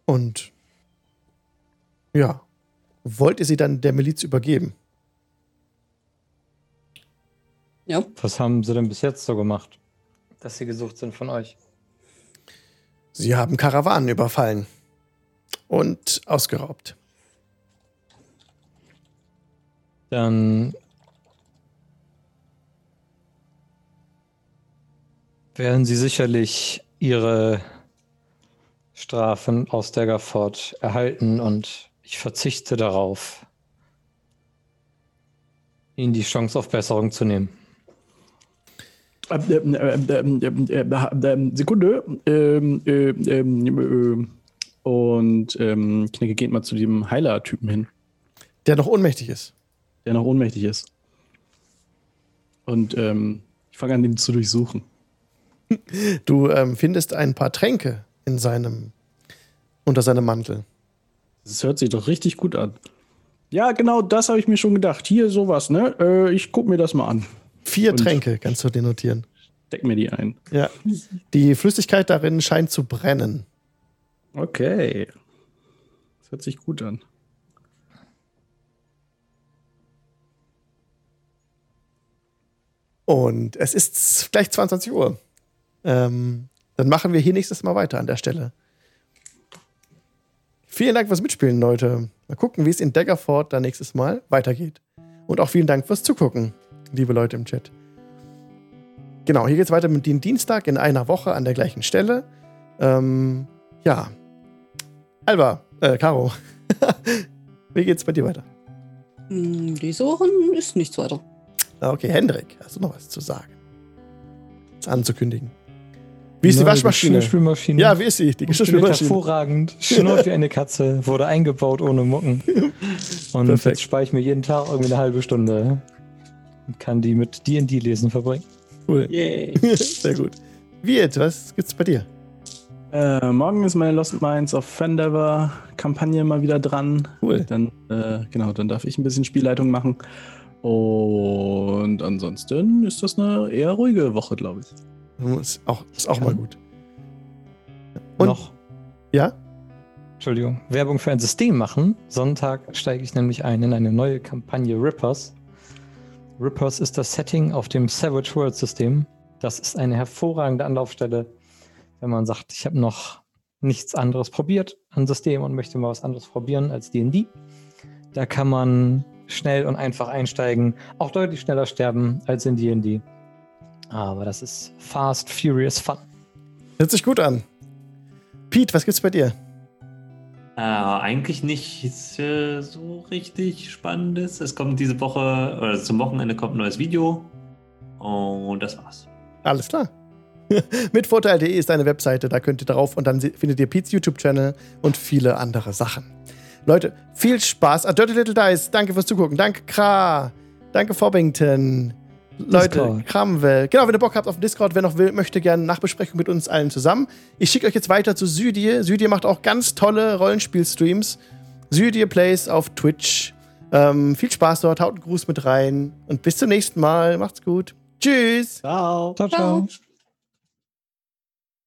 Und ja, wollt ihr sie dann der Miliz übergeben? Ja. Was haben sie denn bis jetzt so gemacht, dass sie gesucht sind von euch? Sie haben Karawanen überfallen und ausgeraubt. Dann werden sie sicherlich ihre Strafen aus Daggerford erhalten und ich verzichte darauf, ihnen die Chance auf Besserung zu nehmen. Sekunde. Ähm, ähm, ähm, ähm, und ähm, Knecke geht mal zu dem Heiler-Typen hin. Der noch ohnmächtig ist. der noch ohnmächtig ist. Und ich fange an, den zu durchsuchen. Du ähm, findest ein paar Tränke in seinem, unter seinem Mantel. Das hört sich doch richtig gut an. Ja, genau, das habe ich mir schon gedacht. Hier sowas, ne? Äh, ich gucke mir das mal an. Vier Und- Tränke kannst du dir notieren. Steck mir die ein. Ja. Die Flüssigkeit darin scheint zu brennen. Okay. Das hört sich gut an. Und es ist gleich 22 Uhr. Ähm, dann machen wir hier nächstes Mal weiter an der Stelle. Vielen Dank fürs Mitspielen, Leute. Mal gucken, wie es in Daggerford dann nächstes Mal weitergeht. Und auch vielen Dank fürs Zugucken, liebe Leute im Chat. Genau, hier geht es weiter mit dem Dienstag in einer Woche an der gleichen Stelle. Ähm, ja. Alba, äh, Caro. wie geht's bei dir weiter? Hm, Diese Woche ist nichts weiter. Ah, Okay, Hendrik, hast du noch was zu sagen? Was anzukündigen? Wie ist die Neue Waschmaschine? Geschirrspülmaschine. Ja, wie ist sie? Die Geschirrspülmaschine. hervorragend. Schnurrt wie eine Katze. Wurde eingebaut ohne Mucken. Und Perfekt. jetzt spare ich mir jeden Tag irgendwie eine halbe Stunde. Und kann die mit D&D lesen verbringen. Cool. Yay. Sehr gut. Wirt, was gibt's bei dir? Äh, morgen ist meine Lost Minds of Fandever Kampagne mal wieder dran. Cool. Dann, äh, genau, dann darf ich ein bisschen Spielleitung machen. Und ansonsten ist das eine eher ruhige Woche, glaube ich. Ist auch, ist auch mal gut. Und- Noch, Ja? Entschuldigung, Werbung für ein System machen. Sonntag steige ich nämlich ein in eine neue Kampagne Rippers. Rippers ist das Setting auf dem Savage World System. Das ist eine hervorragende Anlaufstelle, wenn man sagt, ich habe noch nichts anderes probiert an System und möchte mal was anderes probieren als D&D. Da kann man schnell und einfach einsteigen, auch deutlich schneller sterben als in D&D. Aber das ist fast, furious fun. Hört sich gut an. Pete, was gibt's bei dir? Äh, eigentlich nicht äh, so richtig Spannendes. Es kommt diese Woche, oder zum Wochenende kommt ein neues Video. Und das war's. Alles klar. Mitvorteil.de ist eine Webseite, da könnt ihr drauf und dann findet ihr Pete's YouTube-Channel und viele andere Sachen. Leute, viel Spaß. Ah, Dirty Little Dice, danke fürs Zugucken. Danke, Kra. Danke, Fobbington. Leute, Discord. Kramwell. Genau, wenn ihr Bock habt auf den Discord, wer noch will, möchte gerne Nachbesprechung mit uns allen zusammen. Ich schicke euch jetzt weiter zu Sydie. Sydie macht auch ganz tolle Rollenspiel-Streams. Sydie Plays auf Twitch. Ähm, viel Spaß dort, haut einen Gruß mit rein und bis zum nächsten Mal. Macht's gut. Tschüss. Ciao. Ciao, ciao. Ciao.